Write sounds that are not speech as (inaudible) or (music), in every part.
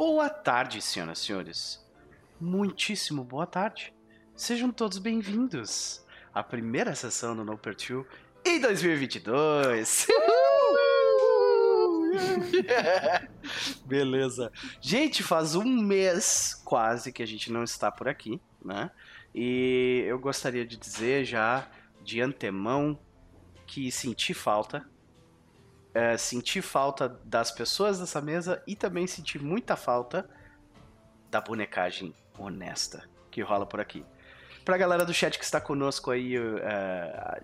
Boa tarde, senhoras e senhores. Muitíssimo boa tarde. Sejam todos bem-vindos à primeira sessão do No Per 2 em 2022. (laughs) Beleza. Gente, faz um mês quase que a gente não está por aqui, né? E eu gostaria de dizer já de antemão que senti falta. É, falta das pessoas dessa mesa e também senti muita falta da bonecagem honesta que rola por aqui. Pra galera do chat que está conosco aí, uh,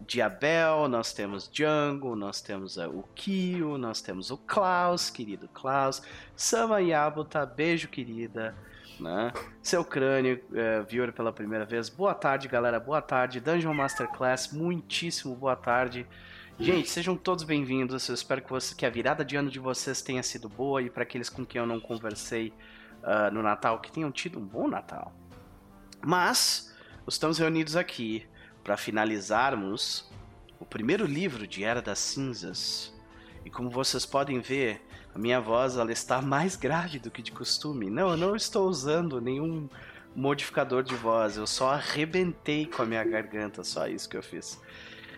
Diabel, nós temos Django, nós temos uh, o Kio, nós temos o Klaus, querido Klaus, Sama Yabuta, beijo querida, né? Seu crânio, uh, viewer pela primeira vez, boa tarde galera, boa tarde, Dungeon Masterclass, muitíssimo boa tarde. Gente, sejam todos bem-vindos. Eu espero que, você, que a virada de ano de vocês tenha sido boa e para aqueles com quem eu não conversei uh, no Natal, que tenham tido um bom Natal. Mas estamos reunidos aqui para finalizarmos o primeiro livro de Era das Cinzas. E como vocês podem ver, a minha voz ela está mais grave do que de costume. Não, eu não estou usando nenhum modificador de voz, eu só arrebentei com a minha garganta, só isso que eu fiz.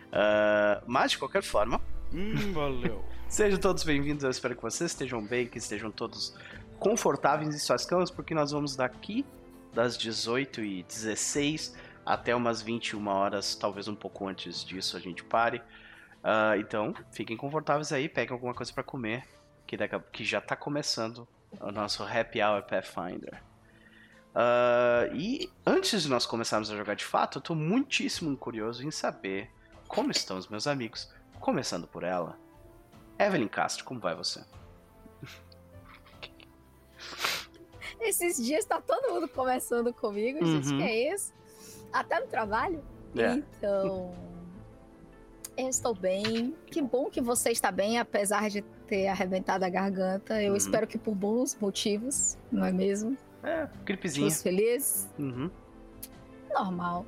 Uh, mas, de qualquer forma. Hum, valeu. (laughs) Sejam todos bem-vindos, eu espero que vocês estejam bem, que estejam todos confortáveis em suas camas, porque nós vamos daqui das 18h16 até umas 21 horas, talvez um pouco antes disso a gente pare. Uh, então, fiquem confortáveis aí, peguem alguma coisa para comer, que, daqui, que já tá começando o nosso Happy Hour Pathfinder. Uh, e antes de nós começarmos a jogar de fato, eu tô muitíssimo curioso em saber como estão os meus amigos, começando por ela. Evelyn Castro, como vai você? Esses dias tá todo mundo conversando comigo, uhum. gente, que é isso? Até no trabalho. É. Então, eu estou bem. Que bom que você está bem, apesar de ter arrebentado a garganta. Eu uhum. espero que por bons motivos, não é mesmo? É, gripezinha. Estou feliz? Uhum. Normal.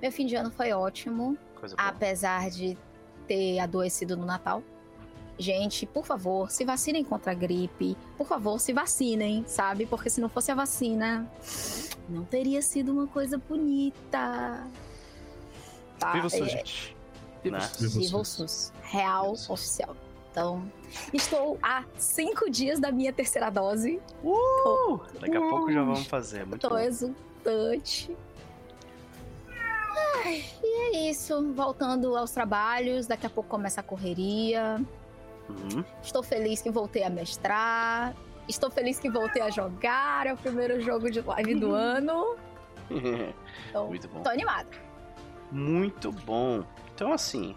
Meu fim de ano foi ótimo, apesar de ter adoecido no Natal. Gente, por favor, se vacinem contra a gripe. Por favor, se vacinem, sabe? Porque se não fosse a vacina, não teria sido uma coisa bonita. Tá? Viva o SUS, é... gente. Viva, né? Viva o SUS. Real, Viva oficial. Então, estou há cinco dias da minha terceira dose. Uh! Tô... Daqui a uh! pouco já vamos fazer. Muito tô bom. exultante. Ai, e é isso. Voltando aos trabalhos, daqui a pouco começa a correria. Uhum. Estou feliz que voltei a mestrar. Estou feliz que voltei a jogar. É o primeiro jogo de live do ano. (laughs) Então, Muito bom. Tô animada. Muito bom. Então, assim,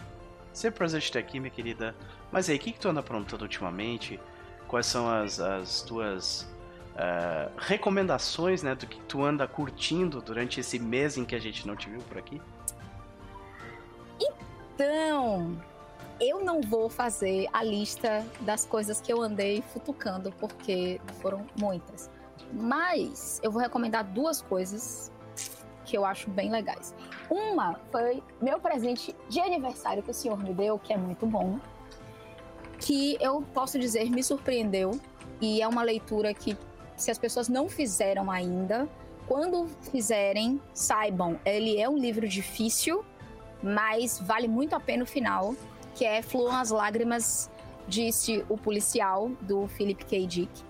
sempre prazer te ter aqui, minha querida. Mas aí, o que, que tu anda aprontando ultimamente? Quais são as, as tuas uh, recomendações, né? Do que tu anda curtindo durante esse mês em que a gente não te viu por aqui? Então, eu não vou fazer a lista das coisas que eu andei futucando, porque foram muitas. Mas eu vou recomendar duas coisas que eu acho bem legais. Uma foi meu presente de aniversário que o senhor me deu, que é muito bom. Que eu posso dizer me surpreendeu. E é uma leitura que, se as pessoas não fizeram ainda, quando fizerem, saibam, ele é um livro difícil, mas vale muito a pena o final que é Fluam as Lágrimas, disse o policial do Philip K. Dick.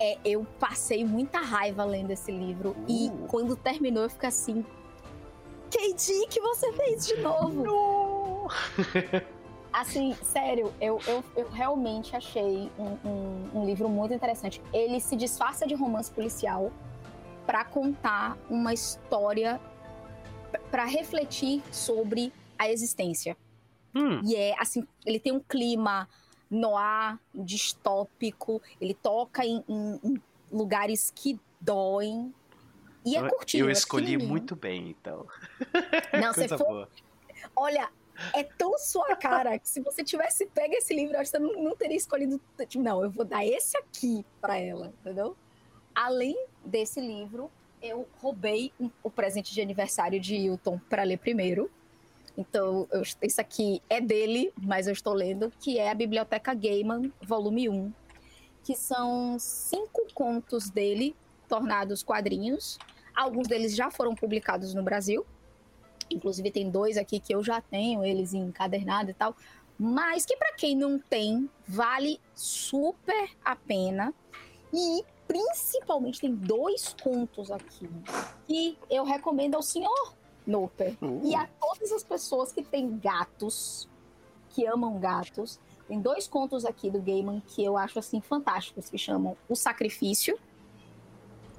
É, eu passei muita raiva lendo esse livro uh. e quando terminou eu fiquei assim: K. Dick, você fez de novo! (laughs) assim, sério, eu, eu, eu realmente achei um, um, um livro muito interessante. Ele se disfarça de romance policial para contar uma história, para refletir sobre a existência. Hum. E é assim, ele tem um clima noir, distópico, ele toca em, em, em lugares que doem. E é curtinho. Eu é escolhi é muito bem, então. Não, (laughs) você for. Olha, é tão sua cara que se você tivesse pego esse livro, eu acho que você não, teria escolhido. Tipo, não, eu vou dar esse aqui para ela, entendeu? Além desse livro, eu roubei um, o presente de aniversário de Hilton para ler primeiro. Então, eu, isso aqui é dele, mas eu estou lendo, que é a Biblioteca Gaiman, volume 1, que são cinco contos dele tornados quadrinhos. Alguns deles já foram publicados no Brasil. Inclusive tem dois aqui que eu já tenho eles encadernado e tal, mas que para quem não tem, vale super a pena. E principalmente tem dois contos aqui que eu recomendo ao senhor Noper uh. e a todas as pessoas que têm gatos, que amam gatos. Tem dois contos aqui do Gaiman que eu acho assim fantásticos, que chamam O Sacrifício,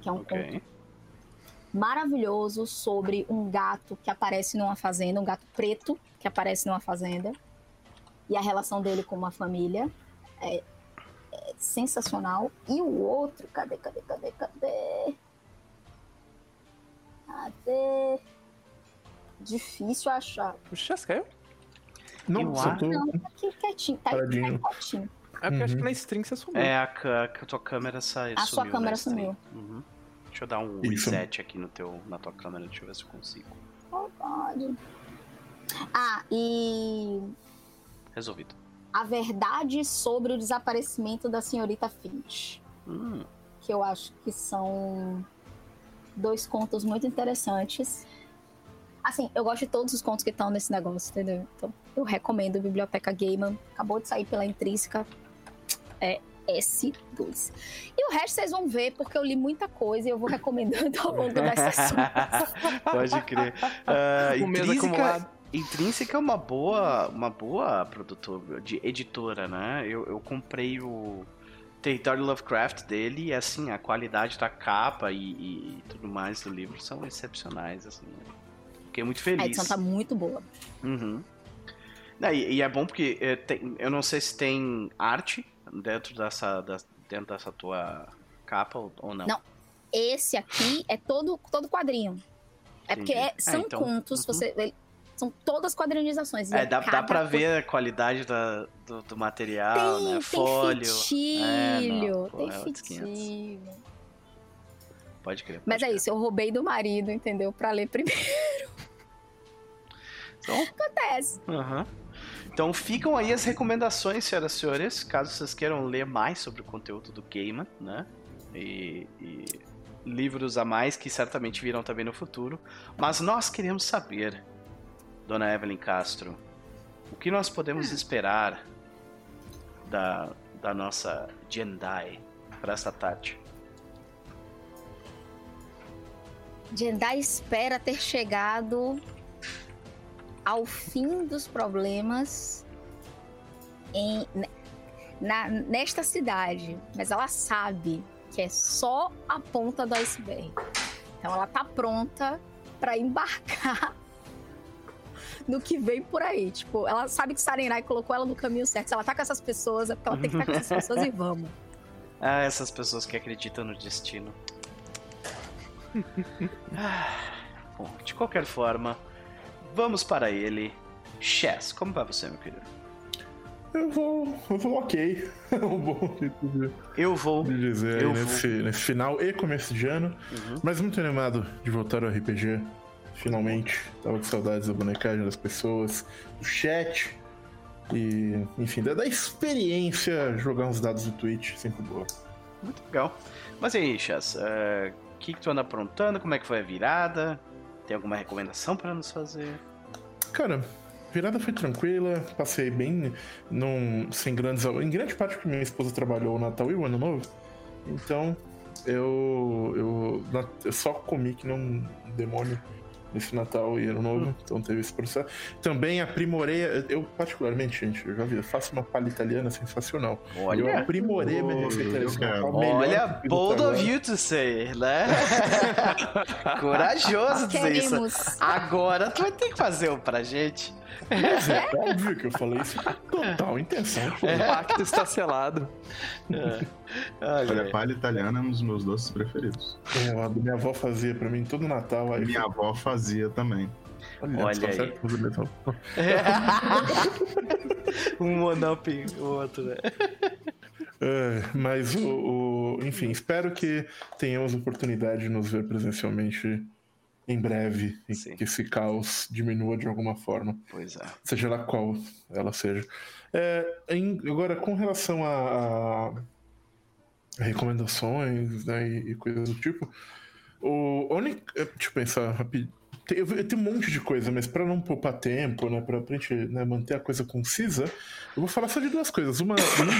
que é um okay. conto maravilhoso sobre um gato que aparece numa fazenda, um gato preto que aparece numa fazenda e a relação dele com uma família. É, é sensacional. E o outro, cadê, cadê, cadê, cadê? Cadê? Difícil achar. O caiu? Não, não, não, tá aqui quietinho, tá Paradinho. quietinho. É porque uhum. acho que na string você sumiu. É, a, a, a tua câmera saiu. A sua câmera sumiu. Uhum. Deixa eu dar um Isso. reset aqui no teu, na tua câmera, deixa eu ver se eu consigo. Oh, pode. Ah, e. Resolvido. A verdade sobre o desaparecimento da senhorita Finch. Hum. Que eu acho que são dois contos muito interessantes. Assim, eu gosto de todos os contos que estão nesse negócio, entendeu? Então, eu recomendo Biblioteca Gaiman. Acabou de sair pela Intrínseca. É S2. E o resto vocês vão ver, porque eu li muita coisa e eu vou recomendando ao longo (laughs) das sessões. Pode crer. Uh, intrínseca, intrínseca é uma boa, uma boa produtora, de editora, né? Eu, eu comprei o Território Lovecraft dele e, assim, a qualidade da capa e, e, tudo mais do livro são excepcionais, assim. Fiquei muito feliz. A edição tá muito boa. Uhum. E, e, é bom porque é, tem, eu não sei se tem arte dentro dessa, da, dentro dessa tua capa ou não? Não. Esse aqui é todo, todo quadrinho. É porque é, são é, então, contos, uhum. você, são todas quadrinizações. É, dá, dá pra ver a qualidade da, do, do material, tem, né? Tem Folho. Fitilho, é, não, pô, tem é fitilho. Pode crer. Pode Mas crer. é isso, eu roubei do marido, entendeu? Pra ler primeiro. Então, (laughs) Acontece. Aham. Uhum. Então ficam aí as recomendações, senhoras e senhores, caso vocês queiram ler mais sobre o conteúdo do Gaiman, né? E, e, livros a mais que certamente virão também no futuro. Mas nós queremos saber, Dona Evelyn Castro, o que nós podemos esperar da, da nossa Jendai para esta tarde? Jendai espera ter chegado ao fim dos problemas em, na, nesta cidade, mas ela sabe que é só a ponta do iceberg. Então ela tá pronta para embarcar (laughs) no que vem por aí. Tipo, ela sabe que Sarenai colocou ela no caminho certo. Se ela tá com essas pessoas, é porque ela tem que estar com essas (laughs) pessoas e vamos. Ah, essas pessoas que acreditam no destino. (laughs) ah, bom, de qualquer forma, Vamos para ele. Chess, como vai você, meu querido? Eu vou. Eu vou ok. (laughs) É um bom jeito de, eu vou, de dizer eu nesse, vou. nesse final e começo de ano. Uhum. Mas muito animado de voltar ao RPG. Finalmente. Tava com saudades da bonecagem das pessoas, do chat. E, enfim, da, da experiência jogar uns dados no Twitch, sempre boa. Muito legal. Mas e aí, Chess? O uh, eh, que, que tu anda aprontando? Como é que foi a virada? Tem alguma recomendação para nos fazer? Cara, virada foi tranquila, passei bem, num, sem grandes. Em grande parte porque minha esposa trabalhou o Natal e o Ano Novo. Então, eu, eu, eu só comi que não demônio nesse Natal e Ano Novo, hum. então teve esse processo. Também aprimorei, eu particularmente, gente, eu já vi, eu faço uma palha italiana sensacional. Olha, eu aprimorei minha receita Olha, bold of you to say, né? (laughs) Corajoso dizer isso. Agora tu vai ter que fazer um pra gente. Mas é óbvio que eu falei isso com total intenção. O pacto está selado. É. Olha, a palha italiana é um dos meus doces preferidos. É, a minha avó fazia pra mim todo Natal. Aí minha avó fazia também. Olha, Olha aí. (laughs) um monop o outro, né? É, mas o, o, enfim, espero que tenhamos oportunidade de nos ver presencialmente em breve Sim. que esse caos diminua de alguma forma. Pois é. Seja lá qual ela seja. É, em, agora, com relação a, a, recomendações né, e, e coisas do tipo. O único. Deixa eu pensar rapidinho. Eu, eu tenho um monte de coisa, mas para não poupar tempo, né, pra, pra gente né, manter a coisa concisa, eu vou falar só de duas coisas. Uma,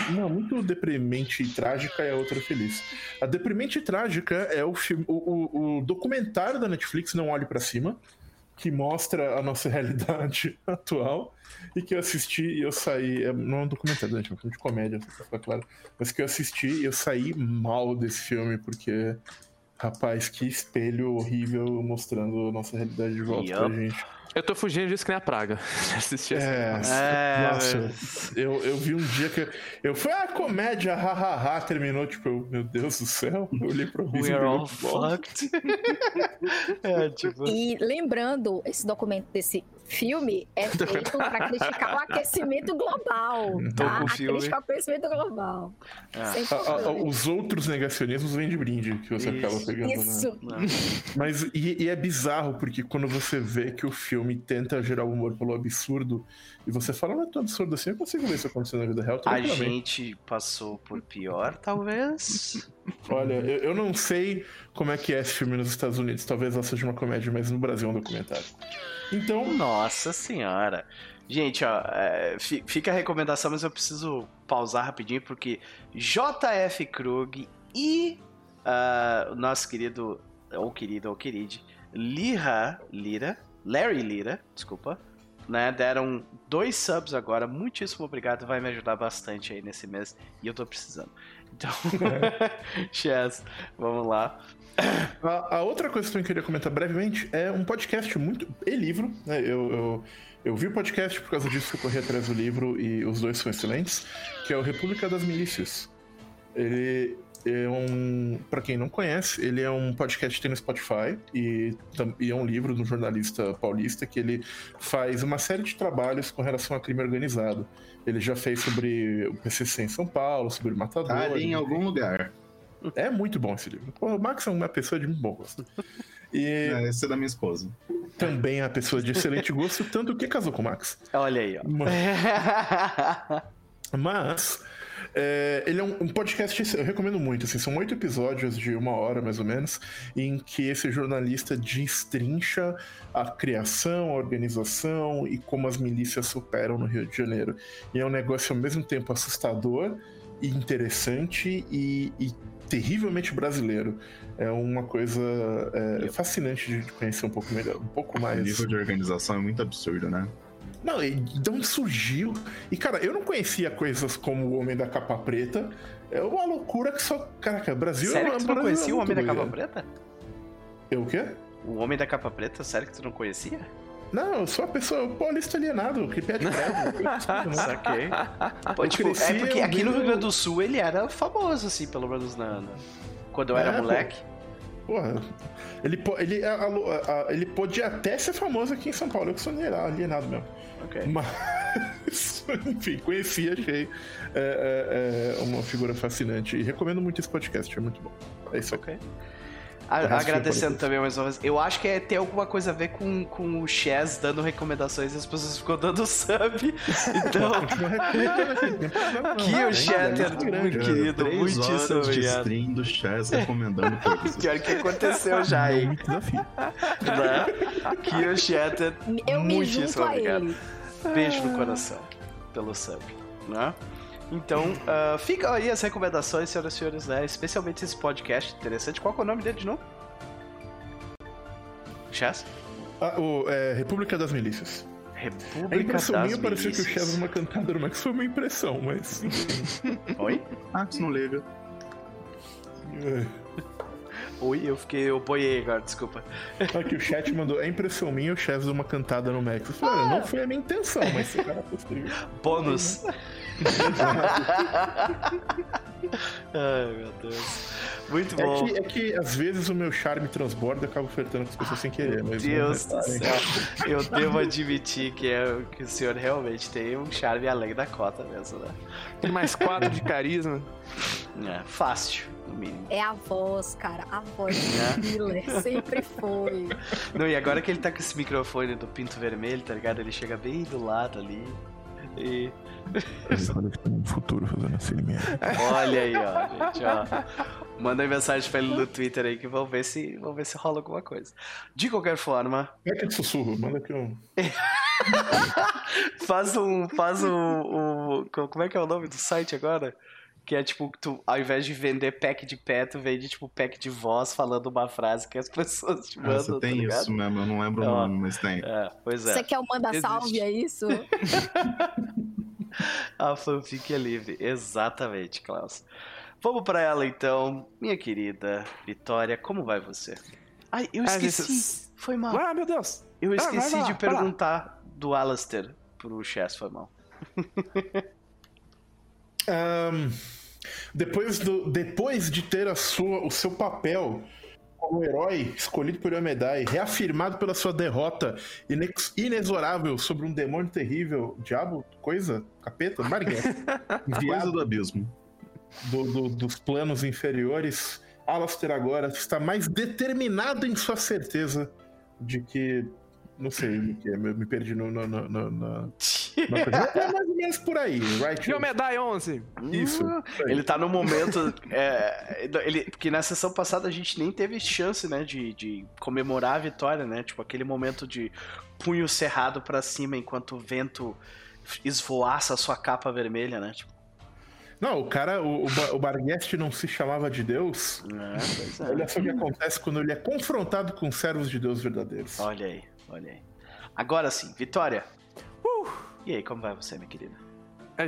uma muito deprimente e trágica e a outra feliz. A deprimente e trágica é o, filme, o, o, o documentário da Netflix, Não Olhe para Cima, que mostra a nossa (laughs) realidade atual e que eu assisti e eu saí. É, não é um documentário, né, é um filme de comédia, pra ficar claro. Mas que eu assisti e eu saí mal desse filme, porque Rapaz, que espelho horrível mostrando a nossa realidade de volta yep. pra gente. Eu tô fugindo disso que nem a praga. (laughs) Assistir é, é, nossa, eu, eu vi um dia que. Eu fui a ah, comédia, hahaha, terminou, tipo, eu, meu Deus do céu. (laughs) Eu olhei pro We are all fucked. (laughs) é, tipo... E lembrando, esse documento desse filme é (laughs) feito para criticar o (laughs) aquecimento global. Tá? A crítica ao aquecimento global. É. A, a, os outros negacionismos vêm de brinde que você Isso. acaba pegando. Né? Isso. Né? Mas e, e, é bizarro, porque quando você vê que o filme tenta gerar humor pelo absurdo, e você fala, não é tão absurdo assim, eu consigo ver isso acontecendo na vida real. A gente passou por pior, talvez. Olha, eu, eu não sei como é que é esse filme nos Estados Unidos. Talvez ela seja uma comédia, mas no Brasil é um documentário. Então. Nossa senhora. Gente, ó, é, fica a recomendação, mas eu preciso pausar rapidinho porque JF Krug e uh, o nosso querido, ou querido, ou queride, Lira, Lira, Larry Lira, desculpa, né, deram dois subs agora. Muitíssimo obrigado, vai me ajudar bastante aí nesse mês e eu tô precisando. Então, (laughs) (laughs) Chess, vamos lá. A, a, outra coisa que eu queria comentar brevemente é um podcast muito. e livro, né? Eu, eu, eu vi o podcast por causa disso que eu corri atrás do livro e os dois são excelentes, que é o República das Milícias. Ele é um. para quem não conhece, ele é um podcast que tem no Spotify e, e é um livro de um jornalista paulista que ele faz uma série de trabalhos com relação a crime organizado. Ele já fez sobre o PCC em São Paulo, sobre o Matador. Tá ali em algum lugar. É muito bom esse livro. o Max é uma pessoa de muito bom gosto. E é, esse é da minha esposa. Também é uma pessoa de excelente gosto, tanto que casou com o Max. Olha aí, ó. Mas, é, ele é um, um, podcast, eu recomendo muito, assim, são oito episódios de uma hora, mais ou menos, em que esse jornalista destrincha a criação, a organização e como as milícias superam no Rio de Janeiro. E é um negócio ao mesmo tempo assustador, e interessante e, e terrivelmente brasileiro. É uma coisa é, fascinante de conhecer um pouco melhor, um pouco mais. O nível de organização é muito absurdo, né? Não, e de onde surgiu? E cara, eu não conhecia coisas como o Homem da Capa Preta. É uma loucura que só. Caraca, Brasil Sério é que tu não conhecia o Homem da Capa Preta? Eu o quê? O Homem da Capa Preta? Sério que tu não conhecia? Não, eu sou uma pessoa paulista alienado, que pede (laughs) prédio. Saquei. Pô, tipo, cresci, é porque aqui no Rio Grande do Sul ele era famoso, assim, pelo menos na, na... quando eu era é, moleque. Porra, ele, ele, a, a, a, ele podia até ser famoso aqui em São Paulo, eu que sou alienado mesmo. Ok. Mas, (laughs) enfim, conheci, achei é, é, é, uma figura fascinante. E recomendo muito esse podcast, é muito bom. É isso aí. Ok. Agradecendo também mais uma vez. Eu acho que é, tem alguma coisa a ver com, com o Chess dando recomendações e as pessoas ficam dando sub. (laughs) Então. (laughs) que o Shatter, muito querido, muitíssimo obrigado. de stream do Chess recomendando (laughs) coisas. Pior que aconteceu já, hein? né? Que o Shatter, muitíssimo obrigado. Beijo no coração pelo sub, né? Então, uh, fica aí as recomendações, senhoras e senhores, né? Especialmente esse podcast interessante. Qual é o nome dele de novo? Chess? Ah, o é, República das Milícias. República a impressão das minha parecia que o Chess uma cantada do Max foi uma impressão, mas. Oi? Max não liga. É. Oi, eu fiquei, eu boiei agora, desculpa. Aqui o chat mandou, é impressão minha o Chess uma cantada no Max. Eu falei, ah. não foi a minha intenção, mas se o cara posterior. Bônus. Ai, meu Deus. Muito é bom. Que, é que às vezes o meu charme transborda e acabo flertando com as pessoas sem querer. Meu Deus do céu. Eu devo admitir que, é, que o senhor realmente tem um charme além da cota mesmo, né? Tem mais quatro de carisma. É, fácil, no mínimo. É a voz, cara. A voz do Miller. É. Sempre foi. Não, e agora que ele tá com esse microfone do pinto vermelho, tá ligado? Ele chega bem do lado ali. E Olha que tá no futuro fazendo assim mesmo. olha aí, ó, gente, ó. Manda aí mensagem pra ele no Twitter aí que vão ver se, vão ver se rola alguma coisa. De qualquer forma, Como é que é de sussurro? Manda aqui um. (laughs) faz um. Faz um, um- Como é que é o nome do site agora? Que é tipo, tu, ao invés de vender pack de pé, tu vende tipo pack de voz falando uma frase que as pessoas te mandam. Ah, você tá tem ligado? isso mesmo, eu não lembro Ó. o nome, mas tem. É, pois é. Você quer o manda Existe. salve, é isso? (laughs) (laughs) A fanfic é livre. Exatamente, Klaus. Vamos pra ela então, minha querida Vitória, como vai você? Ai, eu Ah, esqueci. Foi mal. Ah, meu Deus. Eu vai, esqueci vai lá, de vai perguntar do Alastair pro Chess, foi mal. (laughs) Ahn, depois, do, depois de ter a sua, o seu papel como herói escolhido por Yomedai, reafirmado pela sua derrota inex- inexorável sobre um demônio terrível, diabo, coisa, capeta, Marguerite, (laughs) Coisa do abismo. do- do- dos planos inferiores, Alastair agora está mais determinado em sua certeza de que. Não sei o que é, me perdi no, no, no, no- coisa. (laughs) É mais ou menos por aí, right? Meu medalha 11. Isso. Ele tá no momento. é, ele, porque na sessão passada a gente nem teve chance, né, de, de comemorar a vitória, né? Tipo, aquele momento de punho cerrado pra cima enquanto o vento esvoaça a sua capa vermelha, né? Tipo, Não, o cara, o, o, Ba- o Barguest não se chamava de Deus. é, pois é. Olha só o que acontece quando ele é confrontado com servos de Deus verdadeiros. Olha aí, olha aí. Agora sim, Vitória. E aí, como vai você, minha querida?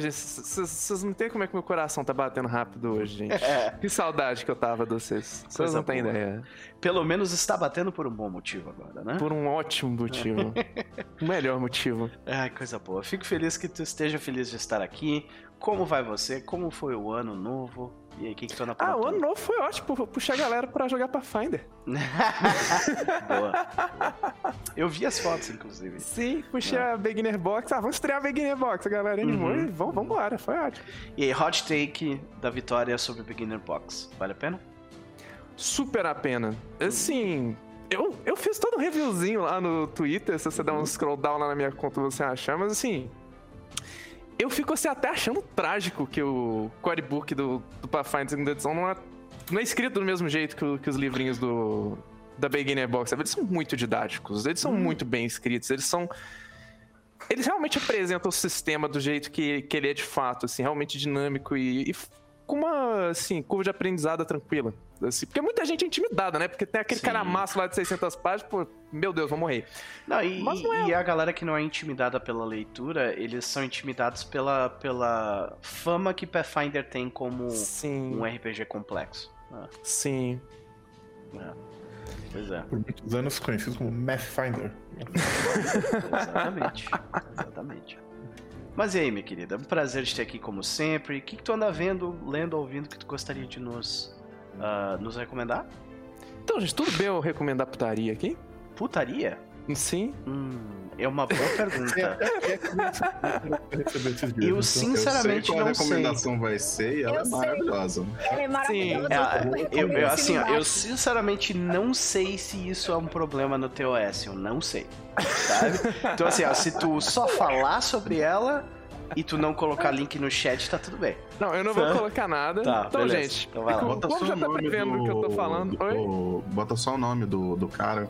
Vocês não têm como é que meu coração tá batendo rápido hoje, gente. (laughs) É, Que saudade que eu tava de vocês. Vocês não têm ideia. pelo menos está batendo por um bom motivo agora, né? Por um ótimo motivo. (laughs) o melhor motivo. Ai, coisa boa. Fico feliz que tu esteja feliz de estar aqui. Como vai você? Como foi o ano novo? E aí, o que, que tu anda Ah, o ano novo foi ótimo. pu- Puxar a galera pra jogar Pathfinder. (laughs) Boa. Eu vi as fotos, inclusive. Sim, puxei a Beginner Box. Ah, vamos estrear a Beginner Box. A galera animou Uhum. e vamos, vambora. Foi ótimo. E aí, hot take da vitória sobre Beginner Box. Vale a pena? Super a pena. Assim, eu, eu fiz todo um reviewzinho lá no Twitter. Se você der um scroll down lá na minha conta, você achar. Mas assim, eu fico assim, até achando trágico que o codebook do, do Pathfinder segunda edição não é, não é escrito do mesmo jeito que, que os livrinhos do, da Beginner Box. sabe? Eles são muito didáticos, eles são muito bem escritos, eles são. Eles realmente apresentam o sistema do jeito que, que ele é de fato, assim, realmente dinâmico e, e com uma, assim, curva de aprendizado tranquila. Assim, porque muita gente é intimidada, né? Porque tem aquele Sim. cara massa lá de 600 páginas, pô, meu Deus, vou morrer. Não, e, Mas não é- e a galera que não é intimidada pela leitura, eles são intimidados pela, pela fama que Pathfinder tem como Sim, um RPG complexo. Ah, sim. é. Pois é, Por muitos anos conhecido como Mathfinder. (laughs) exatamente. exatamente. Mas e aí, minha querida? É um prazer te ter aqui como sempre. O que, que tu anda vendo, lendo, ouvindo que tu gostaria de nos, ah, nos recomendar? Então, gente, tudo bem eu recomendar putaria aqui? Putaria? Sim. Hum, é uma boa pergunta. (laughs) Eu sinceramente eu sei qual não sei. recomendação vai ser e ela Eu é sei. maravilhosa. É maravilhoso. É, eu eu, recomendo eu, esse assim, ó, eu sinceramente não sei se isso é um problema no TOS, eu não sei, sabe? Então assim, ó, se tu só falar sobre ela e tu não colocar link no chat, tá tudo bem. Não, eu não vou colocar nada. Tá, então, beleza. gente, Então vai lá. Bota só já o tá nome prevendo o que eu tô do- falando. Oi? do- Bota só o nome do, do cara.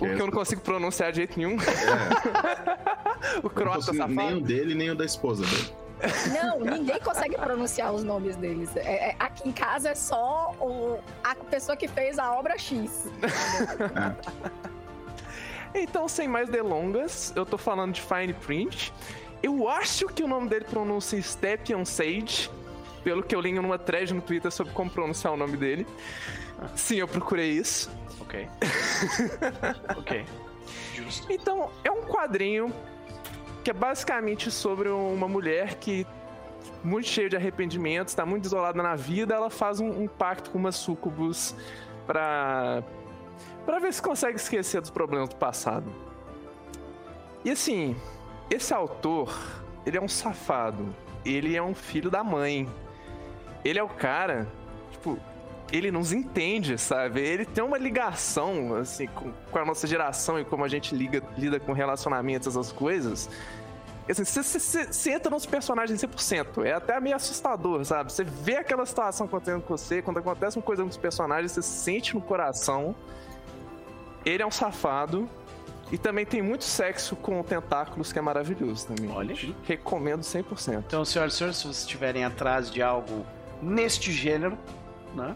O é que eu não consigo pronunciar de jeito nenhum. É, (laughs) o não croata consigo nem safado. o dele, nem o da esposa dele. Não, ninguém consegue pronunciar os nomes deles. É- é- aqui em casa é só o- a pessoa que fez a obra X. Então, sem mais delongas, eu tô falando de Fine Print. Eu acho que o nome dele pronuncia Stephen Sage, pelo que eu li numa thread no Twitter sobre como pronunciar o nome dele. Sim, eu procurei isso. Ok. (laughs) ok. Justo. Então, é um quadrinho que é basicamente sobre uma mulher que, muito cheia de arrependimentos, está muito isolada na vida, ela faz um, um pacto com uma sucubus pra, pra ver se consegue esquecer dos problemas do passado. E assim, esse autor, ele é um safado. Ele é um filho da mãe. Ele é o cara, tipo, ele nos entende, sabe? Ele tem uma ligação, assim, com, com a nossa geração e como a gente liga, lida com relacionamentos, essas coisas, Assim, você, entra nos personagens 100%. É até meio assustador, sabe? Você vê aquela situação acontecendo com você, quando acontece uma coisa com os personagens, você sente no coração. Ele é um safado. E também tem muito sexo com tentáculos, que é maravilhoso também. Olha. Recomendo 100%. Então, senhoras e senhores, se vocês estiverem atrás de algo neste gênero, né?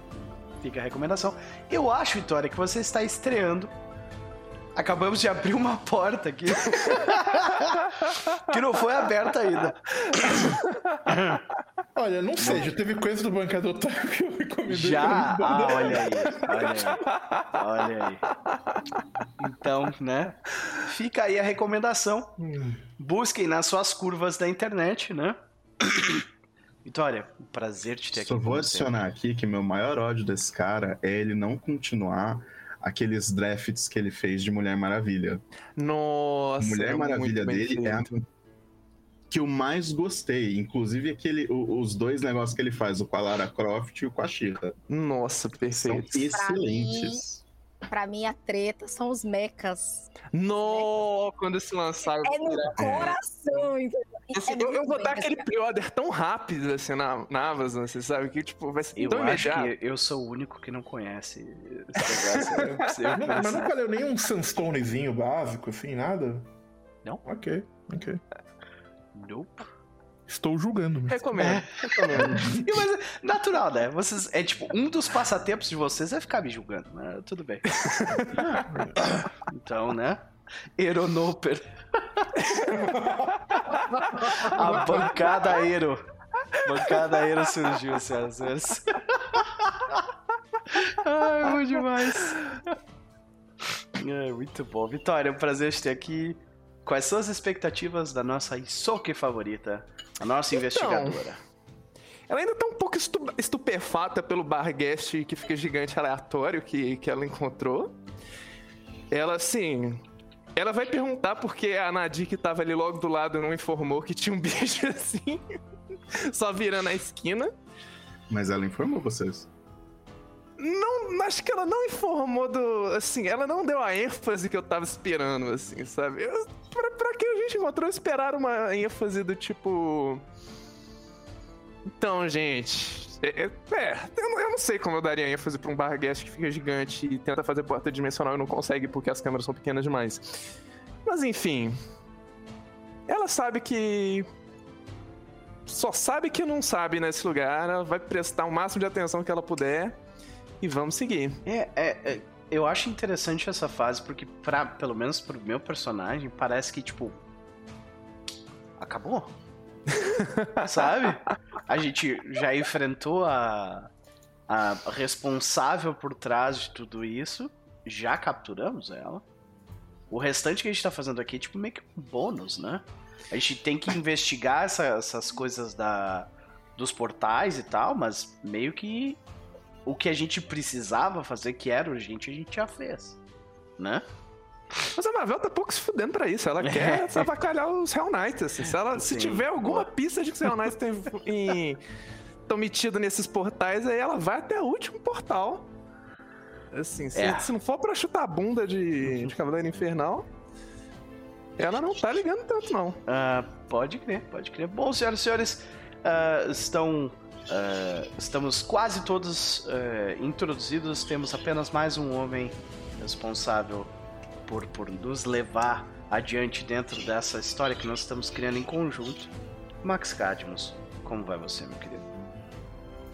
Fica a recomendação. Eu acho, Vitória, que você está estreando. Acabamos de abrir uma porta aqui. (laughs) que não foi aberta ainda. Olha, não sei, já teve coisa do bancada otário que eu recomendei. Já? Ah, olha aí. Olha aí. Olha aí. Então, né? Fica aí a recomendação. Hum. Busquem nas suas curvas da internet, né? Vitória, um prazer te ter aqui. Só vou com você. adicionar aqui que meu maior ódio desse cara é ele não continuar aqueles drafts que ele fez de Mulher Maravilha. Nossa. Mulher é Maravilha muito bem dele é a feito. que eu mais gostei. Inclusive aquele, o- os dois negócios que ele faz, o com a Lara Croft e o com a Shira. Nossa, São perfeito. excelentes. Pra mim, a treta são os mechas. No, quando se lançar. eu É no coração, entendeu? E Assim, é eu, vou bem dar aquele desenhado. pre-order tão rápido assim na, na Amazon, você sabe? Que tipo, vai ser Eu tão acho imediato. que eu sou o único que não conhece esse (laughs) negócio. Mas não valeu nem um Sunstonezinho básico, assim, nada? Não? Ok, ok. Nope. Estou julgando. mas- Recomendo, recomendo. (laughs) E, mas é natural, né? Vocês, é tipo, um dos passatempos de vocês é ficar me julgando, né? Tudo bem. (laughs) Então, né? Aeronoper. (laughs) A bancada aero. Bancada aero surgiu, senhoras e senhores. Ai, bom demais. É, muito bom. Vitória, é um prazer te ter aqui. Quais são as expectativas da nossa Isoke favorita? A nossa investigadora. Ela ainda tá um pouco estu- estupefata pelo bar guest que fica gigante aleatório que, que ela encontrou. Ela, assim. Ela vai perguntar porque a Nadir que tava ali logo do lado não informou que tinha um (laughs) bicho assim. Só virando a esquina. Mas ela informou vocês. Não, acho que ela não informou do. Assim, ela não deu a ênfase que eu tava esperando, assim, sabe? Eu, pra, que a gente encontrou esperar uma ênfase do tipo. Então, gente. É, é, é, eu, não- eu não sei como eu daria ênfase pra um bar guest que fica gigante e tenta fazer porta dimensional e não consegue porque as câmeras são pequenas demais. Mas enfim. Ela sabe que. Só sabe que não sabe nesse lugar. Ela vai prestar o máximo de atenção que ela puder. E vamos seguir. É, é, é, eu acho interessante essa fase porque, pra, pelo menos pro meu personagem, parece que, tipo. Acabou. (laughs) Sabe? A gente já enfrentou a, a responsável por trás de tudo isso, já capturamos ela. O restante que a gente tá fazendo aqui é tipo meio que um bônus, né? A gente tem que investigar essa- essas coisas da, dos portais e tal, mas meio que o que a gente precisava fazer, que era urgente, a gente já fez. Né? Mas a Marvel tá pouco se fudendo pra isso. Ela (laughs) quer avacalhar os Hell Knights. Assim. Se, ela, se tiver alguma pista de que os Hell Knights estão metidos nesses portais, aí ela vai até o último portal. Assim, se, É. se não for pra chutar a bunda de, de Cavaleiro Infernal, ela não tá ligando tanto, não. Ah, pode crer, pode crer. Bom, senhoras e senhores, ah, estão. Ah, estamos quase todos ah, introduzidos. Temos apenas mais um homem responsável por, por nos levar adiante dentro dessa história que nós estamos criando em conjunto. Max Cadmus, como vai você, meu querido?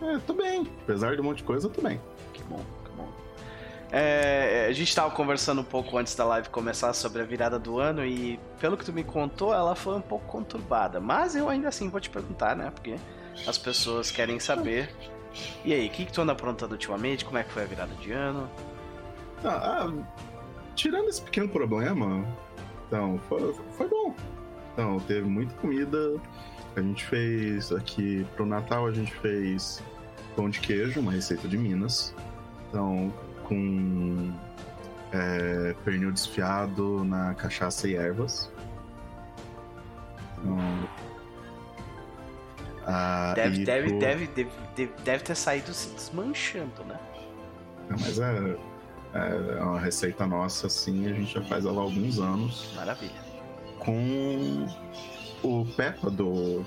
É, tô bem. Apesar de um monte de coisa, eu tô bem. Que bom, que bom. É, a gente estava conversando um pouco antes da live começar sobre a virada do ano e, pelo que tu me contou, ela foi um pouco conturbada. Mas eu ainda assim vou te perguntar, né? Porque as pessoas querem saber. E aí, o que, que tu anda aprontando ultimamente? Como é que foi a virada de ano? Ah, ah, tirando esse pequeno problema, então, foi, foi bom. Então, teve muita comida. A gente fez aqui pro Natal, a gente fez pão de queijo, uma receita de Minas. Então, com é, pernil desfiado na cachaça e ervas. Então, ah, Deve, e deve, deve, deve, deve, deve ter saído se desmanchando, né? Ah, Mas é, é uma receita nossa, assim, a gente já faz ela há alguns anos. Maravilha. Com o Peppa do,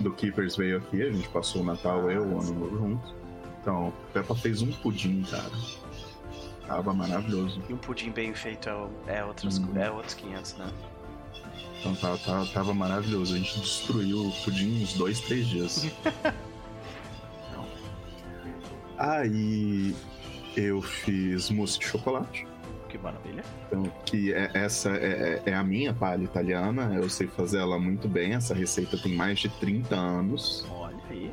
do Keepers veio aqui, a gente passou o Natal, eu, o Ano Novo juntos. Então, o Peppa fez um pudim, cara. Tava maravilhoso. E um pudim bem feito é, é, outros, Uhum. é outros 500, né? Então tava, tava, tava maravilhoso. A gente destruiu o pudim uns dois, três dias. Então, (laughs) Aí eu fiz mousse de chocolate. Que maravilha. Então, que é, essa é, é- é a minha palha italiana. Eu sei fazer ela muito bem. Essa receita tem mais de 30 anos. Olha aí.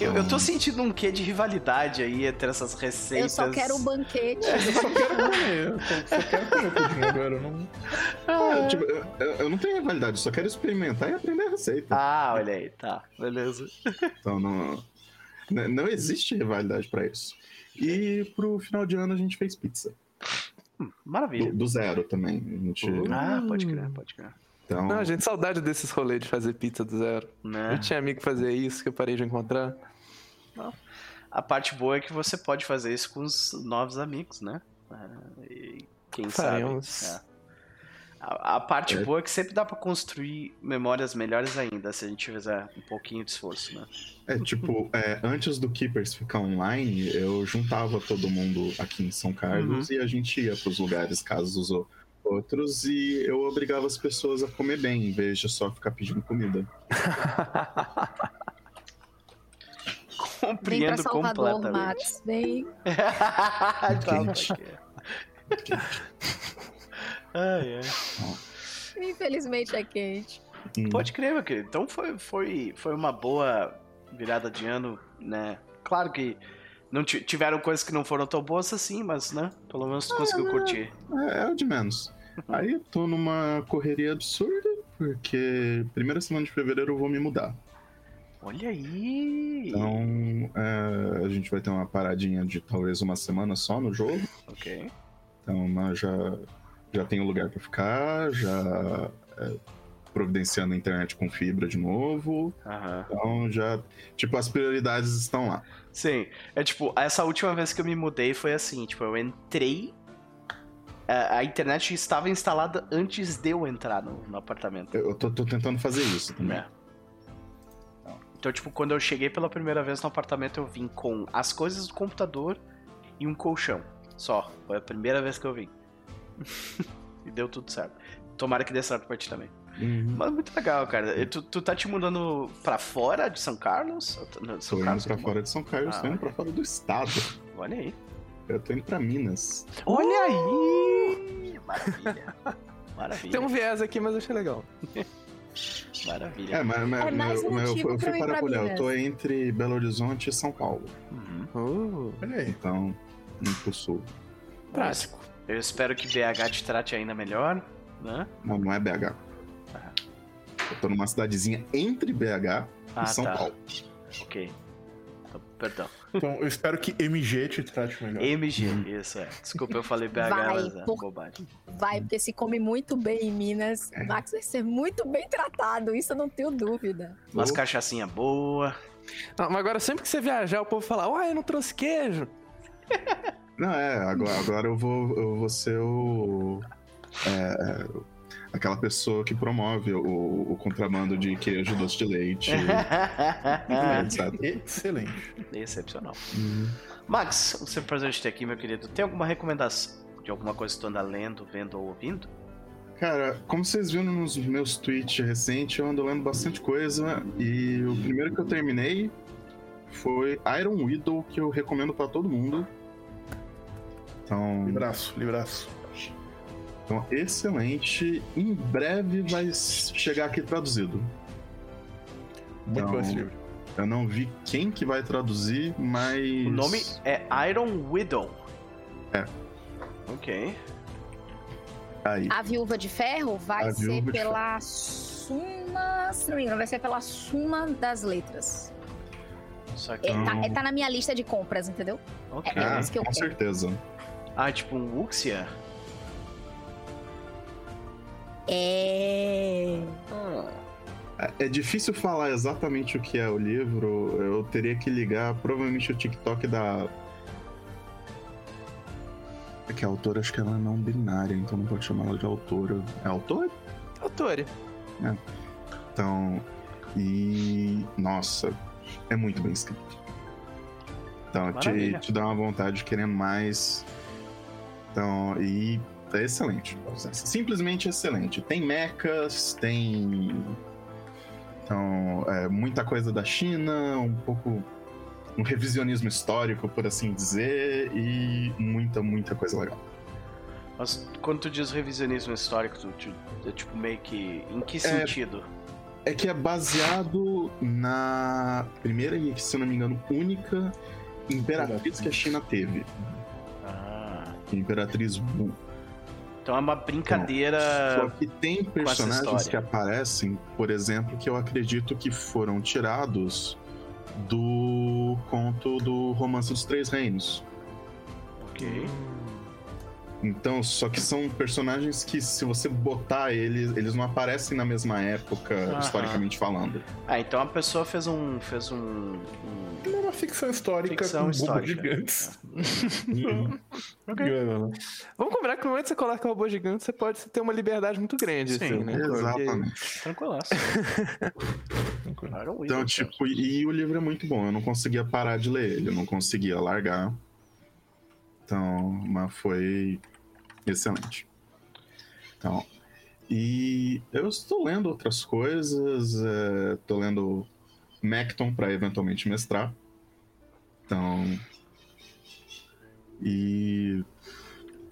Eu, eu tô sentindo um quê de rivalidade aí entre essas Eu receitas. só quero o banquete. Eu só quero comer. Eu só quero comer pudim agora. eu Não... Ah, tipo, eu, eu- eu não tenho rivalidade, eu só quero experimentar e aprender a receita. Ah, olha aí, tá. Beleza. Então não, n- não existe rivalidade pra isso. E pro final de ano a gente fez pizza. Do, Maravilha. do zero também. A gente, Ah, pode crer, pode crer. Então, Não, gente, saudade desses rolês de fazer pizza do zero. Né? Eu tinha amigo que fazia isso, que eu parei de encontrar. A parte boa é que você pode fazer isso com os novos amigos, né? Ah, e quem Faremos. sabe. é. A, a parte É. boa é que sempre dá pra construir memórias melhores ainda, se a gente fizer um pouquinho de esforço, né? é tipo, é, antes do Keepers ficar online, eu juntava todo mundo aqui em São Carlos Uhum. e a gente ia pros lugares, casos os o- outros, e eu obrigava as pessoas a comer bem, em vez de só ficar pedindo comida. (laughs) Vem pra Compreendo Salvador, completamente. Max. Vem. (laughs) Tá, Quente. crer. Ai, ai. Infelizmente é quente. Hum. Pode crer, meu querido. Então foi, foi, foi uma boa virada de ano, né? Claro que não ti- tiveram coisas que não foram tão boas assim, mas, né? Pelo menos tu conseguiu curtir. É, é o de menos. Aí tô numa correria absurda, porque primeira semana de fevereiro eu vou me mudar. Olha aí! Então é, a gente vai ter uma paradinha de talvez uma semana só no jogo. Ok. Então já, já tenho lugar pra ficar, já é, providenciando a internet com fibra de novo. Aham. Então já. Tipo, as prioridades estão lá. Sim, é tipo, essa última vez que eu me mudei foi assim, tipo, eu entrei. A, a internet estava instalada antes de eu entrar no, no apartamento. Eu tô, tô tentando fazer isso também. É. Então, tipo, quando eu cheguei pela primeira vez no apartamento, eu vim com as coisas do computador e um colchão. Só. Foi a primeira vez que eu vim. (laughs) e deu tudo certo. Tomara que dê certo pra ti também. Uhum. Mas muito legal, cara. E Tu, tu tá te mudando pra fora de São Carlos? Não, de Tô São indo Carlos pra fora de São Carlos, Ah, tô indo pra fora do estado. Olha aí. Eu tô indo pra Minas. Olha aí! Maravilha. Maravilha. Tem um viés aqui, mas eu achei legal. Maravilha. É, mas, mas É mais meu- meu- motivo eu fui eu ir para pra olhar, eu tô entre Belo Horizonte e São Paulo. Uhum. Uh, Olha aí. Então, indo pro sul. prático. Eu espero que BH te trate ainda melhor, né? Não, não é BH. Ah. Eu tô numa cidadezinha entre BH Ah, e São tá. Paulo. Ok. Então, Perdão. Então, eu espero que MG te trate melhor. MG, isso é. Desculpa, eu falei BH, Vai, mas é por- bobagem. Vai, porque se come muito bem em Minas. É. Max vai ser muito bem tratado, isso eu não tenho dúvida. Umas Oh. cachaçinha boa. Não, mas agora sempre que você viajar, o povo fala, uai, eu não trouxe queijo. Não, é, agora, agora eu, vou, eu vou ser o. é, aquela pessoa que promove o, o contrabando de queijo, doce de leite, (laughs) etc. Excelente. Excepcional. Uhum. Max, um sempre prazer te ter aqui, meu querido. Tem alguma recomendação de alguma coisa que tu anda lendo, vendo ou ouvindo? Cara, como vocês viram nos meus tweets recentes, eu ando lendo bastante coisa e o primeiro que eu terminei foi Iron Widow, que eu recomendo pra todo mundo. Então, Libraço, libraço. Então, excelente. Em breve vai chegar aqui traduzido. Muito Não. bom esse livro. Eu não vi quem que vai traduzir, mas. O nome é Iron Widow. É. Ok. Aí. A Viúva de Ferro vai A ser pela Suma. Se não me engano, vai ser pela Suma das Letras. Só que. É, tá, Hum. é, tá na minha lista de compras, entendeu? Ok. é Ah, isso que eu com quero. certeza. Ah, tipo um Wuxia? É. É- É difícil falar exatamente o que é o livro. Eu teria que ligar provavelmente o TikTok da. É que a autora acho que ela é não binária, então não pode chamar ela de autora. É autora? Autori. Então, e. Nossa, é muito bem escrito. Então, te, Maravilha. te dá uma vontade de querendo mais. Então, e é excelente. Simplesmente excelente. Tem mechas, tem. Então, é, muita coisa da China, um pouco. Um revisionismo histórico, por assim dizer, e muita, muita coisa legal. Mas quando tu diz revisionismo histórico, tu, tu- é tipo meio que. Em que sentido? É que é baseado na primeira e, se eu não me engano, única imperatriz que a China teve. Ah, Imperatriz Wu. Então é uma Só brincadeira. que tem personagens que aparecem, por exemplo, que eu acredito que foram tirados do conto do Romance dos Três Reinos. Ok. Então, só que são personagens que, se você botar eles, eles não aparecem na mesma época, Aham. historicamente falando. Ah, então a pessoa fez um. fez um. um- É uma ficção histórica Ficção com histórica. gigantes. (laughs) Ok. É, Vamos combinar que no momento que você coloca o robô gigante, você pode ter uma liberdade muito grande, Sim, assim, né? Exatamente. Tranquilaço. Então, tipo, e, e o livro é muito bom. Eu não conseguia parar de ler ele, eu não conseguia largar. Então, mas foi excelente. Então, e eu estou lendo outras coisas, é, estou lendo Macton para eventualmente mestrar. Então, e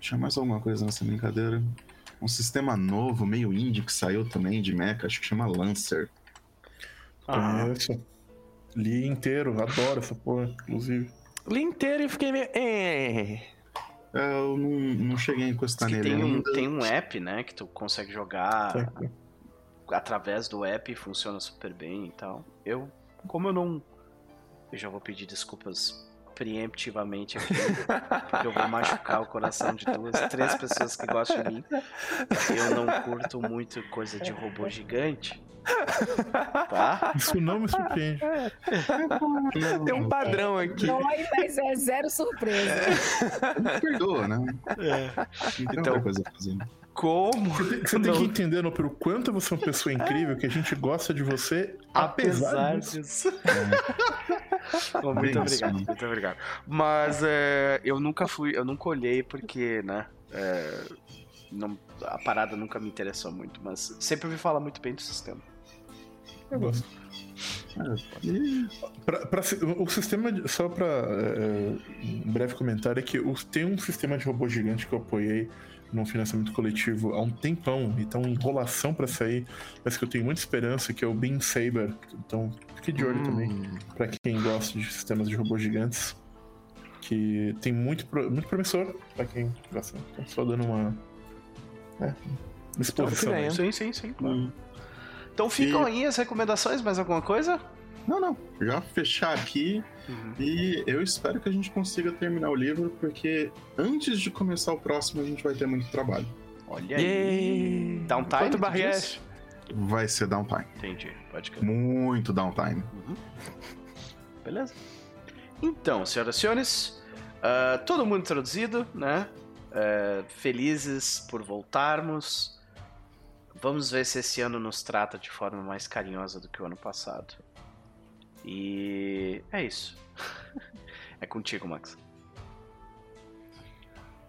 tinha mais alguma coisa nessa brincadeira? Um sistema novo, meio indie, que saiu também de mecha, acho que chama Lancer. Ah, Conheço. Li inteiro, adoro essa porra, inclusive. Li inteiro e fiquei meio. É. Eu não, não cheguei a encostar que nele tem, um, tem um app, né? Que tu consegue jogar Tá. através do app e funciona super bem e tal. Eu, como eu não. Eu já vou pedir desculpas preemptivamente aqui, porque eu vou machucar o coração de duas, três pessoas que gostam de mim. Eu não curto muito coisa de robô gigante. (laughs) Tá? Isso não me surpreende. (laughs) Tem um padrão aqui. Dói, mas é zero surpresa. Me perdoa, né? Não tem Então- coisa fazer. Como? Você tem, tem que entender, pelo quanto você é uma pessoa incrível, que a gente gosta de você, apesar, disso. disso. (laughs) Bom, Bem muito isso, obrigado, né? muito obrigado. Mas é, eu nunca fui, eu nunca olhei porque, né? é, não- a parada nunca me interessou muito, mas sempre ouvi falar muito bem do sistema. Eu gosto. E Pra- pra o sistema, de- só pra é, um breve comentário, é que o- tem um sistema de robô gigante que eu apoiei num financiamento coletivo há um tempão, e tá uma enrolação pra sair, mas que eu tenho muita esperança, que é o Beam Saber. Então, fique de olho Hum. também, pra quem gosta de sistemas de robôs gigantes, que tem muito, pro- muito promissor pra quem gosta. Então, só dando uma, né, uma exposição. Então. Sim, sim, sim. claro. Hum. Então ficam E- aí as recomendações, mais alguma coisa? Não, não. Já fechar aqui Uhum. e eu espero que a gente consiga terminar o livro, porque antes de começar o próximo a gente vai ter muito trabalho. Olha aí. Yay! Downtime, Quanto barriete? disse? Vai ser downtime. Entendi, pode crer. Muito downtime. Beleza? Então, senhoras e senhores, ah, todo mundo introduzido, né? Ah, felizes por voltarmos. Vamos ver se esse ano nos trata de forma mais carinhosa do que o ano passado. E é isso. (laughs) é contigo, Max.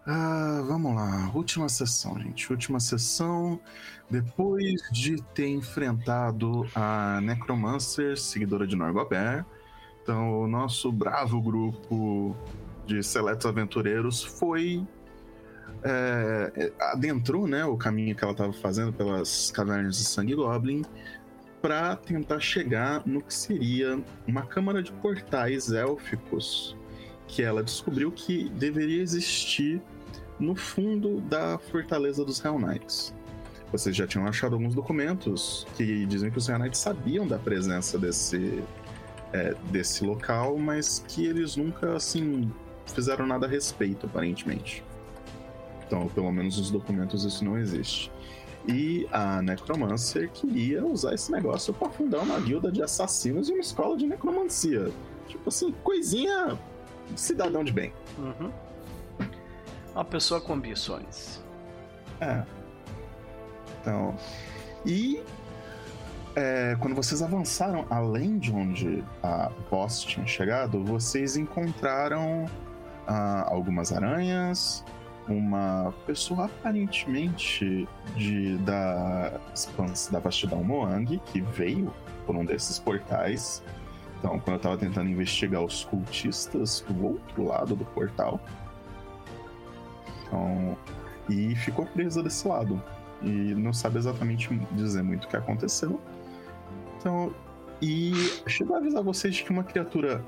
Ah, vamos lá. Última sessão, gente. Última sessão. Depois de ter enfrentado a Necromancer, seguidora de Norgobert, então o nosso bravo grupo de seletos aventureiros foi. É, é, adentrou né, o caminho que ela estava fazendo pelas cavernas de Sangue Goblin para tentar chegar no que seria uma câmara de portais élficos que ela descobriu que deveria existir no fundo da fortaleza dos Hell Knights. Vocês já tinham achado alguns documentos que dizem que os Hell Knights sabiam da presença desse, é, desse local, mas que eles nunca, assim, fizeram nada a respeito, aparentemente. Então, pelo menos nos documentos isso não existe. E a Necromancer queria usar esse negócio para fundar uma guilda de assassinos e uma escola de necromancia. Tipo assim, coisinha cidadão de bem. Uhum. Uma pessoa com ambições. É. Então. E é, quando vocês avançaram além de onde a boss tinha chegado, vocês encontraram ah, algumas aranhas, uma pessoa aparentemente de, da, da vastidão Moang, que veio por um desses portais. Então, quando eu tava tentando investigar os cultistas do outro lado do portal. Então, e ficou presa desse lado. E não sabe exatamente dizer muito o que aconteceu. Então, e chegou a avisar vocês de que uma criatura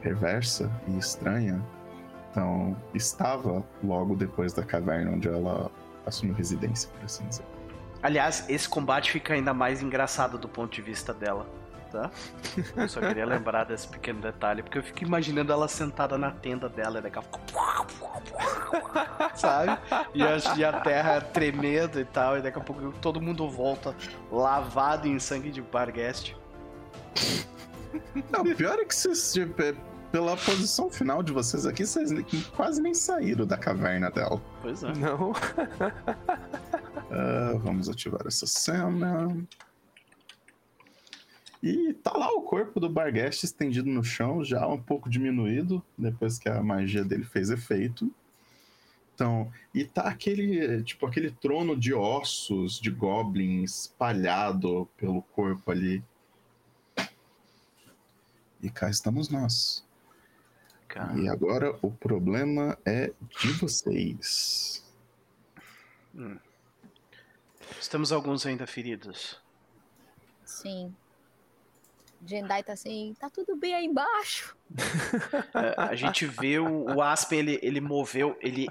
perversa e estranha então, estava logo depois da caverna onde ela assumiu residência, por assim dizer. Aliás, esse combate fica ainda mais engraçado do ponto de vista dela, tá? Eu só queria lembrar desse pequeno detalhe, porque eu fico imaginando ela sentada na tenda dela e daqui a pouco. Sabe? E a, e a terra tremendo e tal, e daqui a pouco todo mundo volta lavado em sangue de Barguest. Não, pior é que é, pela posição final de vocês aqui, vocês quase nem saíram da caverna dela. Pois é. Não. (laughs) Ah, vamos ativar essa cena. E tá lá o corpo do Barguest estendido no chão, já um pouco diminuído, depois que a magia dele fez efeito. Então, e tá aquele, tipo, aquele trono de ossos de goblin espalhado pelo corpo ali. E cá estamos nós. Cara. E agora o problema é de vocês. Temos alguns ainda feridos. Sim. Jendai tá assim, tá tudo bem aí embaixo. (laughs) É, a gente vê o, o Aspen, ele, ele moveu, ele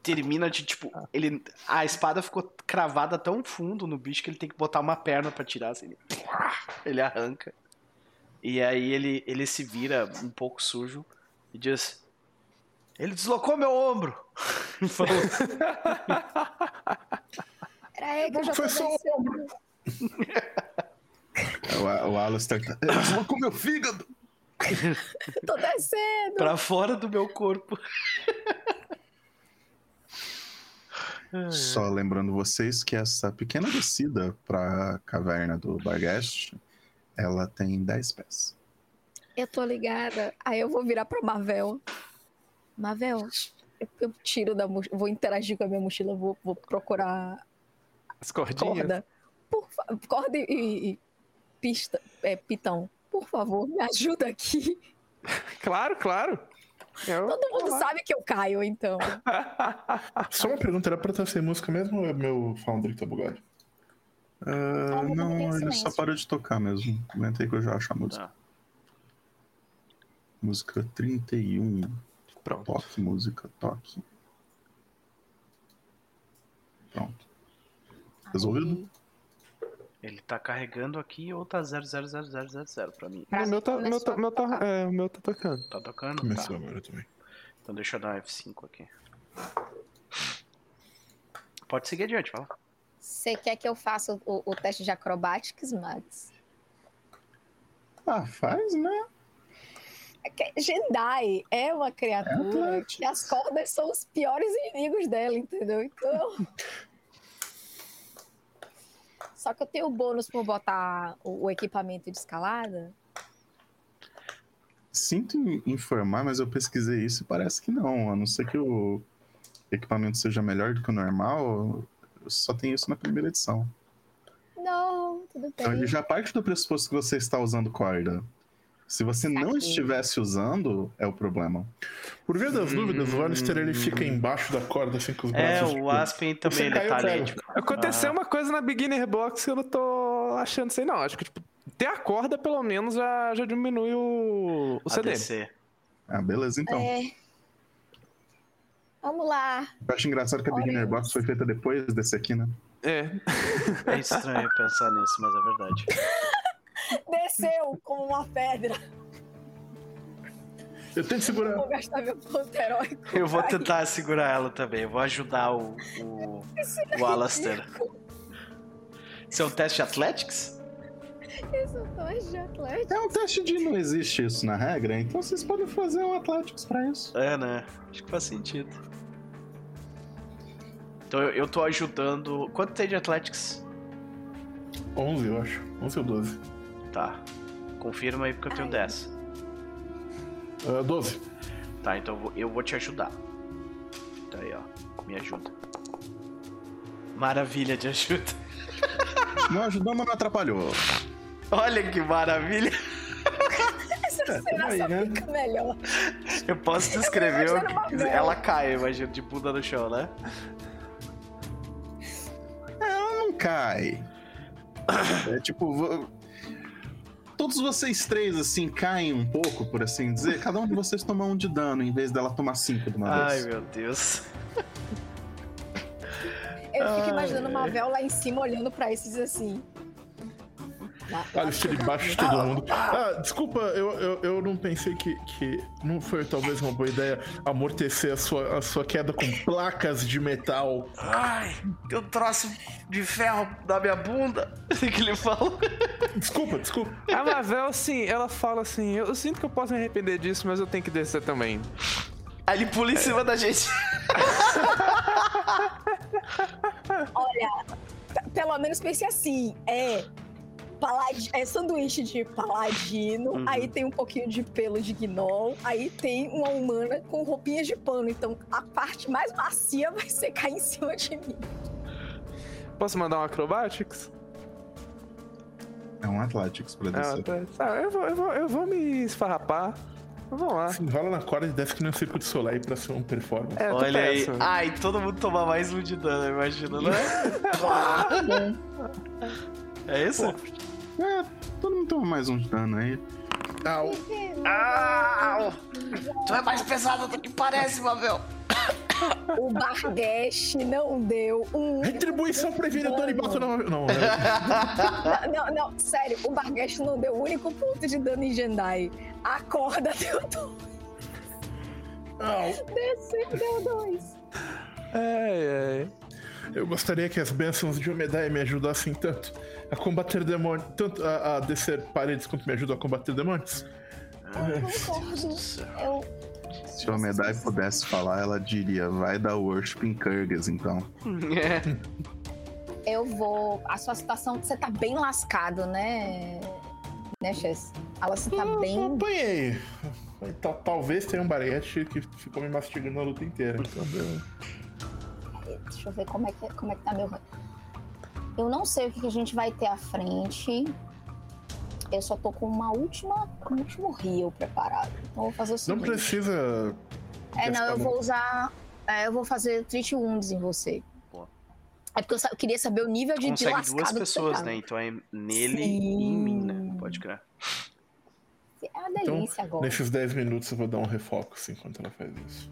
termina de tipo. Ele, a espada ficou cravada tão fundo no bicho que ele tem que botar uma perna pra tirar. Assim, ele, (laughs) ele arranca. E aí ele, ele se vira um pouco sujo e diz: Ele deslocou meu ombro! (laughs) E falou, Era aí que eu já Foi só. O, o Alistair tá. Ele deslocou meu fígado! (laughs) Tô descendo. pra fora do meu corpo. Só lembrando vocês que essa pequena descida pra caverna do Bargast, ela tem 10 pés. Eu tô ligada. Aí eu vou virar pra Mavel. Mavel, eu, eu tiro da mochila, vou interagir com a minha mochila, vou, vou procurar As cordinhas. corda. Por fa- corda e, e- e pista, é, pitão. Por favor, me ajuda aqui. (laughs) Claro, claro. Eu- Todo mundo sabe que eu caio, então. (laughs) Só uma pergunta, era pra sem música mesmo ou é meu Foundry que tá bugado? Ah, não ele só parou de tocar mesmo. Aguenta aí que eu já acho a música. Tá. Música 31. Pronto. Toque, música, toque. Pronto. Resolvido? Ele tá carregando aqui ou tá 0000000 pra mim? O meu tá, meu tá, meu tá, é, o meu tá tocando. Tá tocando? Começou Tá. agora também. Então deixa eu dar um F5 aqui. Pode seguir adiante, fala. Você quer que eu faça o, o teste de acrobatics, Max? Ah, faz, né? É Jendai é uma criatura Atlético. que as cordas são os piores inimigos dela, entendeu? Então. (laughs) Só que eu tenho bônus por botar o, equipamento de escalada. Sinto informar, mas eu pesquisei isso e parece que não. A não ser que o equipamento seja melhor do que o normal, só tem isso na primeira edição. Não, tudo Então ele bem. já parte do pressuposto que você está usando corda. Se você não estivesse usando, é o problema. Por via das dúvidas, o Alistair ele fica embaixo da corda assim com os É, braços. o tipo, Aspen também, você ele caiu, tá ali, tipo... Aconteceu ah, uma coisa na Beginner Box que eu não tô achando isso aí, não. Acho que, tipo, ter a corda, pelo menos, já, já diminui o, o CD. DC. Ah, beleza, então. É. Vamos lá. Eu acho engraçado que a Beginner Box foi feita depois desse aqui, né? É. É estranho pensar nisso, mas é verdade. (laughs) (laughs) Desceu como uma pedra. Eu tento segurar. Vou gastar meu ponto heróico. Eu vou tentar segurar ela também, eu vou ajudar o, o, o Alastair. Isso é um teste de Athletics? Isso, dois de Atlético. É um teste de não existe isso na regra, então vocês podem fazer um Athletics pra isso. É, né? Acho que faz sentido. Então eu, eu tô ajudando. Quanto tem de Athletics? 11, eu acho. 11 ou 12. Tá. Confirma aí porque eu tenho Ai. 10. Ah, 12. Tá, então eu vou- eu vou te ajudar. Tá aí, ó. Me ajuda. Maravilha de ajuda. (laughs) Não ajudou, mas não atrapalhou. Olha que maravilha. Essa É, cena aí, só né? fica melhor. Eu posso descrever Eu o ela cai, eu imagino, de bunda no chão, né? Ela não cai. É tipo. Todos vocês três, assim, caem um pouco, por assim dizer. Cada um de vocês toma um de dano, em vez dela tomar cinco de uma Ai, vez. meu Deus. Eu fico Ai, imaginando uma ai. Vel lá em cima olhando pra isso e diz assim. "Ah, eu Olha, estou que debaixo de todo mundo. Ah, desculpa, eu, eu, eu não pensei que, que não foi talvez uma boa ideia amortecer a sua, a sua queda com placas de metal. Ai, um troço de ferro na minha bunda. (laughs) Que ele fala. Desculpa, desculpa. A Mavel, assim, ela fala assim: eu, eu sinto que eu posso me arrepender disso, mas eu tenho que descer também. Aí ele pula em cima da gente. (laughs) Olha, pelo menos pense assim, é, paladi é sanduíche de paladino, Uhum. aí tem um pouquinho de pelo de gnoll, aí tem uma humana com roupinhas de pano, então a parte mais macia vai ser cair em cima de mim. Posso mandar um acrobatics? É um Athletics pra Ah, descer. tá. Tá, eu, vou, eu, vou, eu vou me esfarrapar. Vamos lá. Se enrola na corda e desce que nem um circo de Soleil pra ser um performance. É, Olha aí. Ai, todo mundo toma mais um de dano, eu imagino, né? (laughs) é isso? É, todo mundo toma mais um de dano aí. Au. Ah, tu é mais pesado do que parece, Mavel. O Barguesh não deu um. Retribuição e bato na. Não, é. Não, não, não, sério, o Barguesh não deu o único ponto de dano em Jendai. A corda (laughs) deu dois, Au. desceu, deu dois. Ai, ai. Eu gostaria que as bênçãos de Omedai me ajudassem tanto a combater demônios, tanto a, a descer paredes quanto me ajudam a combater demônios. Eu. Se a Medai pudesse falar, ela diria: vai dar worship em Kurgas, então. (laughs) É. (laughs) Eu vou. A sua situação, você tá bem lascado, né? Né, Chess? Ela você tá Eu bem. apanhei. Tal- Talvez tenha um barete que ficou me mastigando a luta inteira. Então, eu- Deixa eu ver como é que, como é que tá meu. Eu não sei o que que a gente vai ter à frente. Eu só tô com uma última, um último rio preparado. Então eu vou fazer o não seguinte. precisa. É, não, eu vou usar. é, eu vou fazer Treat Wounds em você. Boa. É porque eu, queria saber o nível de, de Consegue lascado duas que você pessoas, tá. né? Então é nele e em mim, né? Sim. Pode crer. É uma Então, delícia agora. Nesses 10 minutos eu vou dar um refoco assim, enquanto ela faz isso.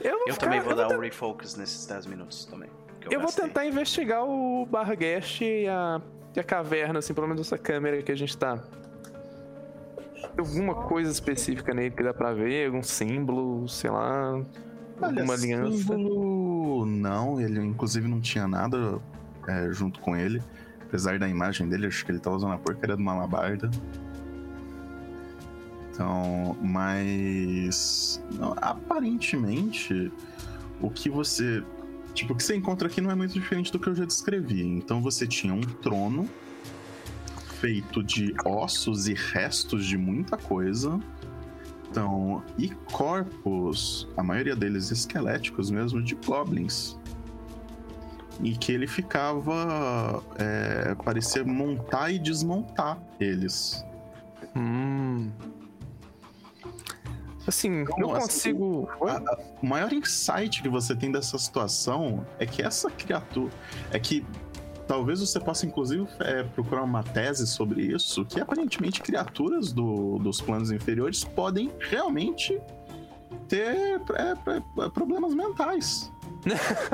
Eu, vou Eu ficar- também vou eu dar vou um refocus nesses 10 minutos também. que Eu vou tentar investigar o Barguest e a, e a caverna, assim, pelo menos essa câmera que a gente tá. Alguma coisa específica nele que dá pra ver, algum símbolo, sei lá, alguma aliança. símbolo, Não, ele inclusive não tinha nada é, junto com ele. Apesar da imagem dele, acho que ele tava usando a porcaria de uma alabarda. Então, mas. aparentemente, o que você. Tipo, o que você encontra aqui não é muito diferente do que eu já descrevi. Então você tinha um trono feito de ossos e restos de muita coisa. Então, e corpos, a maioria deles esqueléticos mesmo, de goblins. E que ele ficava. É, parecia montar e desmontar eles. Hum. Assim, eu assim? consigo. O maior insight que você tem dessa situação é que essa criatura. É que talvez você possa, inclusive, é, procurar uma tese sobre isso, que aparentemente criaturas do- dos planos inferiores podem realmente ter é, é, problemas mentais. (laughs)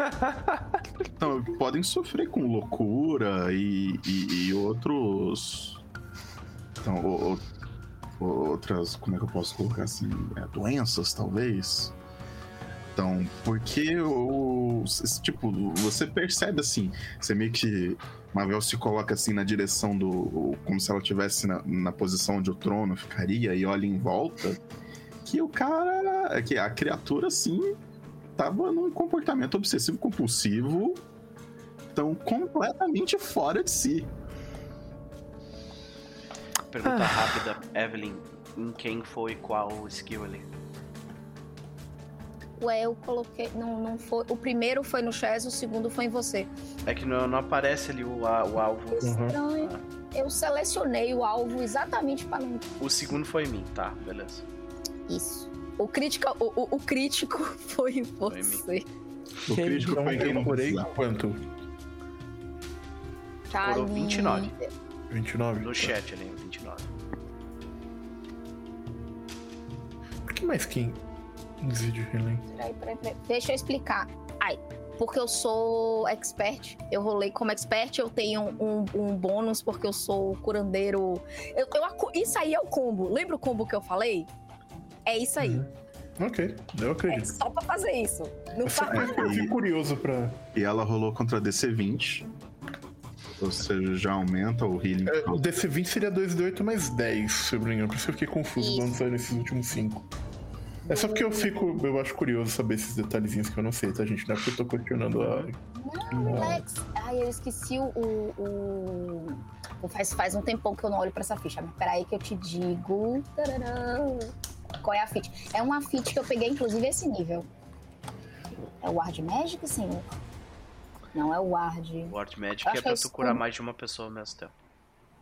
Então, podem sofrer com loucura e, e- e outros. Então, o- outras. Como é que eu posso colocar assim? é, doenças, talvez. Então, porque o. Tipo, você percebe assim. Você meio que. Mavel se coloca assim na direção do. Como se ela estivesse na, na posição onde o trono ficaria e olha em volta. Que o cara. Que a criatura, assim. Tava num comportamento obsessivo compulsivo. estão completamente fora de si. Pergunta rápida, Evelyn. Em quem foi qual skill ali? Ué, eu coloquei. Não, não foi. O primeiro foi no Chess, o segundo foi em você. É que não, não aparece ali o, a- o alvo. Uhum. Estranho. Eu selecionei o alvo exatamente para não. O segundo foi em mim, tá, beleza. Isso. O crítico, o, o- o crítico (laughs) foi em Foi em mim. você. O Que crítico Então foi quem eu curei quanto? Tá Foram ali. 29. 29? No Tá. chat ali, que mais quem desvide Helen? Peraí, peraí, peraí. Deixa eu explicar. Ai, porque eu sou expert. Eu rolei como expert, eu tenho um, um bônus porque eu sou curandeiro. Eu, eu isso aí é o combo. Lembra o combo que eu falei? É isso aí. Uhum. Ok, eu É acredito. só pra fazer isso. Não Essa- faz eu fico curioso pra. E ela rolou contra DC20. Ou seja, já aumenta o healing. É, o DC20 seria 2d8 mais 10, se eu não me engano. Por isso que eu fiquei confuso Isso. quando saiu nesses últimos 5. É só porque eu fico. Eu acho curioso saber esses detalhezinhos que eu não sei, tá, gente? Não é porque eu tô questionando a. Relax. Ai, eu esqueci o. o- o- Faz, faz um tempão que eu não olho pra essa ficha. Mas peraí que eu te digo. Tararã. Qual é a fit? É uma fit que eu peguei, inclusive, esse nível. É o Ward Magic, senhor? Não é o Ward. Ward Magic é que é pra tu curar mais de uma pessoa ao mesmo tempo.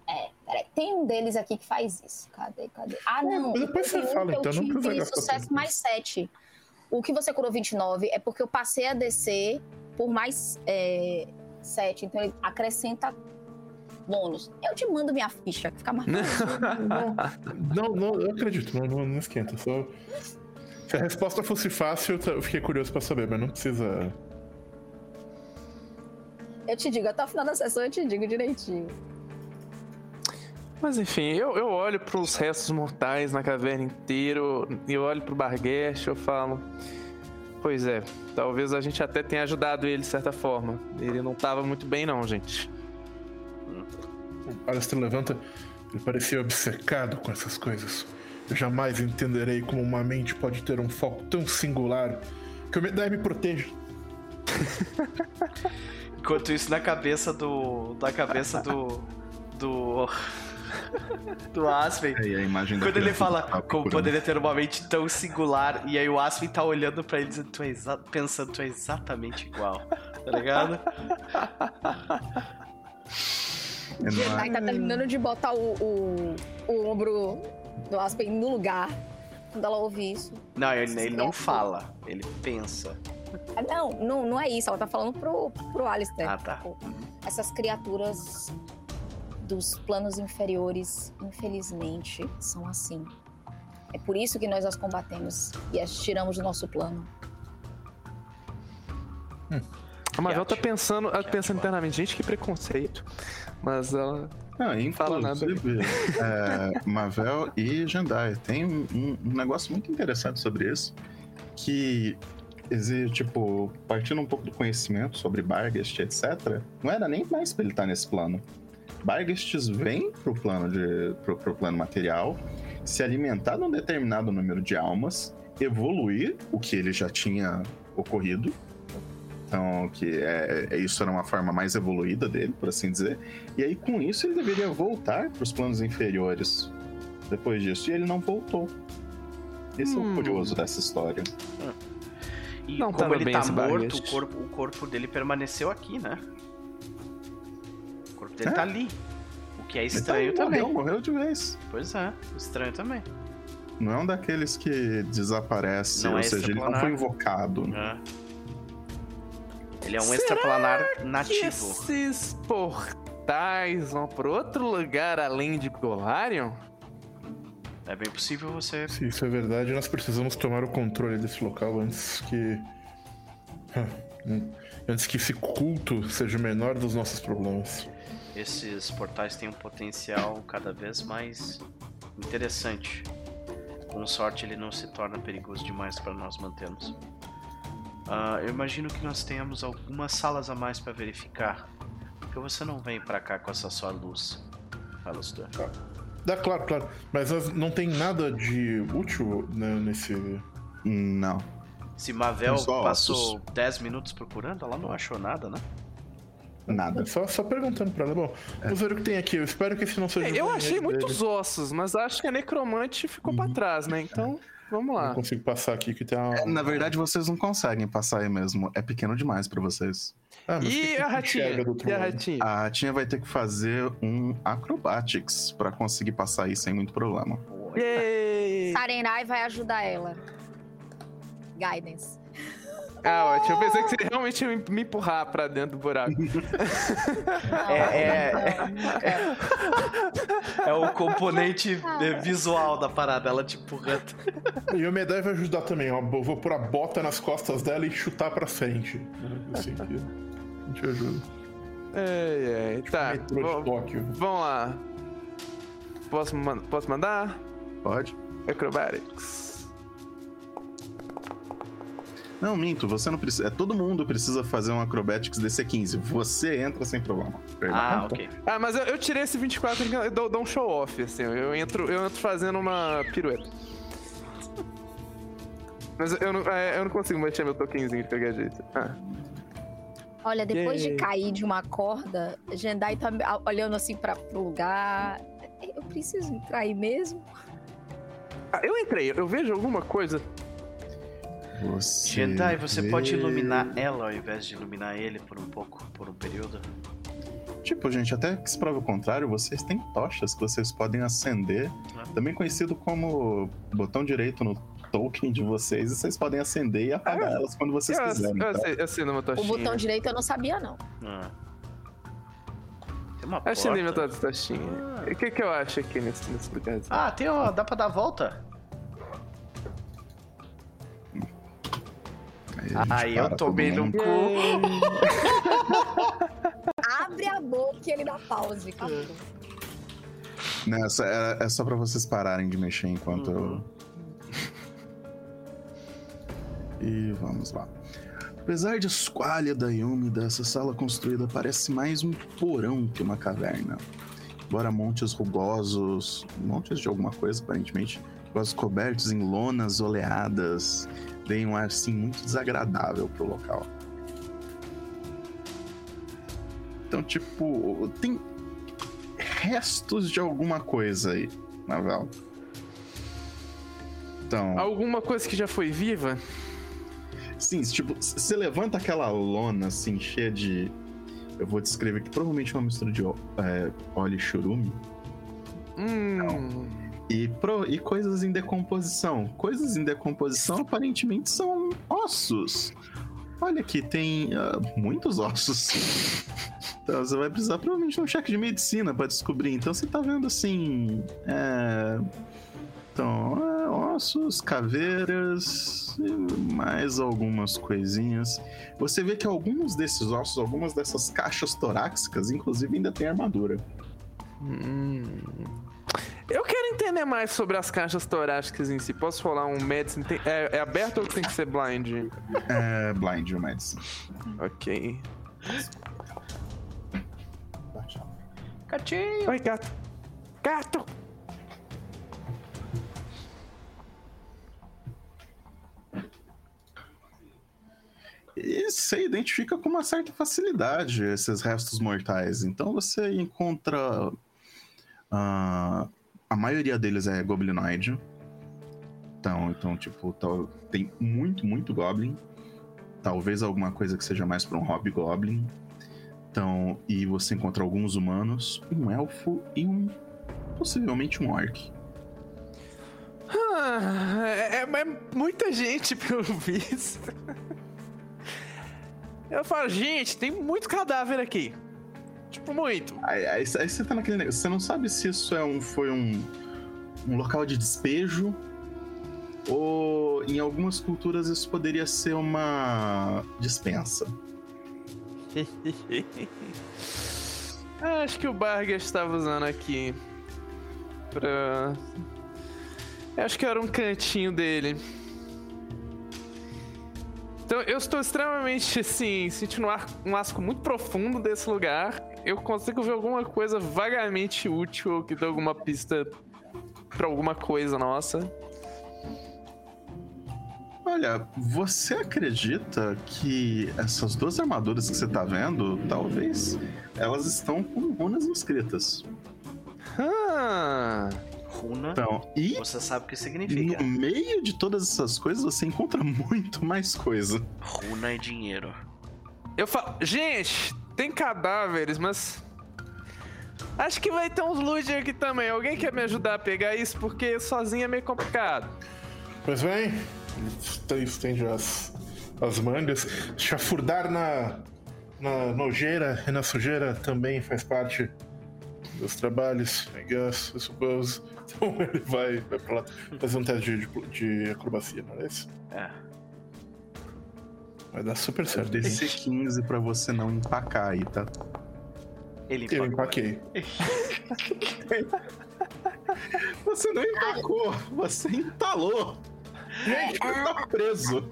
É, peraí. Tem um deles aqui que faz isso. Cadê, cadê? Ah, não. mas depois você fala, que eu então, não precisa tive gastar sucesso mais 7. O que você curou 29 é porque eu passei a descer por mais é, 7. Então ele acrescenta bônus. Eu te mando minha ficha, que fica mais (laughs) fácil. Não, não, eu acredito, não, não, não esquenta. Só. Se a resposta fosse fácil, eu fiquei curioso pra saber, mas não precisa. eu te digo, até o final da sessão eu te digo direitinho. Mas enfim, eu, eu olho pros restos mortais na caverna inteiro, e eu olho pro Barguest e eu falo. Pois é, talvez a gente até tenha ajudado ele de certa forma. Ele não tava muito bem, não, gente. O Alistair levanta. Ele parecia obcecado com essas coisas. Eu jamais entenderei como uma mente pode ter um foco tão singular que o Medai me proteja. Enquanto isso, na cabeça do. Da cabeça do. Do. Do Aspen. Aí a imagem Quando ele fala tá como poderia ter uma mente tão singular, e aí o Aspen tá olhando pra ele dizendo, tu é pensando, tu é exatamente igual, tá ligado? É, Jedi é- tá terminando de botar o, o, o ombro do Aspen no lugar. Quando ela ouve isso. Não, ele, ele não fala, ele pensa. Ah, Não, não, não é isso. Ela tá falando pro, pro Alistair. Ah, tá. Tipo, essas criaturas dos planos inferiores, infelizmente, são assim. É por isso que nós as combatemos e as tiramos do nosso plano. A Mavel tá pensando, ela pensando internamente, gente, que preconceito. Mas ela. Não, Fala nada. inclusive, é, Mavel e Jandai. Tem um, um- um negócio muito interessante sobre isso. Que existe, tipo, partindo um pouco do conhecimento sobre Bargest, etc., não era nem mais pra ele estar nesse plano. Bargests vem pro plano, de, pro, pro plano material, se alimentar de um determinado número de almas, evoluir o que ele já tinha ocorrido. Então, que é, é- isso era uma forma mais evoluída dele, por assim dizer. E aí, com isso, ele deveria voltar para os planos inferiores depois disso. E ele não voltou. Esse é Hum. o curioso dessa história. E Não como tava ele tá esse morto, o corpo, o corpo dele permaneceu aqui, né? Corpo dele É. tá ali. O que é estranho Então, também. Morreu, morreu de vez. Pois é, estranho também. Não é um daqueles que desaparece, Não ou é seja, ele não foi invocado. É. Ele é um Será extraplanar Que nativo. esses portais vão pra outro lugar além de Golarion? É bem possível você. Se isso é verdade, nós precisamos tomar o controle desse local antes que. Antes que esse culto seja o menor dos nossos problemas. Esses portais têm um potencial cada vez mais interessante. Com sorte, ele não se torna perigoso demais para nós mantermos. Ah, eu imagino que nós tenhamos algumas salas a mais para verificar. Porque você não vem para cá com essa sua luz, Alastor. Dá, claro, claro. Mas não tem nada de útil né, nesse. Não. Se Mavel passou 10 minutos procurando, ela não achou nada, né? Nada. Só, só perguntando pra ela. Bom, vamos ver o que tem aqui. Eu espero que esse não seja. É, eu achei dele. muitos ossos, mas acho que a necromante ficou pra trás, né? Então, vamos Não lá. consigo passar aqui que tem uma. Na verdade, vocês não conseguem passar aí mesmo. É pequeno demais pra vocês. Ah, E que a ratinha? E a ratinha? A ratinha vai ter que fazer um acrobatics pra conseguir passar aí sem muito problema. Yay! Sarenai vai ajudar ela. Guidance. Ah, ótimo. Eu pensei que você realmente ia me empurrar pra dentro do buraco. É, é, é o componente eh, visual da parada, ela te empurrando. E o Medai vai ajudar também, ó. Eu vou pôr a bota nas costas dela e chutar pra frente. Assim que a gente ajuda. Ai, ai. Tá, Metrô vo- de Tóquio. vamos lá. Posso, man- posso mandar? Pode? Acrobatics. Não, minto, você não precisa. É, todo mundo precisa fazer um acrobatics DC15. Você entra sem problema. Ah, ok. Ah, mas eu, eu tirei esse 24 aqui, eu dou, dou um show off, assim. Eu entro, eu entro fazendo uma pirueta. Mas eu não, é, eu não consigo mexer meu tokenzinho de pegar jeito. Ah. Olha, depois Yay. de cair de uma corda, Jendai tá olhando assim para pro lugar. Eu preciso entrar aí mesmo? Ah, eu entrei, eu vejo alguma coisa. Você. Jedi, você vê- pode iluminar ela ao invés de iluminar ele por um pouco, por um período? Tipo, gente, até que se prove o contrário, vocês têm tochas que vocês podem acender. Ah. Também conhecido como botão direito no token de vocês. E vocês podem acender e apagar Ah, elas quando vocês eu, quiserem. eu, tá? eu acendo uma O tochinha. botão direito eu não sabia, não. Ah. Tem uma Eu acendei minha porta. tochinha. O que, que eu acho aqui nesse, nesse lugar? Ah, tem uma... dá pra dar a volta? Aí, eu tomei no cu. (laughs) Abre a boca e ele dá pause. Acabou. Nessa, é, é só pra vocês pararem de mexer enquanto Uhum. eu. E vamos lá. Apesar de esquálida e úmida, essa sala construída parece mais um porão que uma caverna. Embora montes rugosos, montes de alguma coisa aparentemente, quase cobertos em lonas oleadas, deem um ar assim muito desagradável pro local. Então, tipo, tem restos de alguma coisa aí na vala. Então, Alguma coisa que já foi viva? sim, tipo, você levanta aquela lona assim, cheia de. Eu vou descrever que provavelmente é uma mistura de é, óleo e churume. Hum. E, pro- e coisas em decomposição. Coisas em decomposição aparentemente são ossos. Olha aqui, tem ah, muitos ossos. (laughs) Então você vai precisar provavelmente de um cheque de medicina pra descobrir. Então você tá vendo assim. É... Então, é, ossos, caveiras, e mais algumas coisinhas. Você vê que alguns desses ossos, algumas dessas caixas torácicas, inclusive, ainda tem armadura. Hum. Eu quero entender mais sobre as caixas torácicas em si. Posso rolar um medicine? Tem- é, é aberto ou tem que ser blind? É blind o medicine. Ok. Catinho! Oi, gato. Gato! E você identifica com uma certa facilidade esses restos mortais. Então você encontra. ah, a maioria deles é goblinoide. Então, então tipo, tal- tem muito, muito goblin. Talvez alguma coisa que seja mais para um hobgoblin. Então, e você encontra alguns humanos, um elfo e um. possivelmente um orc. Ah, é, é muita gente, (laughs) pelo visto. Eu falo, gente, tem muito cadáver aqui. Tipo, muito. Aí, aí- aí você tá naquele negócio. Você não sabe se isso é um, foi um, um local de despejo. Ou em algumas culturas isso poderia ser uma dispensa. (laughs) Acho que o Barga estava usando aqui pra. Acho que era um cantinho dele. Então eu estou extremamente assim, sentindo um, asco muito profundo desse lugar. Eu consigo ver alguma coisa vagamente útil que dê alguma pista pra alguma coisa nossa. Olha, você acredita que essas duas armaduras que você tá vendo, talvez elas estão com runas inscritas. Ah, Runa, Então, e você sabe o que significa. no meio de todas essas coisas você encontra muito mais coisa. Runa é dinheiro. eu falo. Gente, tem cadáveres, mas. Acho que vai ter uns loot aqui também. Alguém quer me ajudar a pegar isso? Porque sozinho é meio complicado. Pois bem, estende as, as mangas. Chafurdar na, na nojeira e na sujeira também faz parte dos trabalhos, I guess, I suppose. Então ele vai, vai pra lá fazer um teste de, de, de acrobacia, não é isso? É. Vai dar super certo. DC 15 pra você não empacar aí, tá? Ele Eu empacou. empaquei. (laughs) Você não empacou, você entalou. Você tá preso.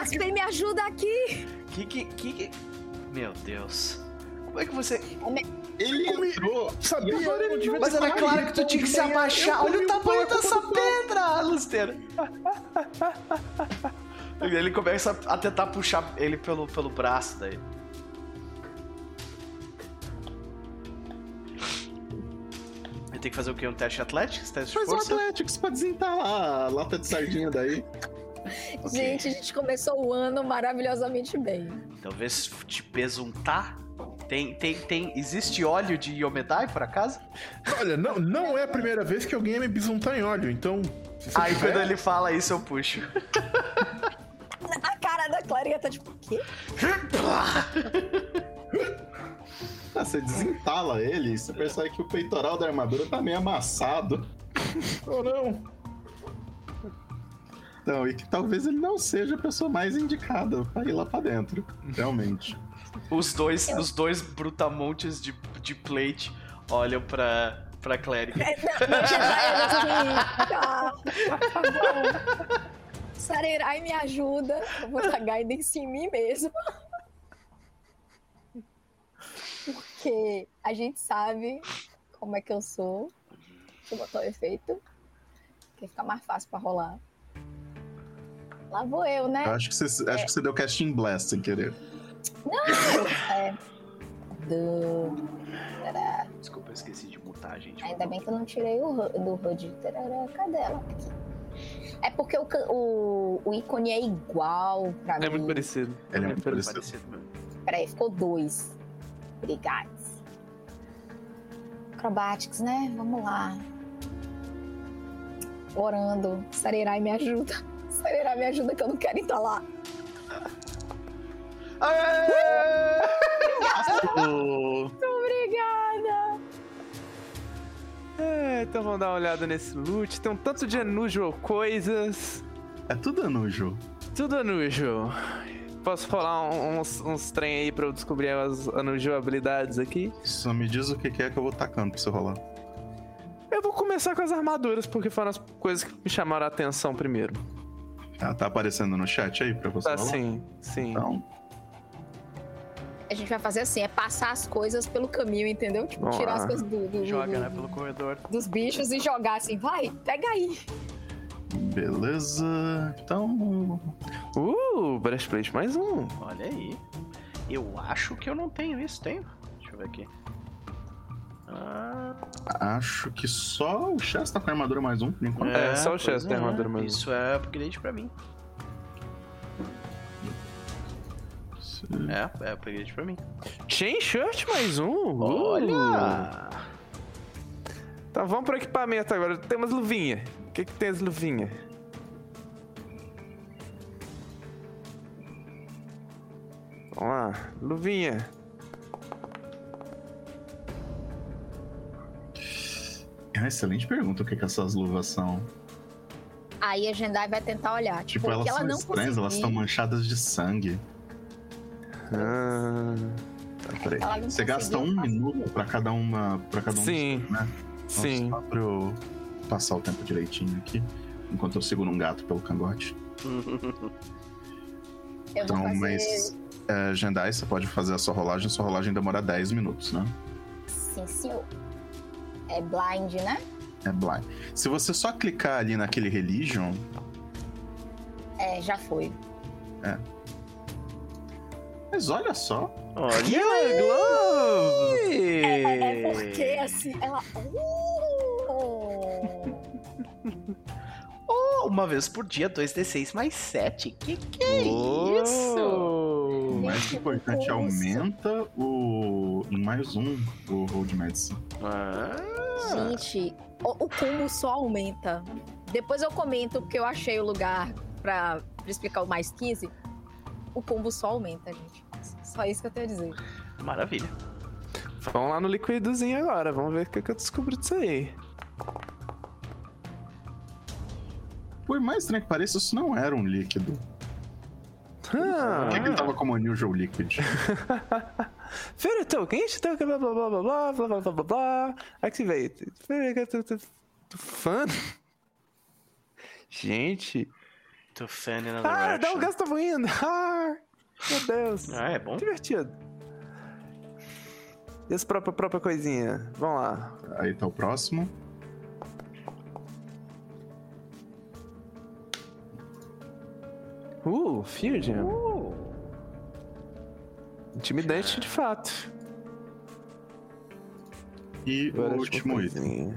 Aspen, me ajuda aqui! Que, que, que, que... Meu Deus. Como é que você... Ele entrou. Sabia, E agora eu não devia Mas era claro que tu tinha que se abaixar. Olha o tamanho dessa pedra, Lusteira. (laughs) Ele começa a tentar puxar ele pelo, pelo braço daí. Ele tem que fazer o quê? Um teste atlético? Teste de Faz um força? Athletics pra desentalar a lata de sardinha daí. Ok. Gente, a gente começou o ano maravilhosamente bem. Talvez te pesuntar? Tem, tem, tem... Existe óleo de Yomedai, por acaso? Olha, não, não é a primeira vez que alguém ia me bisuntar em óleo, então. Aí tiver, quando ele fala isso, eu puxo. (laughs) A cara da Clériga tá tipo, o quê? (laughs) Ah, você desentala ele, você percebe que o peitoral da armadura tá meio amassado. (laughs) Oh, não. Então, e que talvez ele não seja a pessoa mais indicada pra ir lá pra dentro. Realmente. Os dois, os dois brutamontes de, de plate olham pra, pra clériga. Não, Jedi, tá, tá bom. Sarerai me ajuda. Eu vou dar guidance em mim mesmo. Porque a gente sabe como é que eu sou. Deixa eu botar o efeito. Que fica mais fácil pra rolar. Lá vou eu, né? Acho que você, acho que você deu casting blast sem querer. É. Do. Tará. Desculpa, eu esqueci de mutar, gente. Ainda bem que eu não tirei o do HUD. Tarará, Cadê ela? Aqui. É porque o, o, o ícone é igual pra mim. É muito parecido. Ele é muito parecido. Parecido mesmo. Peraí, ficou dois. Obrigado. Acrobatics, né? Vamos lá. Orando. Sarerai me ajuda. (laughs) Sarerai me ajuda que eu não quero entalar. Obrigada. É, então vamos dar uma olhada nesse loot. Tem um tanto de unusual coisas. É tudo anujo. Tudo unusual. Posso falar uns, uns trem aí pra eu descobrir as unusual habilidades aqui? Só me diz o que é que eu vou tacando pra você rolar. Eu vou começar com as armaduras, porque foram as coisas que me chamaram a atenção primeiro. Tá, tá aparecendo no chat aí pra você Tá, rolar? sim, sim. Então, A gente vai fazer assim, é passar as coisas pelo caminho, entendeu? Tipo, Vamos tirar lá. as coisas do, do- Joga, do- né, pelo corredor. dos bichos e jogar assim, vai, pega aí. beleza. Então, Uh, breastplate mais um. Olha aí. Eu acho que eu não tenho isso, tenho? Deixa eu ver aqui. Ah, acho que só o Chess tá com a armadura mais um, por enquanto. É, só o Chess tem armadura mesmo. Isso é upgrade pra mim. É, é upgrade pra mim. Chain shirt mais um. Uh. Olha! Tá, vamos pro equipamento agora. Tem umas luvinhas. O que, que tem as luvinhas? Vamos lá, luvinha. É uma excelente pergunta o que, que essas luvas são. Aí a Jendai vai tentar olhar. Tipo, Tipo, elas que ela são não estranhas, elas estão conseguir- manchadas de sangue. Ah, Tá, peraí. Você gasta um passar. minuto pra cada uma. Pra cada um Sim. dos- né? sim. Só pra eu passar o tempo direitinho aqui. Enquanto eu seguro um gato pelo cangote. (laughs) Eu vou Então, fazer... mas. É, Jendai, você pode fazer a sua rolagem. A sua rolagem demora 10 minutos, né? Sim, senhor. É blind, né? É blind. Se você só clicar ali naquele religion, É, já foi. Mas olha só. Olha, Glove! É, é porque assim, ela. Uh! (laughs) Oh, uma vez por dia, 2d6 mais 7. Que que é isso? O mais importante, nossa. aumenta o. mais um o roll de medicine. Ah, Gente, o, o combo só aumenta. Depois eu comento, porque eu achei o lugar pra, pra explicar o mais 15. O combo só aumenta, gente. Só isso que eu tenho a dizer. maravilha. Vamos lá no liquidozinho agora. Vamos ver o que, que eu descubro disso aí. Por mais estranho que pareça, isso não era um líquido. Ah, Por que, que ele tava como unusual liquid? Fairy Token, each token, blá blá blá blá blá blá blá blá blá blá. Activate. Fairy Token. Fun. Gente. To fan in another Ah, dá um gasto indo. (laughs) Ah, meu Deus. Ah, é bom? Divertido. E essa própria, própria coisinha? Vamos lá. Aí tá o próximo. Uh, Fusion. Uh, Intimidante de fato. E Agora, o último item.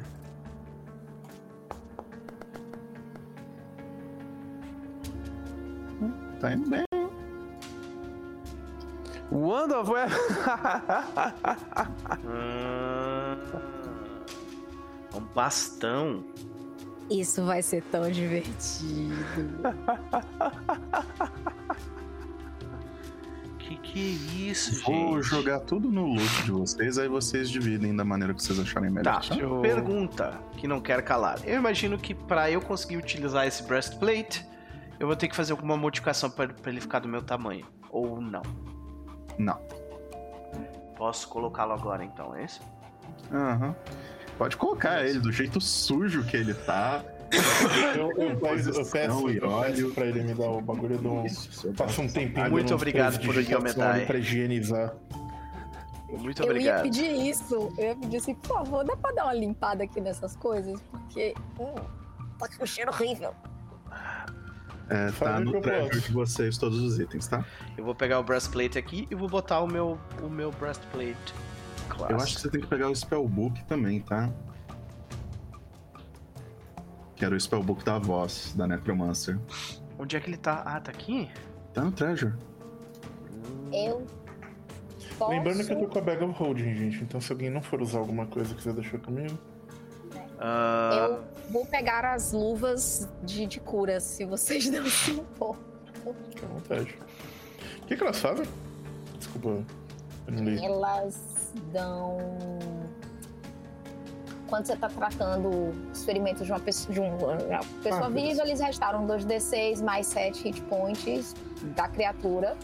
Tá indo bem. Wand of Web. ah, um bastão. Isso vai ser tão divertido. (laughs) Que que é isso, Vou gente? jogar tudo no loot de vocês, aí vocês dividem da maneira que vocês acharem melhor. Tá, eu- pergunta que não quer calar. Eu imagino que pra eu conseguir utilizar esse breastplate, eu vou ter que fazer alguma modificação pra pra ele ficar do meu tamanho. Ou não. Não. Posso colocá-lo agora então, é isso? Aham. Pode colocar ele do jeito sujo que ele tá. Eu, eu, peço, eu, peço, e eu peço pra ele me dar o bagulho do. Isso, Passa um tempinho. Muito obrigado por ali Pra higienizar. Muito eu ia obrigado. pedir isso. Eu ia pedir assim, por favor, dá pra dar uma limpada aqui nessas coisas? Porque. Hum, tá com um cheiro horrível. É, tá no treasure de vocês todos os itens, tá? Eu vou pegar o breastplate aqui e vou botar o meu, o meu breastplate classe. Eu acho que você tem que pegar o spellbook também, tá? Que era o spellbook da voz, da Necromancer. Onde é que ele tá? Ah, tá aqui? Tá no treasure. Eu. Posso... Lembrando que eu tô com a bag of holding, gente. Então se alguém não for usar alguma coisa que você deixou comigo. Ah, Eu vou pegar as luvas de, de cura, se vocês (laughs) não se importam. Fique à vontade. O que, que elas fazem? Desculpa, eu não li. Elas dão. Quando você tá tratando os ferimentos de uma pessoa, de um- uma pessoa Ah, viva, eles restauram 2d6 mais 7 hit points da criatura,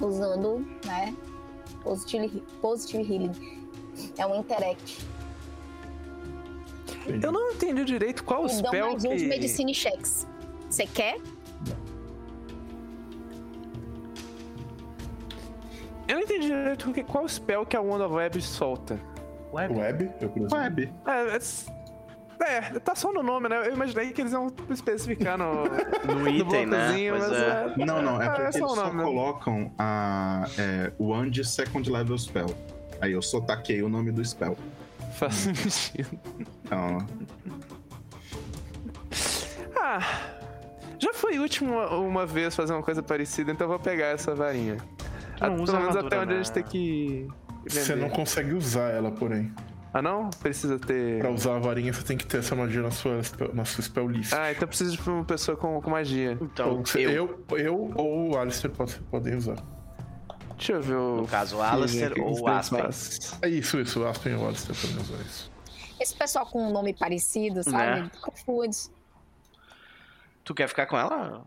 usando, né? Positive, positive Healing. É um interact. Eu não entendi direito qual o E dão spell mais um de que... Medicine Checks. Você quer? Eu não entendi direito o que- qual spell que a Wand of Web solta. web. Web? Eu. Web. É, é, é, tá só no nome, né? Eu imaginei que eles iam especificar (laughs) no, No item, né? blocozinho, Pois mas é. é. Não, não, é porque só eles o só nome, né? colocam a, é, Wand Second Level Spell. Aí eu só taquei o nome do spell. Faz sentido. Então, Ah, já foi útil uma, uma vez fazer uma coisa parecida, então eu vou pegar essa varinha. Não usa Pelo menos até onde a né? gente tem que. Você vender. não consegue usar ela, porém. Ah, não? Precisa ter. Pra usar a varinha, você tem que ter essa magia na sua, spell- na sua spell list. Ah, então precisa de uma pessoa com, com magia. Então, Ou você- eu, eu, eu ou o Alistair pode, podem usar. Deixa eu ver o. no caso, o Alistair ou o Aspen. É isso, isso. O Aspen e o Alistair podem usar isso. Esse pessoal com um nome parecido, sabe? Né? Confunde. Tu quer ficar com ela?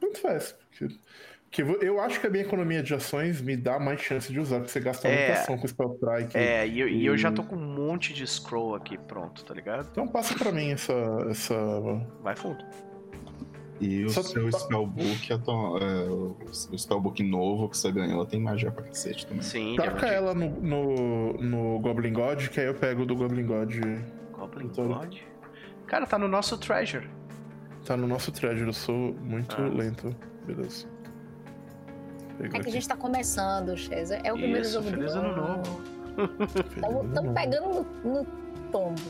Tanto faz. Porque, porque eu acho que a minha economia de ações me dá mais chance de usar, porque você gasta É. muita ação com Spell Strike. É, e eu, e eu já tô com um monte de scroll aqui pronto, tá ligado? Então passa pra mim essa. essa... Vai fundo. E o Só- seu spellbook, é, o spellbook novo que você ganhou, tem magia pra cacete também. Sim, Taca de- ela no, no, no Goblin God, que aí eu pego do Goblin God. Goblin Então- God. Cara, tá no nosso treasure. Tá no nosso treasure, eu sou muito Ah. lento. Beleza. É que a gente tá começando, Chesa. É o primeiro Isso, jogo feliz do ano novo. Estamos pegando no, no tombo.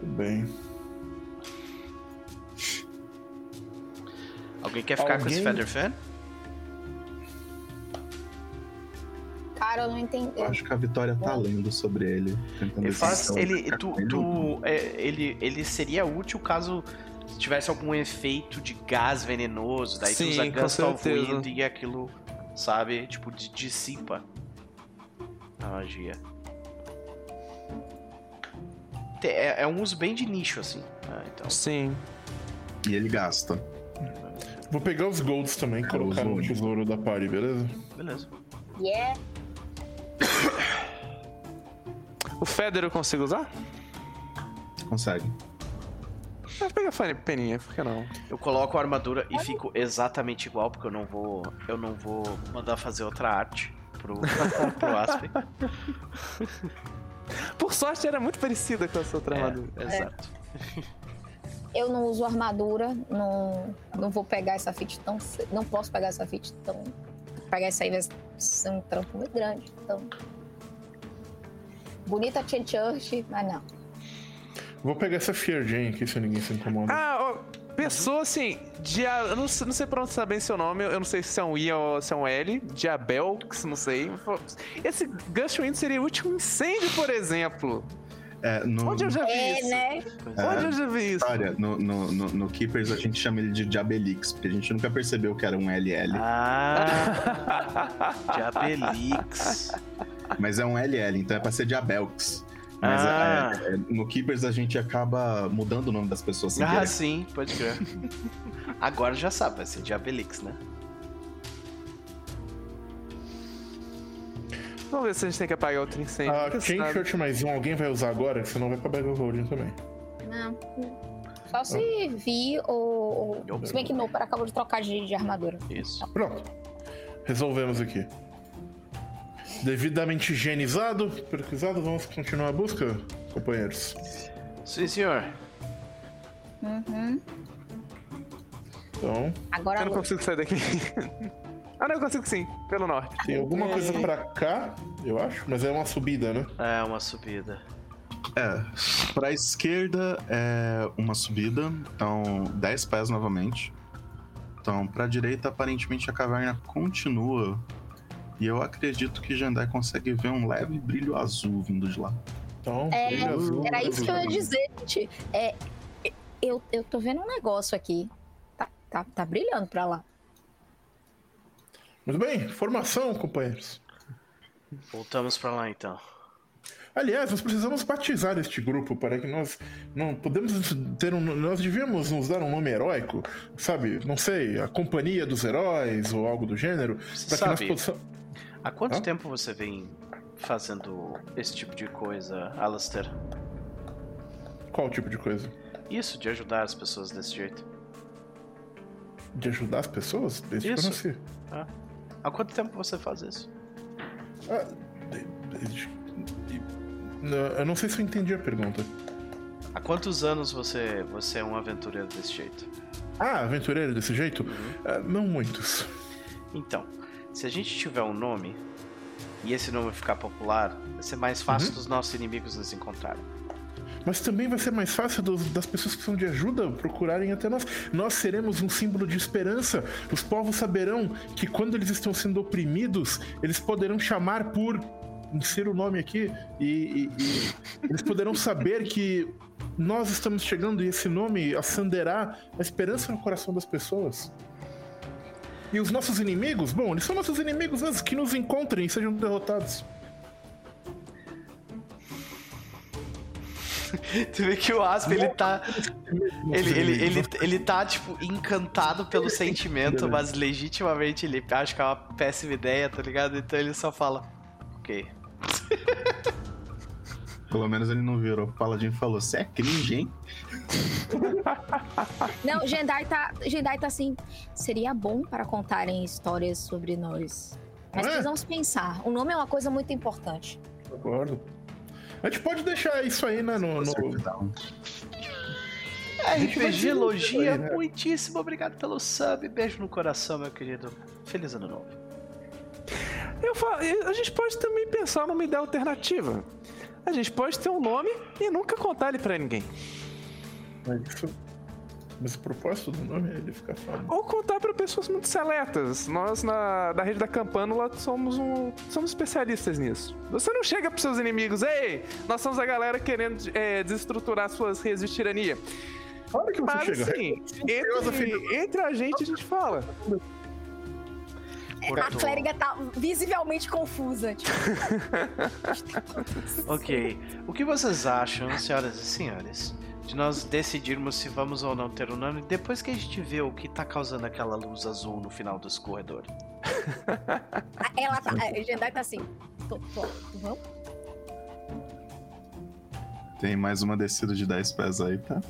Tudo bem. Alguém quer ficar com esse Alguém- Feather Fan? Cara, eu não entendi. Eu acho que a Vitória tá lendo sobre ele. tentando Ele faz. Ele, tu, tu- é, ele, ele seria útil caso tivesse algum efeito de gás venenoso. Daí Sim, tu usa com Gust of. Wind e aquilo, sabe? Tipo, di- dissipa a magia. É, é um uso bem de nicho, assim. né? Então, Sim. E ele gasta. Vou pegar os golds também e É, colocar no tesouro da party, beleza? beleza. Yeah. O Feather eu consigo usar? Consegue. Ah, pega a peninha, por que não? Eu coloco a armadura e fico exatamente igual, porque eu não vou. Eu não vou mandar fazer outra arte pro, (laughs) pro Aspen. Por sorte era muito parecida com essa outra armadura. É, exato. Eu não uso armadura, não, não vou pegar essa fit tão cedo. Não posso pegar essa fit tão. Pegar essa aí vai ser um trampo muito grande. Então. Bonita Chen Church, mas não. Vou pegar essa Fear Jane aqui, se ninguém se incomoda. Ah, ó, pessoa assim, dia, eu não, sei- não sei pronunciar bem seu nome, eu não sei se é um I ou se é um L, Diabelx, não sei. Esse Gust Wind seria o último incêndio, por exemplo. É, no, Onde eu já vi É, isso? né? Onde eu já vi isso? Olha, no, no, no, no Keepers a gente chama ele de Diabelix, porque a gente nunca percebeu que era um LL. Ah, (laughs) Diabelix. Mas é um LL, então é pra ser Diabelx. Mas Ah. é- é- no Keepers a gente acaba mudando o nome das pessoas Ah, querer. sim, pode crer. (laughs) Agora já sabe, vai ser Diabelix, né? Vamos ver se a gente tem que apagar outro incêndio. A porque Chain sabe- Shirt mais um, alguém vai usar agora? Senão vai pra of Holding também. Não. Só se vi ou. Se bem que não, para acabou de trocar de, de armadura. Isso. Pronto. Resolvemos aqui. Devidamente higienizado, pesquisado, vamos continuar a busca, companheiros. Sim, senhor. Uhum. Então, Agora Eu não consigo sair daqui. (laughs) ah, não, eu consigo sim, pelo norte. tem alguma coisa pra cá, eu acho, mas é uma subida, né? É uma subida. É, pra esquerda é uma subida, então 10 pés novamente. Então, pra direita, aparentemente a caverna continua. E eu acredito que Jandai consegue ver um leve brilho azul vindo de lá. Então, É, azul, Era isso que eu ia dizer, gente. É, eu, eu tô vendo um negócio aqui. Tá, tá, tá brilhando pra lá. Muito bem, formação, companheiros. Voltamos pra lá então. Aliás, nós precisamos batizar este grupo para que nós não podemos ter um. Nós devíamos nos dar um nome heróico, sabe? Não sei, a Companhia dos Heróis ou algo do gênero, para que nós possamos. há quanto Hã? tempo você vem fazendo esse tipo de coisa, Alastair? Qual tipo de coisa? Isso, de ajudar as pessoas desse jeito. De ajudar as pessoas? Desde que eu Isso. nasci. Há quanto tempo você faz isso? Ah, Eu não sei se eu entendi a pergunta. Há quantos anos você, você é um aventureiro desse jeito? Ah, aventureiro desse jeito? Ah, não muitos. Então, se a gente tiver um nome e esse nome ficar popular, vai ser mais fácil Uhum. dos nossos inimigos nos encontrarem. Mas também vai ser mais fácil dos- das pessoas que são de ajuda procurarem até nós. Nós seremos um símbolo de esperança. Os povos saberão que quando eles estão sendo oprimidos, eles poderão chamar por. Insira o nome aqui. E, e- e eles poderão saber que nós estamos chegando e esse nome acenderá a esperança no coração das pessoas. E os nossos inimigos, bom, eles são nossos inimigos antes que nos encontrem e sejam derrotados. (laughs) Tu vê que o Asp, ele tá. Ele, ele, ele, ele tá, tipo, encantado pelo sentimento, mas legitimamente ele acha que é uma péssima ideia, tá ligado? Então ele só fala. Ok. (laughs) Pelo menos ele não virou pro Paladin e falou: Você é cringe, hein? (laughs) Não, Gendai tá, Gendai tá assim. Seria bom para contarem histórias sobre nós. Mas É. precisamos pensar. O nome é uma coisa muito importante. Concordo. A gente pode deixar isso aí, né? No, no-. RPG Logia, aí, né? muitíssimo obrigado pelo sub. Beijo no coração, meu querido. Feliz ano novo. Eu falo, a gente pode também pensar numa ideia alternativa. A gente pode ter um nome e nunca contar ele pra ninguém. Mas, isso- mas o propósito do nome é ele ficar famoso. Ou contar pra pessoas muito seletas. Nós, na, da rede da Campânula, somos, um, somos especialistas nisso. Você não chega pros seus inimigos, ei, nós somos a galera querendo é, desestruturar suas redes de tirania. Claro que você Mas chega. assim, entre, entre a gente a gente fala. A clériga tá visivelmente confusa. Tipo, (laughs) (laughs) Ok. O que vocês acham, senhoras e senhores, de nós decidirmos se vamos ou não ter um nome depois que a gente vê o que tá causando aquela luz azul no final desse corredor? (laughs) ela tá. A Jendai tá assim. Tô, tô, vamos? Tem mais uma descida de 10 pés aí, tá?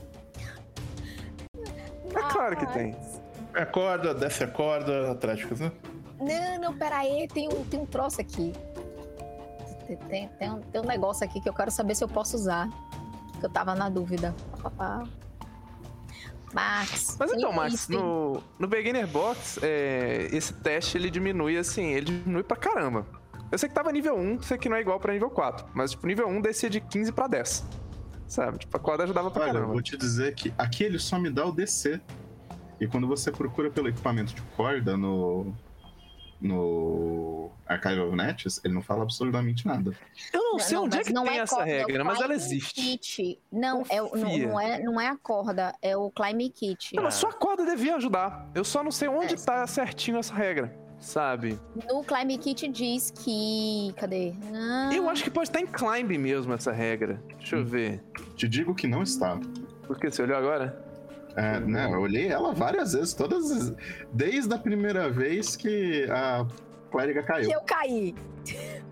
É claro que tem. É a corda, desce a corda, atléticas, né? Não, não, peraí, tem um, tem um troço aqui. Tem, tem, tem um, tem um negócio aqui que eu quero saber se eu posso usar. Que eu tava na dúvida. Pá, pá, pá. Max. Mas então, Max, no, no Beginner Box, é, esse teste ele diminui assim, ele diminui pra caramba. Eu sei que tava nível 1, sei que não é igual pra nível 4, mas tipo, nível 1 descia de 15 pra 10. Sabe? Tipo, a corda ajudava pra Olha, eu caramba. vou te dizer que aqui ele só me dá o DC. E quando você procura pelo equipamento de corda no. No Archive of Nets, ele não fala absolutamente nada. Eu não sei onde é que não tem essa corda, é regra, mas ela existe. Kit. Não, é, não, não é, não é a corda, é o climb kit. Não, mas só a corda devia ajudar. Eu só não sei onde É. tá certinho essa regra, sabe? No climb kit diz que. Cadê? Ah, Eu acho que pode estar em climb mesmo essa regra. Deixa eu ver. Te digo que não está. Por que você olhou agora? É, né, eu olhei ela várias vezes, todas. as- Desde a primeira vez que a clériga caiu. que eu caí. (laughs)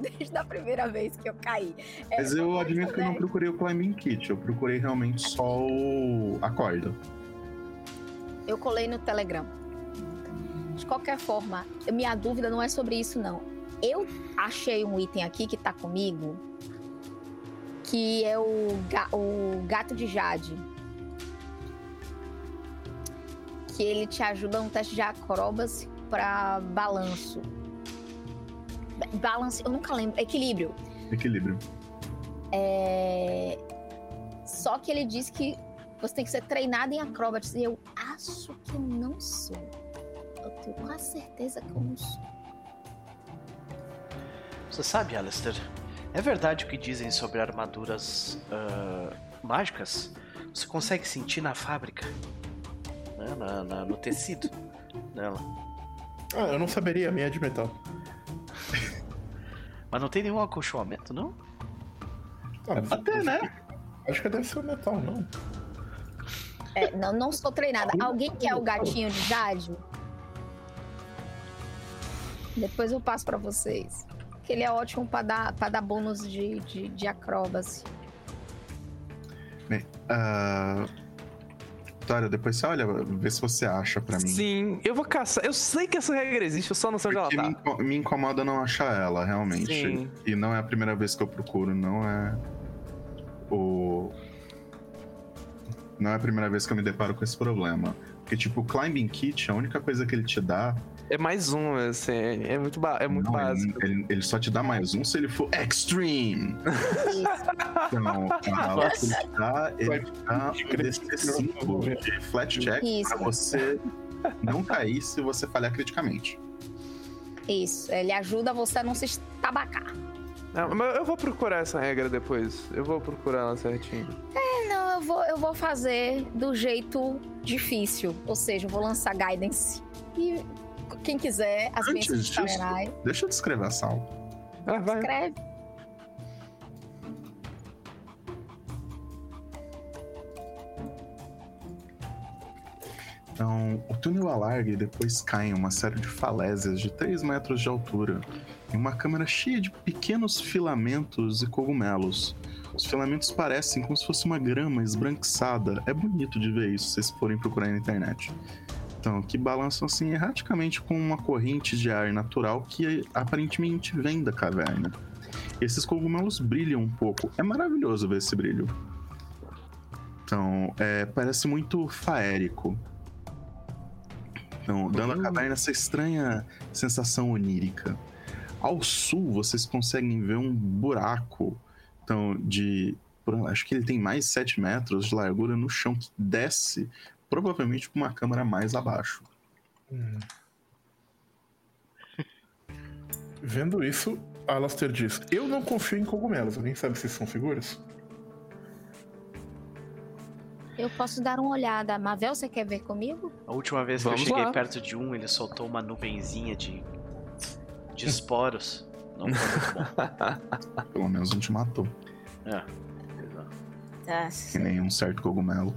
Desde a primeira vez que eu caí. É, Mas eu admito que eu não né? procurei o climbing kit, eu procurei realmente só o... a corda. Eu colei no Telegram. De qualquer forma, minha dúvida não é sobre isso, não. Eu achei um item aqui que tá comigo, que é o, ga- o gato de Jade. Que ele te ajuda no teste de acrobas pra balanço. Ba- Balance, eu nunca lembro. Equilíbrio. Equilíbrio. É... Só que ele diz que você tem que ser treinado em acrobatas. E eu acho que eu não sou. Eu tenho quase certeza que eu não sou. Você sabe, Alistair, é verdade o que dizem sobre armaduras ah, mágicas? Você consegue sentir na fábrica, né, na- na- no tecido dela. Ah, eu não saberia, a minha é de metal. (laughs) Mas não tem nenhum acolchoamento, não? Ah, Até, né? Acho que deve ser o metal, não. É, não, não sou treinada. Alguém quer o gatinho de Jade? Depois eu passo pra vocês. Que ele é ótimo pra dar, pra dar bônus de, de, de acrobacia. Ah, Depois você olha, vê se você acha pra mim. Sim, eu vou caçar. Eu sei que essa regra existe, eu só não sei onde ela me, tá. inco- me incomoda não achar ela, realmente. Sim. E não é a primeira vez que eu procuro, não é o. Não é a primeira vez que eu me deparo com esse problema. Porque, tipo, o Climbing Kit, a única coisa que ele te dá. É mais um, assim, é é muito, ba- é muito não, ele- básico. Ele, ele só te dá mais um se ele for Extreme. Então, a (laughs) bala que ele te dá, ele te dá um DC 5 de flat check Isso. pra você não cair se você falhar criticamente. Isso, ele ajuda você a não se estabacar. Não, mas eu vou procurar essa regra depois. Eu vou procurar ela certinho. Não, eu vou, eu vou fazer do jeito difícil. Ou seja, eu vou lançar guidance. E quem quiser, as Antes bênçãos de Deixa eu descrever a sala. Ah, vai. escreve. Então, o túnel alarga e depois cai em uma série de falésias de 3 metros de altura, em uma câmara cheia de pequenos filamentos e cogumelos. Os filamentos parecem como se fosse uma grama esbranquiçada. É bonito de ver isso, se vocês forem procurar na internet. Então, que balançam assim erraticamente com uma corrente de ar natural que aparentemente vem da caverna. Esses cogumelos brilham um pouco. É maravilhoso ver esse brilho. Então, é, parece muito faérico. Então, dando a caverna essa estranha sensação onírica. Ao sul, vocês conseguem ver um buraco então, de. Acho que ele tem mais 7 metros de largura no chão que desce, provavelmente com uma câmara mais abaixo. Hum. Vendo isso, Alastair diz: Eu não confio em cogumelos. Alguém sabe se são seguros? Eu posso dar uma olhada. Mavel, você quer ver comigo? A última vez que Vamos eu cheguei lá. perto de um, ele soltou uma nuvenzinha de. de esporos. Não foi muito bom. (laughs) Pelo menos não te matou. É. exato. Tá. Que nem um certo cogumelo.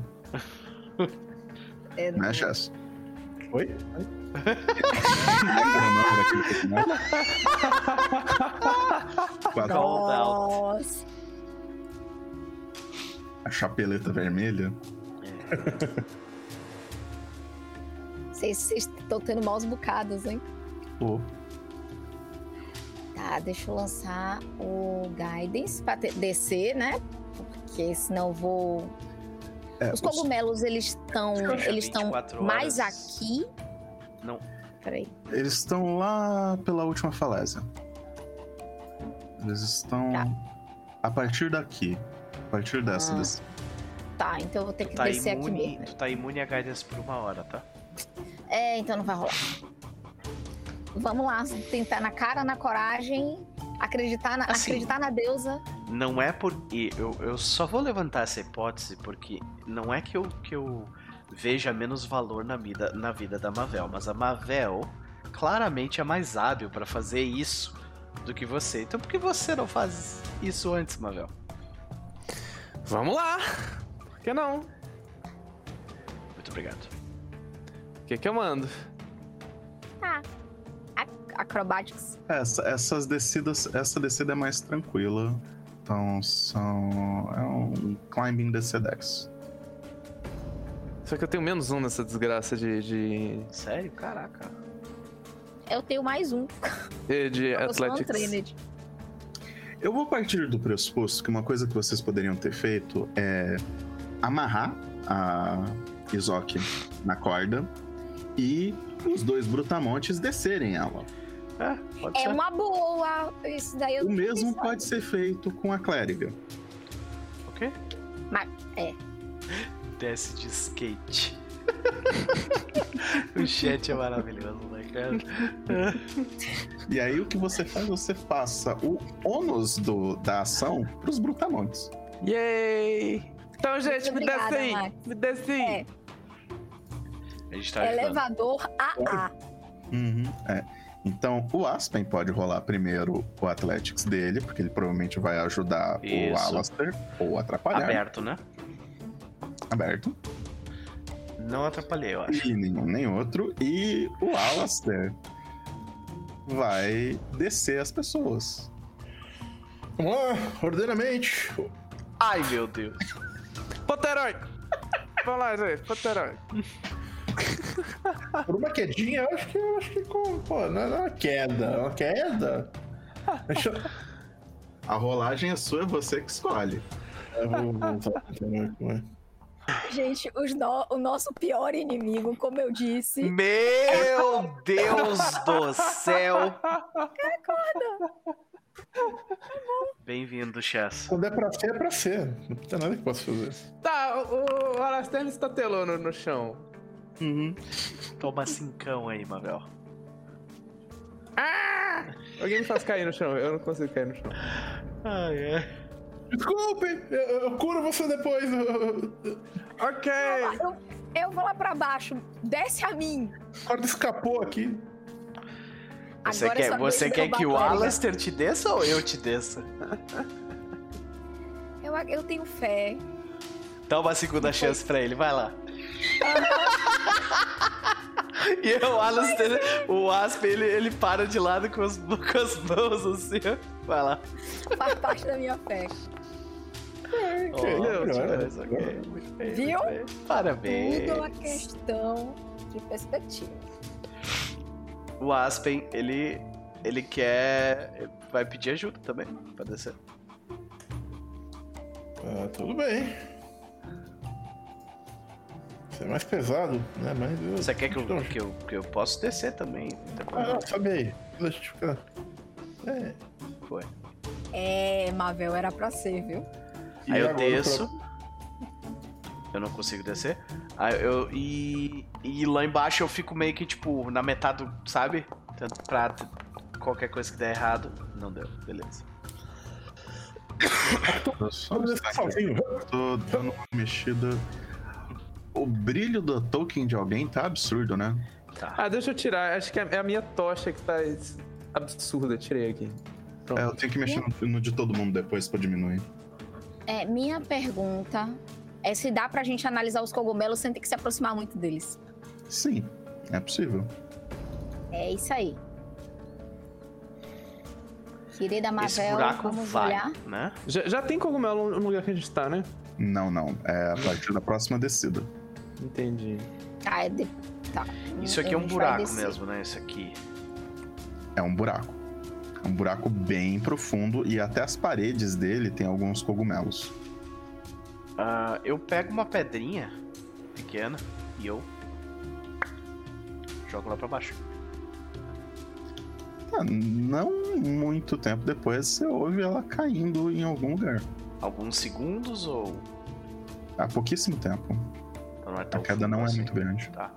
(laughs) Não- Né? Oi? Como é o nome daquele cogumelo? Quatro- Nossa. A chapeleta vermelha. Vocês estão tendo maus bocados, hein? Pô, Tá, deixa eu lançar o Guidance pra descer, né? Porque senão eu vou. É, Os cogumelos, eles estão. Eles estão 24 mais horas. aqui. Não. Peraí. Eles estão lá pela última falésia. Eles estão Tá. a partir daqui. A partir dessa. Ah. desse- Tá, então eu vou ter que Tá descer aqui imune, mesmo. tu tá imune a guidance por uma hora, tá? É, então não vai rolar. Vamos lá, tentar na cara, na coragem, acreditar na, Assim. acreditar na deusa. Não é por. e Eu, eu só vou levantar essa hipótese porque não é que eu, que eu veja menos valor na vida, na vida da Mavel, mas a Mavel claramente é mais hábil pra fazer isso do que você. Então por que você não faz isso antes, Mavel? Vamos lá! Por que não? Muito obrigado. O que que eu mando? Acrobatics. Essa, essas descidas. Essa descida é mais tranquila. Então são. É um climbing DCDX. Só que eu tenho menos um nessa desgraça de, de, Sério? Caraca. Eu tenho mais um. de, de Eu sou um Athletics. trained. Eu vou partir do pressuposto que uma coisa que vocês poderiam ter feito é amarrar a Isoki na corda e os dois brutamontes descerem ela. É, pode É ser. uma boa. Isso daí eu O mesmo pensado. pode ser feito com a clériga. Ok? Mas, é. Desce de skate. (laughs) o chat é maravilhoso, né, cara? E aí o que você faz? Você passa o ônus do, da ação pros brutamontes. Yay! Então, gente, me obrigada, desce aí! Max. Me desce aí! É. A gente tá ajudando. Elevador AA. Uhum, é. Então o Aspen pode rolar primeiro o Athletics dele, porque ele provavelmente vai ajudar o Isso. Alastair ou atrapalhar. Aberto, né? Aberto. Não atrapalhei, eu acho. E nenhum nem outro. E o Alastair vai descer as pessoas. Vamos lá, ordenamente. Ai, meu Deus. Poterói! Vamos lá, gente, Poterói. (laughs) Por uma quedinha, eu acho que eu acho que com. Pô, não é uma queda. é Uma queda. Deixa eu. A rolagem é sua, é você que escolhe. Eu vou voltar como é. Gente, os no- o nosso pior inimigo, como eu disse. Meu Deus do céu. Bem-vindo, Chess. Quando é pra ser, é pra ser. Não tem nada que possa fazer. Tá, o, o Alastair estatelou no, no chão. Uhum. Toma cincão aí, Mavel. Ah! Alguém me faz cair no chão, eu não consigo cair no chão. Ai, é. Desculpe, eu, eu curo você depois. eu- (laughs) eu- Ok! Eu, eu vou lá pra baixo. Desce a mim. A corda escapou aqui. Você Agora quer, você quer que o. Alastair te desça ou eu te desça? Eu, eu tenho fé. Dá uma segunda chance pra ele, vai lá. (laughs) e o Alastair, o Aspen, ele, ele para de lado com as, com as mãos assim, ó. Vai lá. Faz parte da minha fé. Oh, bem, Viu? Parabéns. Tudo uma questão de perspectiva. O Aspen, ele, ele quer. Vai pedir ajuda também pra descer. Ah, tudo bem. É mais pesado, né? Mas eu. Você quer que eu, Então, que eu, que eu posso descer também? Ah, não, sabe aí. Deixa eu ficar. É. Foi. É, Mavel, era pra ser, viu? E Aí eu desço. Eu não consigo descer. Aí eu. E, e lá embaixo eu fico meio que, tipo, na metade, do- sabe? Tanto pra qualquer coisa que der errado. Não deu, beleza. (coughs) Tô só Vamos descer sozinho. tô dando uma mexida. O brilho do token de alguém tá absurdo, né? Tá. Ah, deixa eu tirar. Acho que é a minha tocha que tá absurda. Tirei aqui. É, eu tenho que mexer no, no de todo mundo depois pra diminuir. É, minha pergunta é se dá pra gente analisar os cogumelos sem ter que se aproximar muito deles. Sim, é possível. É isso aí. Querida Mavel, vamos vai, olhar. né? Já, já tem cogumelo no lugar que a gente tá, né? Não, não. É a partir da próxima descida. Entendi. Tá, é de... tá. Isso aqui é um buraco mesmo, né? Isso aqui. É um buraco. É um buraco bem profundo e até as paredes dele tem alguns cogumelos. Ah, eu pego uma pedrinha pequena e eu jogo lá pra baixo. Ah, não muito tempo depois você ouve ela caindo em algum lugar. Alguns segundos ou. Há pouquíssimo tempo. Então não é A tão queda fundo não é assim. muito grande. Tá.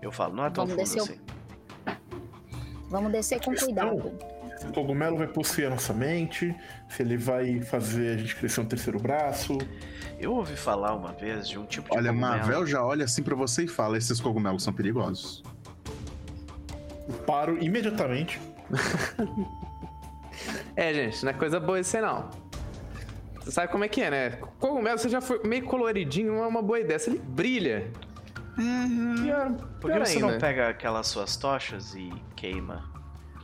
Eu falo, não é tão Vamos fundo descer o- assim. Vamos descer com cuidado. Se o cogumelo vai possuir a nossa mente, se ele vai fazer a gente crescer um terceiro braço. Eu ouvi falar uma vez de um tipo de Olha, cogumelo. Mavel já olha assim pra você e fala: esses cogumelos são perigosos. Eu paro imediatamente. É, gente, não é coisa boa isso aí, não. Você sabe como é que é, né? Cogumelo, você já foi meio coloridinho, não é uma boa ideia. Se ele brilha. Pior, Por que pior você ainda. não pega aquelas suas tochas e queima?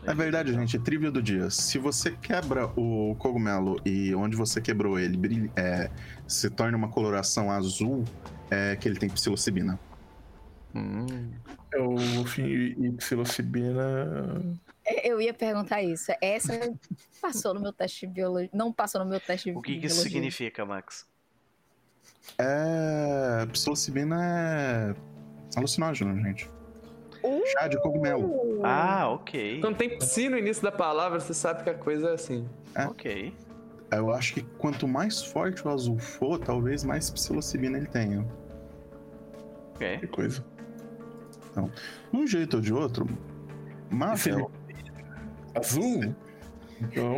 É verdade, gente. Trivia do dia. Se você quebra o cogumelo e onde você quebrou ele brilha, é, se torna uma coloração azul, é que ele tem psilocibina. Hum. É o fim e psilocibina. É, Eu ia perguntar isso. Essa passou no meu teste de biologia. Não passou no meu teste de O que, que isso biologia. significa, Max? É. Psilocibina é. alucinógeno, gente. Chá de cogumelo. Ah, ok. Quando tem psi no início da palavra, você sabe que a coisa é assim. É. Ok. Eu acho que quanto mais forte o azul for, talvez mais psilocibina ele tenha. Ok. Que coisa. De um jeito ou de outro, Marvel, Azul? Então.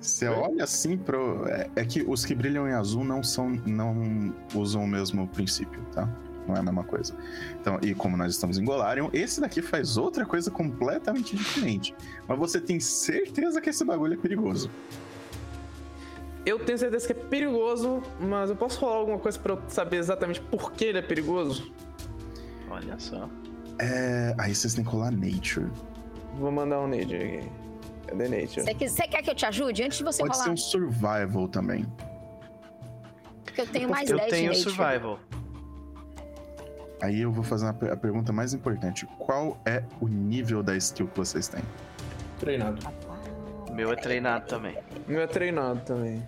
você olha assim pro. É, é que os que brilham em azul não são. não usam o mesmo princípio, tá? Não é a mesma coisa. Então, e como nós estamos em Golarion, esse daqui faz outra coisa completamente diferente. Mas você tem certeza que esse bagulho é perigoso. Eu tenho certeza que é perigoso, mas eu posso rolar alguma coisa pra eu saber exatamente por que ele é perigoso? Olha só. É. Aí vocês têm que colar Nature. Vou mandar um nade aqui. Cadê Nature? Você quer, que eu te ajude? Antes de você Pode falar, ser um survival também. porque eu tenho mais Eu 10 tenho de nature. survival. Aí eu vou fazer a pergunta mais importante. Qual é o nível da skill que vocês têm? Treinado. O meu é treinado também. Meu é treinado também.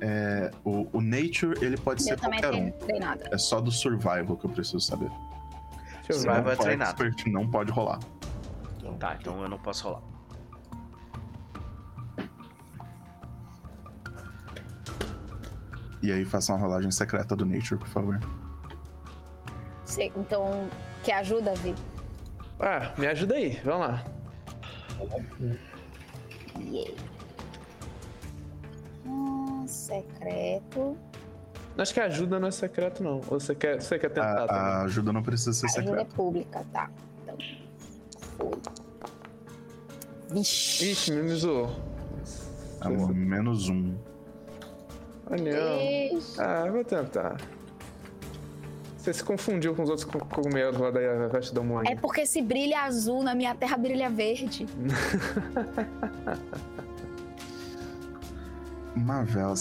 É, o, o Nature, ele pode Eu ser qualquer tenho um. treinada. É só do Survival que eu preciso saber. Eu. Survival é treinado. expert, não pode rolar. Tá, então eu não posso rolar. E aí faça uma rolagem secreta do Nature, por favor. Você- então, que ajuda, Vi? Ah, me ajuda aí, vamos lá. Yeah. Hum, secreto. Acho que a ajuda não é secreto, não. Ou você quer, você quer tentar A, também? a ajuda não precisa ser Ajuda é secreta. pública, tá. Então, foi. Vixe. Ixi, me zoou. É um menos um. Ah, não. Ah, vou tentar. Você se confundiu com os outros co- cogumelos lá da vastidão É moinha. porque se brilha azul, na minha terra brilha verde. (laughs) Marvel,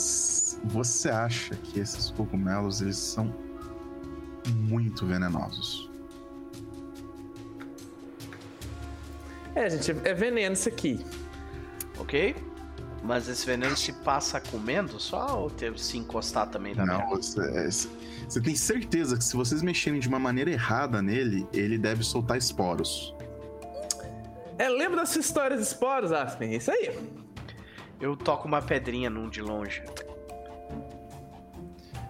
você acha que esses cogumelos eles são muito venenosos? É, gente, é veneno isso aqui. Ok? Mas esse veneno se passa comendo só ou ter, se encostar também dá Não, merda? você, você tem certeza que se vocês mexerem de uma maneira errada nele, ele deve soltar esporos. É, lembra dessa história de esporos, Aspen? Isso aí. Eu toco uma pedrinha num de longe.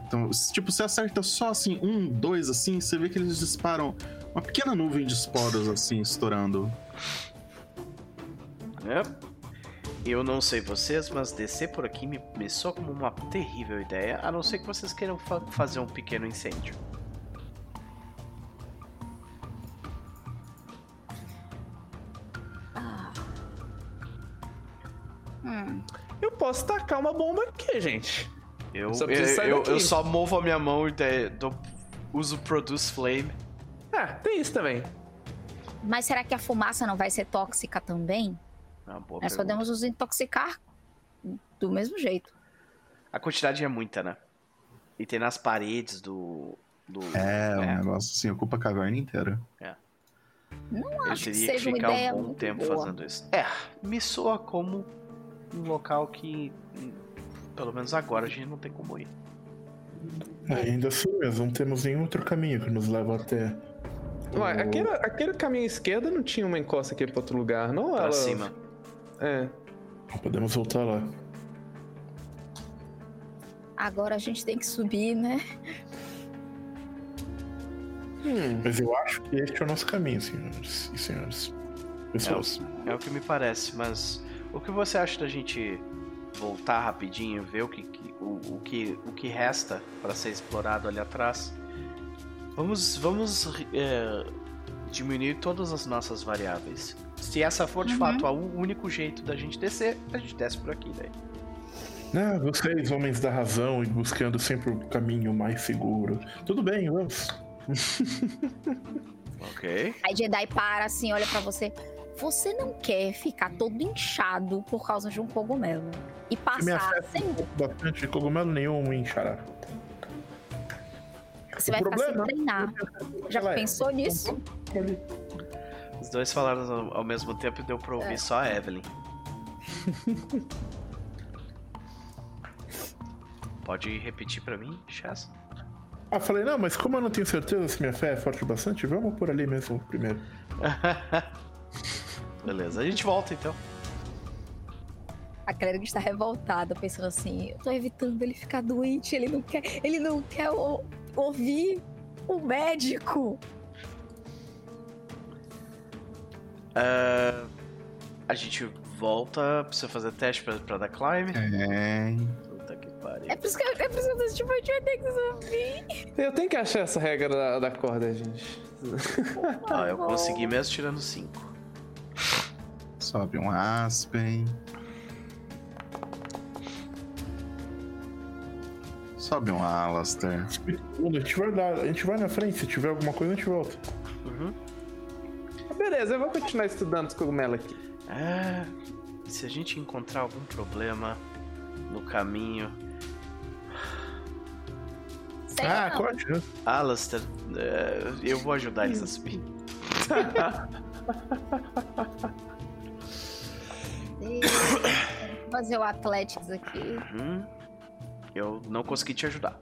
Então, se, tipo, você acerta só assim, um, dois, assim, você vê que eles disparam uma pequena nuvem de esporos, assim, estourando. né? Eu não sei vocês, mas descer por aqui me, me soa como uma terrível ideia, a não ser que vocês queiram fa- fazer um pequeno incêndio. Ah. Hum. Eu posso tacar uma bomba aqui, gente. Eu, Só eu, eu, eu só movo a minha mão e de- dou- uso Produce Flame. Ah, tem isso também. Mas será que a fumaça não vai ser tóxica também? Ah, Nós pergunta. podemos nos intoxicar do mesmo jeito. A quantidade é muita, né? E tem nas paredes do. do É, um É. negócio assim, ocupa a caverna inteira. eu acho que teria que, seja uma ficar ideia um bom muito tempo boa. fazendo isso. É, me soa como um local que. Pelo menos agora a gente não tem como ir. É, ainda assim mesmo, não temos nenhum outro caminho que nos leva até. Ué, o- aquele, aquele caminho à esquerda não tinha uma encosta aqui pra outro lugar, não? Pra Ela- cima. É. Podemos voltar lá. Agora a gente tem que subir, né? Hum. Mas eu acho que este é o nosso caminho, senhores e senhores. Pessoas. É o que me parece, mas o que você acha da gente voltar rapidinho, ver o que, que- o, o que, o que resta para ser explorado ali atrás? Vamos, vamos é, diminuir todas as nossas variáveis. Se essa for de Uhum. fato o único jeito da gente descer, a gente desce por aqui daí. Ah, vocês, homens da razão, e buscando sempre o caminho mais seguro. Tudo bem, vamos. (laughs) Ok. Aí Jedi para assim, olha pra você. Você não quer ficar todo inchado por causa de um cogumelo. E passar sem. bastante cogumelo nenhum xará. Você vai ficar sem problema- treinar. Já é. pensou nisso? Os dois falaram ao, mesmo tempo e deu pra ouvir É. só a Evelyn. (laughs) Pode repetir pra mim, Chess? Ah, falei, não, mas como eu não tenho certeza se minha fé é forte o bastante, vamos por ali mesmo primeiro. (laughs) Beleza, a gente volta então. A clérigo está revoltada, pensando assim: eu tô evitando ele ficar doente, ele não quer, ele não quer ouvir o médico. Ah, a gente volta, precisa fazer teste pra, pra dar climb. É. Puta que pariu. É por isso que eu, é por isso que eu tô tipo, a gente vai ter que subir. Eu tenho que achar essa regra da, da corda, gente. Ah, eu consegui mesmo tirando 5. Sobe um Aspen. Sobe um Alastair. A gente vai dar, a gente vai na frente, se tiver alguma coisa a gente volta. Uhum. Beleza, eu vou continuar estudando os cogumelos aqui. Ah, se a gente encontrar algum problema no caminho. Sei ah, corte, né? Alastair, eh, eu vou ajudar eles a subir. (coughs) Vou fazer o Athletics aqui. Uhum. Eu não consegui te ajudar.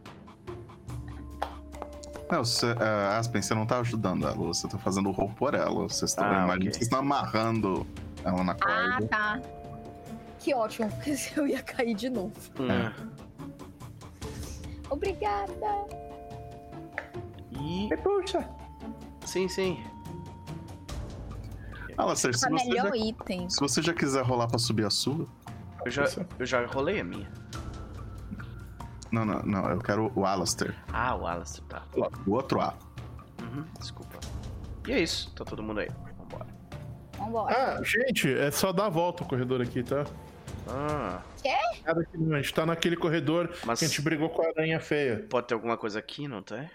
Não, você, é, Aspen, você não tá ajudando ela, você tá fazendo o rolo por ela. Vocês estão, Ah, imagina, ok. vocês estão amarrando ela na Ah, corda. tá. Que ótimo, (laughs) porque eu ia cair de novo. Hum. Obrigada. E. E puxa. Sim, sim. Alastair, se você, já, melhor item. se você já quiser rolar pra subir a sua. Eu já, eu já rolei a minha. Não, não, não, eu quero o Alastair. Ah, o Alastair, tá. O outro A. Uhum, desculpa. E é isso, tá todo mundo aí. Vambora. Vambora. Ah, gente, é só dar a volta o corredor aqui, tá? Ah, não, a gente tá naquele corredor Mas- que a gente brigou com a aranha feia. pode ter alguma coisa aqui, não tem?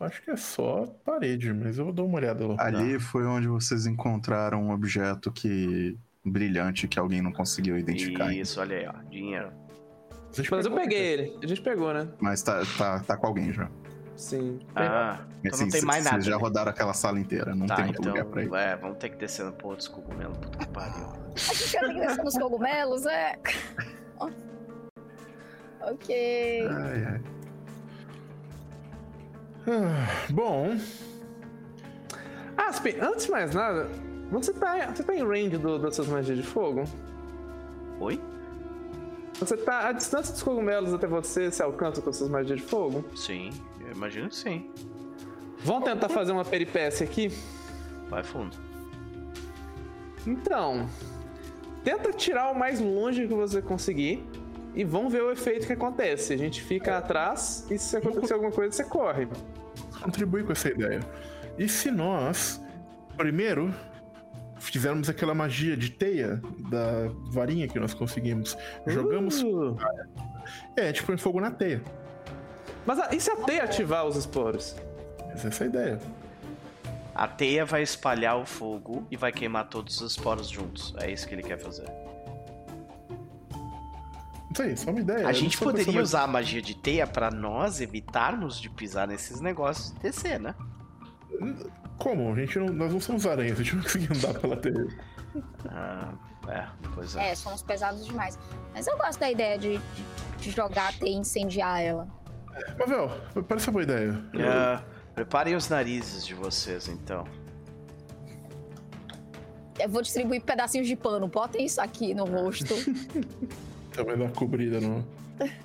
Acho que é só parede, mas eu vou dar uma olhada lá. Ali foi onde vocês encontraram um objeto que brilhante que alguém não conseguiu identificar. ainda. Isso, olha aí, ó. Dinheiro. Mas eu peguei ele. A gente pegou, né? Mas tá, tá, tá com alguém já. Sim. Ah, então Assim, não tem c- mais nada. Vocês já né? rodaram aquela sala inteira, não Tá, tem outro então, lugar pra ir. é, vamos ter que descer no pôr dos cogumelos, puta que pariu. A gente vai ter que descer nos cogumelos, é. (laughs) ok. Ai, ai. Ah, bom, Ah, Aspen, antes de mais nada, você tá, você tá em range do, das suas magias de fogo? Oi? Você tá. A distância dos cogumelos até você se alcança com as suas magias de fogo? Sim, eu imagino que sim. Vamos tentar fazer uma peripécia aqui? Vai fundo. Então, tenta tirar o mais longe que você conseguir e vamos ver o efeito que acontece. A gente fica atrás e se acontecer alguma coisa, você corre. contribui com essa ideia. E se nós, primeiro, fizermos aquela magia de teia da varinha que nós conseguimos, jogamos. Uh, É, a gente põe fogo na teia. Mas ah, e se a teia ativar os esporos? Essa é essa a ideia. A teia vai espalhar o fogo e vai queimar todos os poros juntos. É isso que ele quer fazer. Isso aí, só uma ideia. A Eu gente não a poderia mais- usar a magia de teia pra nós evitarmos de pisar nesses negócios e descer, né? Como? A gente não, nós não somos aranhas, a gente não consegue andar pela teia. Ah, é, pois é. É, somos pesados demais. Mas eu gosto da ideia de, de- de jogar a teia e incendiar ela. Mas, Vel, parece uma boa ideia. Ah, preparem os narizes de vocês, então. Eu vou distribuir pedacinhos de pano. Botem isso aqui no rosto. (laughs) Também dá uma cobrida no.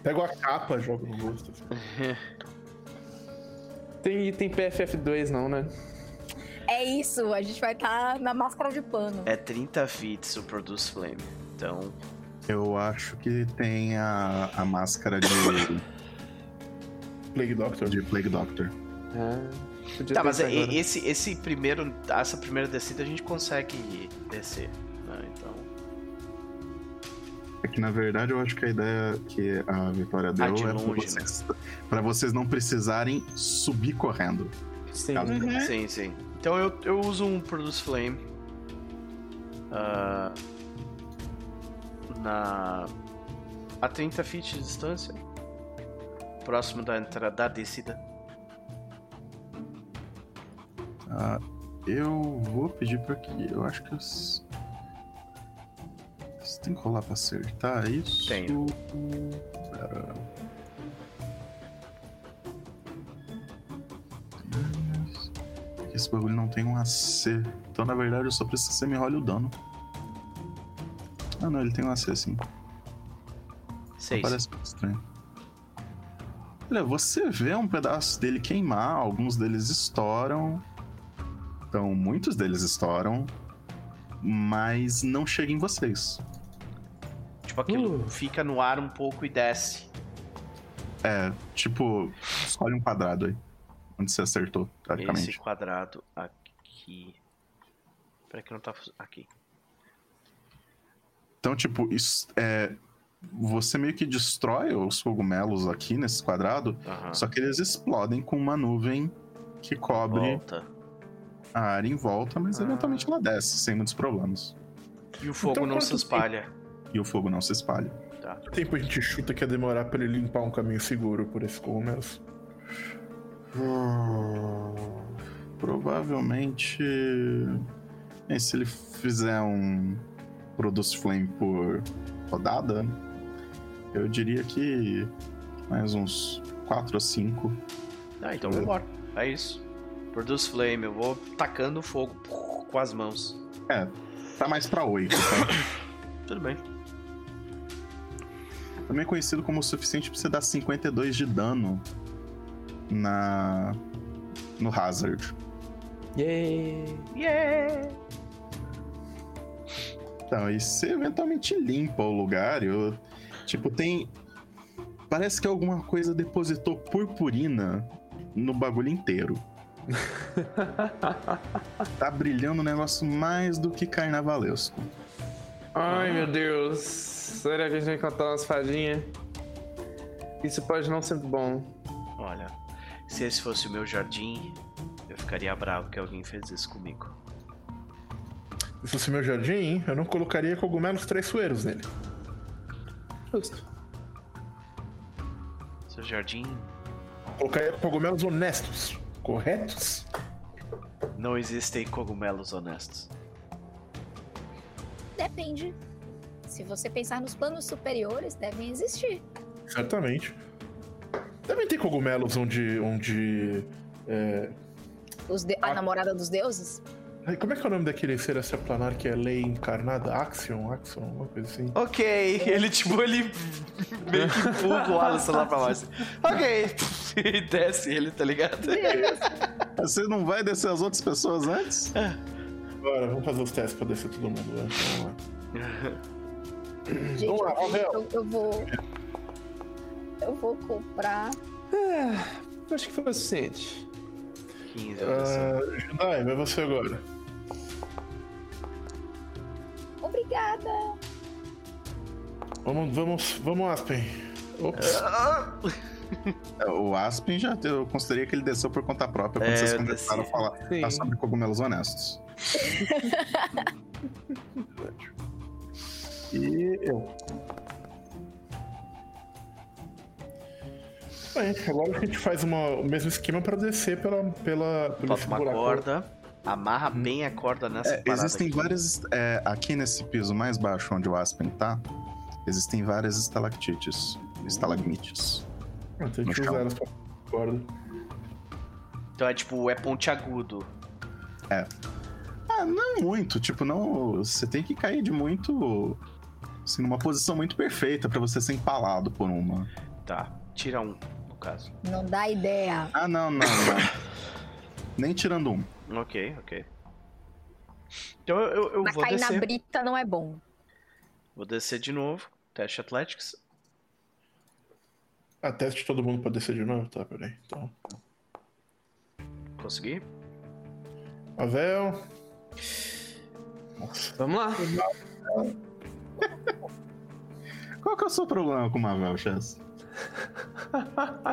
Pega a capa, joga no rosto. (laughs) Tem item PFF2 não, né? É isso, a gente vai estar na máscara de pano. É 30 feet o Produce Flame. Então, Eu acho que tem a, a máscara de, (laughs) Plague Doctor. de Plague Doctor. Podia Tá, mas agora. esse, esse primeiro, essa primeira descida a gente consegue descer, né? Então, É que na verdade eu acho que a ideia que a Vitória deu Ah, de é pra longe, vocês, pra vocês não precisarem subir correndo. Sim. Caso- sim, sim. Então eu, eu uso um Produce Flame ah, na a 30 feet de distância, próximo da entrada da descida. Ah, eu vou pedir pra que. Eu acho que os. Você tem que rolar pra acertar isso? Tenho. Pera. Esse bagulho não tem um AC. Então, na verdade, eu só preciso que você me role o dano. Ah, não, ele tem um AC sim. Seis. Parece muito estranho. Olha, você vê um pedaço dele queimar, alguns deles estouram. Então, muitos deles estouram. Mas não chega em vocês. Tipo, aquilo Uh. fica no ar um pouco e desce. É, tipo, escolhe um quadrado aí. Onde você acertou, Esse praticamente. quadrado aqui. Peraí que não tá. Aqui. Então, tipo, isso, é, você meio que destrói os cogumelos aqui nesse quadrado, Aham. só que eles explodem com uma nuvem que cobre Volta. a área em volta, mas Ah. eventualmente ela desce sem muitos problemas. E o fogo Então, não se espalha. E o fogo não se espalha. Tá. Quanto tempo a gente chuta que ia demorar pra ele limpar um caminho seguro por esse cogumelos? Provavelmente. Bem, se ele fizer um Produce Flame por rodada, eu diria que mais uns 4 ou 5. Ah, então vambora. É isso. Produce flame, eu vou tacando fogo com as mãos. É, tá mais pra 8. (coughs) Tudo bem. Também é conhecido como o suficiente pra você dar 52 de dano na. no Hazard. Yay! Yeah! Então, e você eventualmente limpa o lugar. Eu, tipo, tem. Parece que alguma coisa depositou purpurina no bagulho inteiro. (laughs) tá brilhando o negócio mais do que carnavalesco. Ai, meu Deus. Será que a gente vai encontrar umas fadinhas? Isso pode não ser bom. Olha, se esse fosse o meu jardim, eu ficaria bravo que alguém fez isso comigo. Se fosse meu jardim, eu não colocaria cogumelos traiçoeiros nele. Justo. Seu jardim Colocar cogumelos honestos, corretos? Não existem cogumelos honestos. Depende. Se você pensar nos planos superiores, devem existir. Certamente. Devem ter cogumelos onde. onde. É... Os de- A Ah. namorada dos deuses? Como é que é o nome daquele ser extraplanar que é lei encarnada? Axion, Axion, uma coisa assim. Ok, ele tipo, ele meio que empurra o Alisson lá pra baixo. Ok, e desce ele, tá ligado? Você não vai descer as outras pessoas antes? Agora, vamos fazer os testes pra descer todo mundo. Né? Vamos lá. Gente, Vamos lá, eu, eu vou. Eu vou comprar. Eu acho que foi o suficiente. 15, eu desci. Ah, Jedi, vai você agora. Obrigada! Vamos, vamos, vamos, Aspen. Ops. É, O Aspen já eu considerei que ele desceu por conta própria quando É, vocês começaram a falar, falar sobre cogumelos honestos. (laughs) (laughs) E eu. Bem, agora a gente faz uma, o mesmo esquema pra descer pela, pela, pelo Bota uma buraco. corda, amarra bem a corda nessa É, parada existem aqui. várias. é, aqui nesse piso mais baixo onde o Aspen tá, existem várias estalactites. Estalagmites. Ah, tem que usar elas pra corda. Então é tipo, é pontiagudo. Ah, não muito. Tipo, não. Você tem que cair de muito. Assim, numa posição muito perfeita pra você ser empalado por uma. Tá, tira um, caso. Não dá ideia. Ah, não, não, não. (coughs) Nem tirando um. Ok, ok. Então eu, eu, eu Mas vou cair descer. na brita não é bom. Vou descer de novo. Teste Athletics. Ah, teste todo mundo pra descer de novo? Tá, peraí. Então. Consegui? Avel. Nossa. Vamos lá. Qual que é o seu problema com o Mavel, Chess?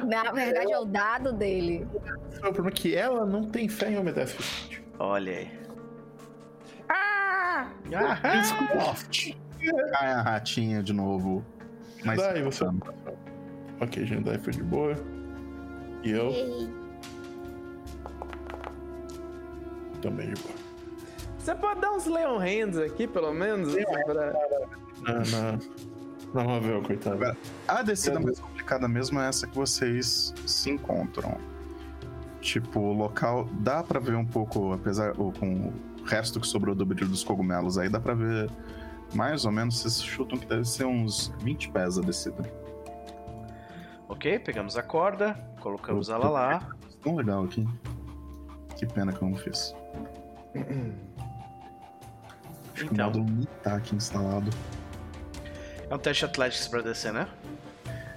Na verdade, é o dado dele. O problema é que ela não tem fé em Homem. Olha aí. Ah, a ratinha de novo. Mas Daí você. Ok, Jendai foi de boa. E eu Ei, também de boa. Você pode dar uns Leon Hands aqui, pelo menos? pra- Na, na, na Mavel, coitada. A descida mais complicada mesmo é essa que vocês se encontram. Tipo, o local dá pra ver um pouco, apesar o- com o resto que sobrou do brilho dos cogumelos aí, dá pra ver mais ou menos, vocês chutam que deve ser uns 20 pés a descida. Ok, pegamos a corda, colocamos ela lá. Tão legal aqui. Que pena que eu não fiz. (clears throat) Acho que o Então. módulo nem tá aqui instalado. É um teste Athletics pra descer, né?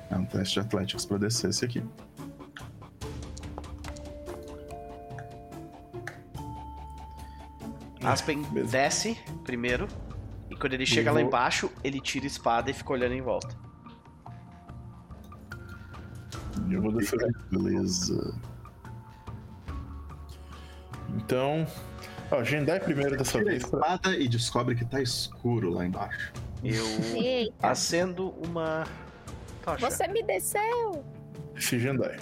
É um teste de Athletics pra descer esse aqui. Aspen (laughs) desce primeiro. E quando ele chega lá vou- embaixo, ele tira a espada e fica olhando em volta. Eu vou descer. Beleza. Então. Ó, Jendai primeiro dessa Tira a vez. Pra... espada e descobre que tá escuro lá embaixo. Eu Eita, acendo uma tocha. você me desceu. Esse Jendai.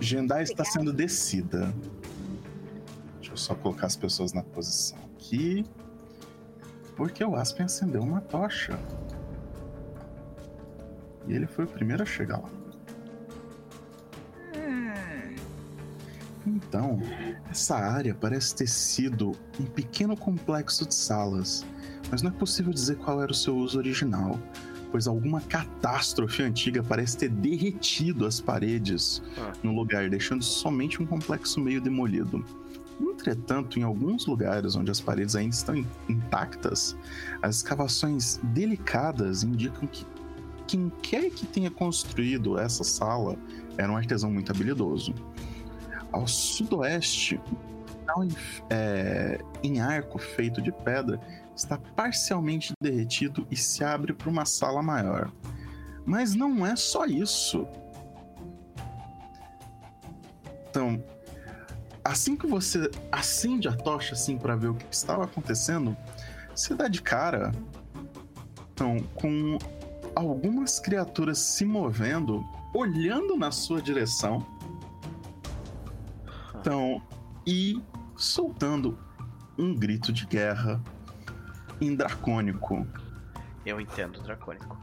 Gendai está sendo descida. Deixa eu só colocar as pessoas na posição aqui. Porque o Aspen acendeu uma tocha. E ele foi o primeiro a chegar lá. Então, essa área parece ter sido um pequeno complexo de salas, mas não é possível dizer qual era o seu uso original, pois alguma catástrofe antiga parece ter derretido as paredes Ah. no lugar, deixando somente um complexo meio demolido. Entretanto, em alguns lugares onde as paredes ainda estão in- intactas, as escavações delicadas indicam que quem quer que tenha construído essa sala era um artesão muito habilidoso. Ao sudoeste, um em, é, em arco feito de pedra está parcialmente derretido e se abre para uma sala maior. Mas não é só isso. Então, assim que você acende a tocha assim para ver o que estava acontecendo, você dá de cara então, com algumas criaturas se movendo olhando na sua direção. Então, e soltando um grito de guerra em dracônico. Eu entendo, dracônico.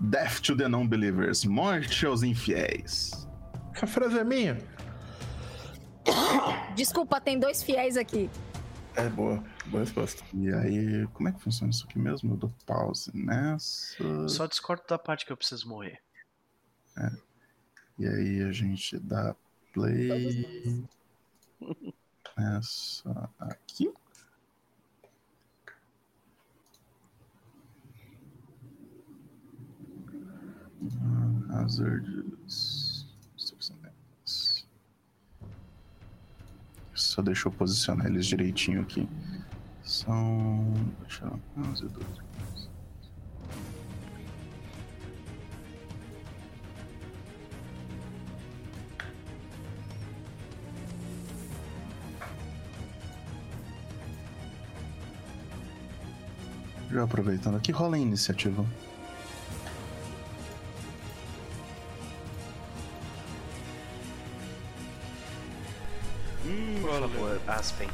Death to the non-believers. Morte aos infiéis. Essa frase é minha. Desculpa, tem dois fiéis aqui. É boa. Boa resposta. E aí, como é que funciona isso aqui mesmo? Eu dou pause nessa. Só discordo da parte que eu preciso morrer. E aí a gente dá play nessa aqui. Hazards. Só deixa eu posicionar eles direitinho aqui. São. Deixa eu. 11, 12. Já aproveitando aqui, rola a iniciativa. Aspen.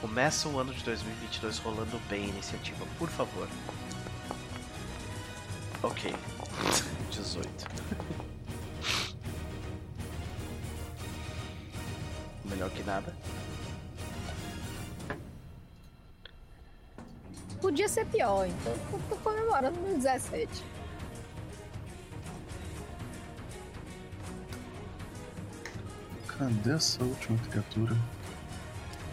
Começa o ano de 2022 rolando bem a iniciativa, por favor. Ok. (laughs) 18. Melhor que nada. Podia ser pior, então eu tô comemorando meu 17. Cadê essa última criatura?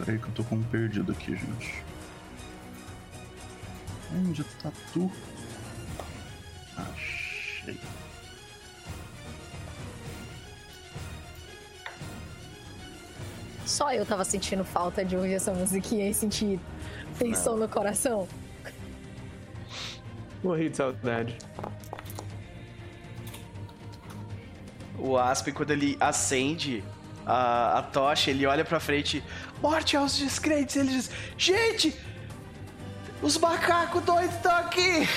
Peraí que eu tô com um perdido aqui, gente. Onde tá tu? Achei. Só eu tava sentindo falta de ouvir essa musiquinha e sentir tensão no coração. Morri de saudade. O Aspen, quando ele acende a, a tocha, ele olha pra frente. Morte aos descrentes! Ele diz: Gente! Os macacos doidos estão aqui! (laughs)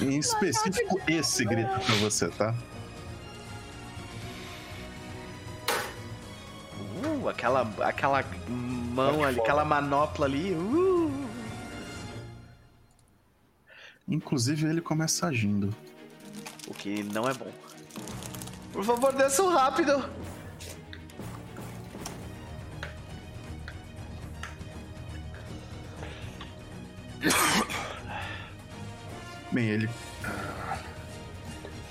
Em específico, esse grita pra você, tá? Uh, aquela, aquela mão ali, aquela manopla ali. Uh. Inclusive, ele começa agindo. O que não é bom. Por favor, desçam rápido! Bem, ele. ah,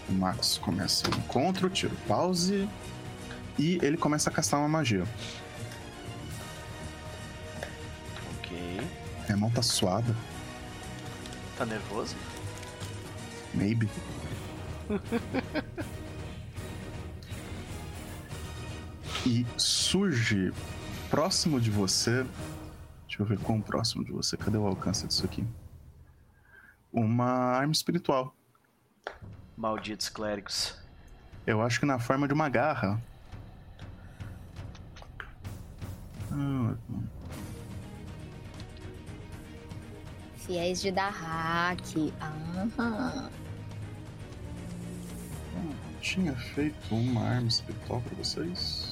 O Max começa o encontro, tira o pause. E ele começa a castar uma magia. Ok. Minha mão tá suada. Tá nervoso? Maybe. (laughs) e surge próximo de você. Deixa eu ver quão próximo de você. Cadê o alcance disso aqui? Uma arma espiritual. Malditos clérigos. Eu acho que na forma de uma garra. Ah, Fiéis de Dahak. Aham. tinha feito uma arma espiritual pra vocês?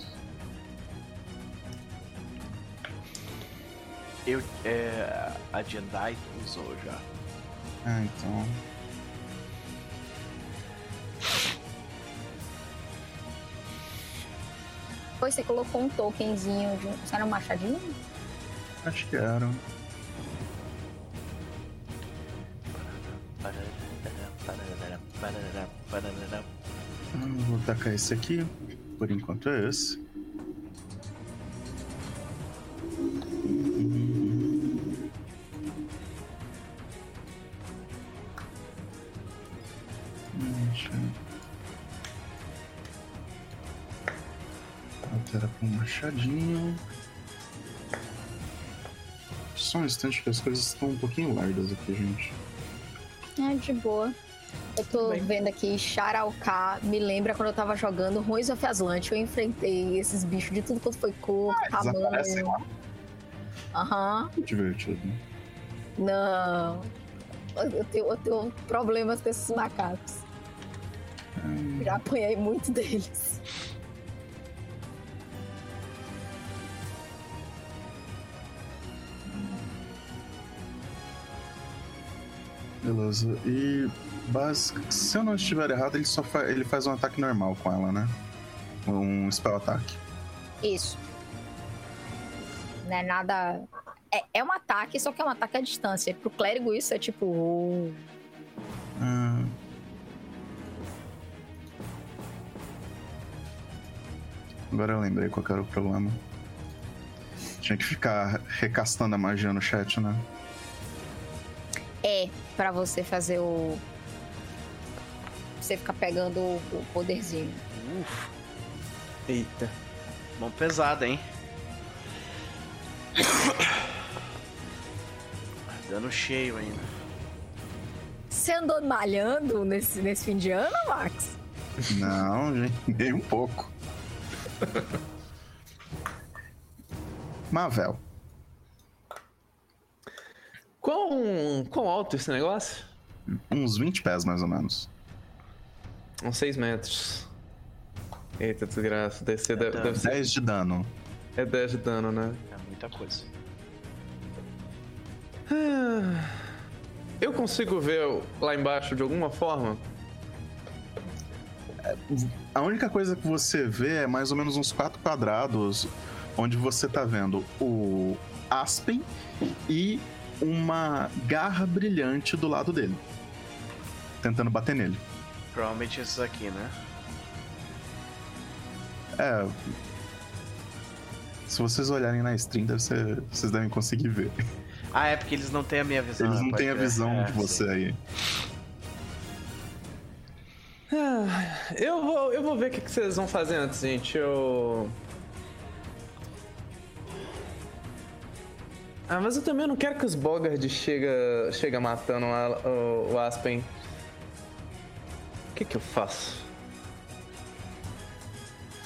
Eu. É, a Jedi usou já. Ah, então. Depois você colocou um tokenzinho de um. Isso era um machadinho? Acho que era. Hum, vou tacar esse aqui. Por enquanto é esse. Machadinho. Só um instante que as coisas estão um pouquinho largas aqui, gente. É, de boa. Eu tô Bem. vendo aqui, Charalcá me lembra quando eu tava jogando Ruins of Aslant. Eu enfrentei esses bichos de tudo quanto foi cor, desaparecem tamanho. Aham. Divertido. Não. Eu tenho, eu tenho problemas com esses macacos. Já apanhei muito deles. Beleza. E basic, se eu não estiver errado, ele só fa ele faz um ataque normal com ela, né? Um spell ataque. Isso. Não é nada. É, é um ataque, só que é um ataque à distância. Pro clérigo, isso é tipo. Ah. Agora eu lembrei qual era o problema. Tinha que ficar recastando a magia no chat, né? É pra você fazer o. Você ficar pegando o o poderzinho. Uf, Eita. mão pesada, hein? (coughs) Dando cheio ainda. Você andou malhando nesse, nesse fim de ano, Max? Não, gente, (laughs) nem um pouco. (laughs) Mavel. Quão, quão alto esse negócio? Uns 20 pés, mais ou menos. Uns 6 metros. Eita, desgraça. Deve ser, deve, deve ser 10 de dano. é 10 de dano, né? É muita coisa. Ah, Eu consigo ver lá embaixo de alguma forma? A única coisa que você vê é mais ou menos uns quatro quadrados, onde você tá vendo o Aspen e uma garra brilhante do lado dele. Tentando bater nele. Provavelmente esses aqui, né? É. Se vocês olharem na stream, deve ser, vocês devem conseguir ver. Ah, é porque eles não têm a minha visão. Eles né? não têm a visão É, de você sim. aí. Ah, Eu vou, eu vou ver o que, que vocês vão fazer antes, gente. Eu. Ah, mas eu também não quero que os Bogard chega, chega matando a- o, o Aspen. O que que eu faço?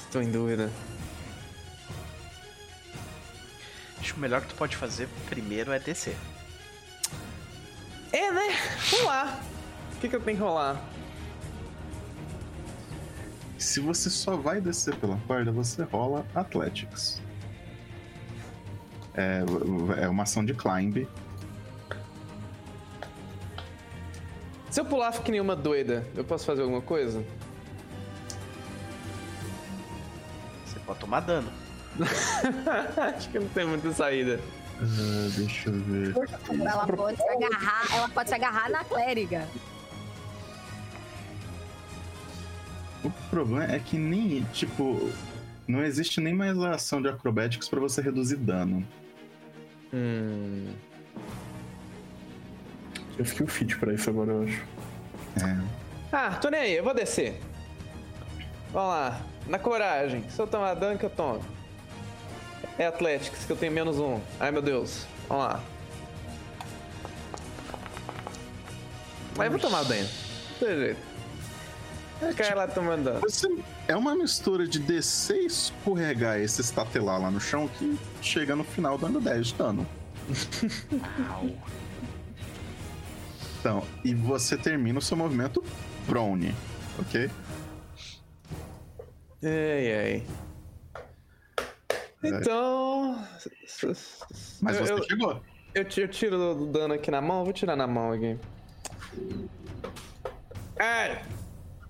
Estou em dúvida. Acho que o melhor que tu pode fazer primeiro é descer. É, né? Vamos lá. O que que eu tenho que rolar? Se você só vai descer pela corda, você rola Athletics. É, é uma ação de climb. Se eu pular que nem uma doida, eu posso fazer alguma coisa? Você pode tomar dano. (laughs) Acho que não tem muita saída. Ah, deixa eu ver. Ela pode se agarrar, ela pode se agarrar na clériga. O problema é que nem, tipo, não existe nem mais a ação de acrobatics pra você reduzir dano. Hum. Eu fiquei o fit pra isso agora, eu acho. É. Ah, tô nem aí, eu vou descer. Vamos lá, na coragem. Se eu tomar dano, que eu tomo. É Athletics, que eu tenho menos um. Ai meu Deus. Vamos lá. Mas eu vou tomar dano. Não tem jeito. Cai lá tomando dano. Você, é uma mistura de descer e escorregar esse estatelar lá no chão que chega no final dando 10 de dano. Então, e você termina o seu movimento prone, ok? Ei, ei. Então. Mas você eu, chegou. eu eu tiro do- do dano aqui na mão, vou tirar na mão aqui. É!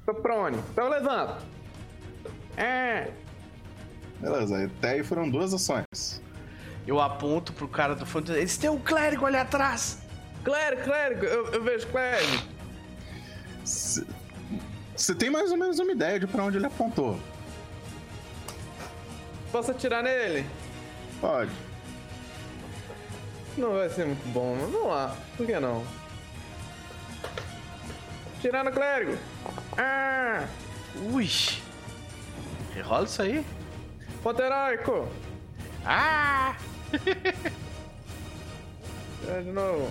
Tô prone. Então eu levanto. É! Beleza, até aí foram duas ações. Eu aponto pro cara do fundo. Eles têm um clérigo ali atrás. Clérigo, clérigo, eu, eu vejo clérigo. Você tem mais ou menos uma ideia de pra onde ele apontou. Posso atirar nele? Pode. Não vai ser muito bom, mas vamos lá. Por que não? Tirar no clérigo. Ah! Ui. Rerola isso aí. Ponto heróico. Ah! Tirar (laughs) de novo.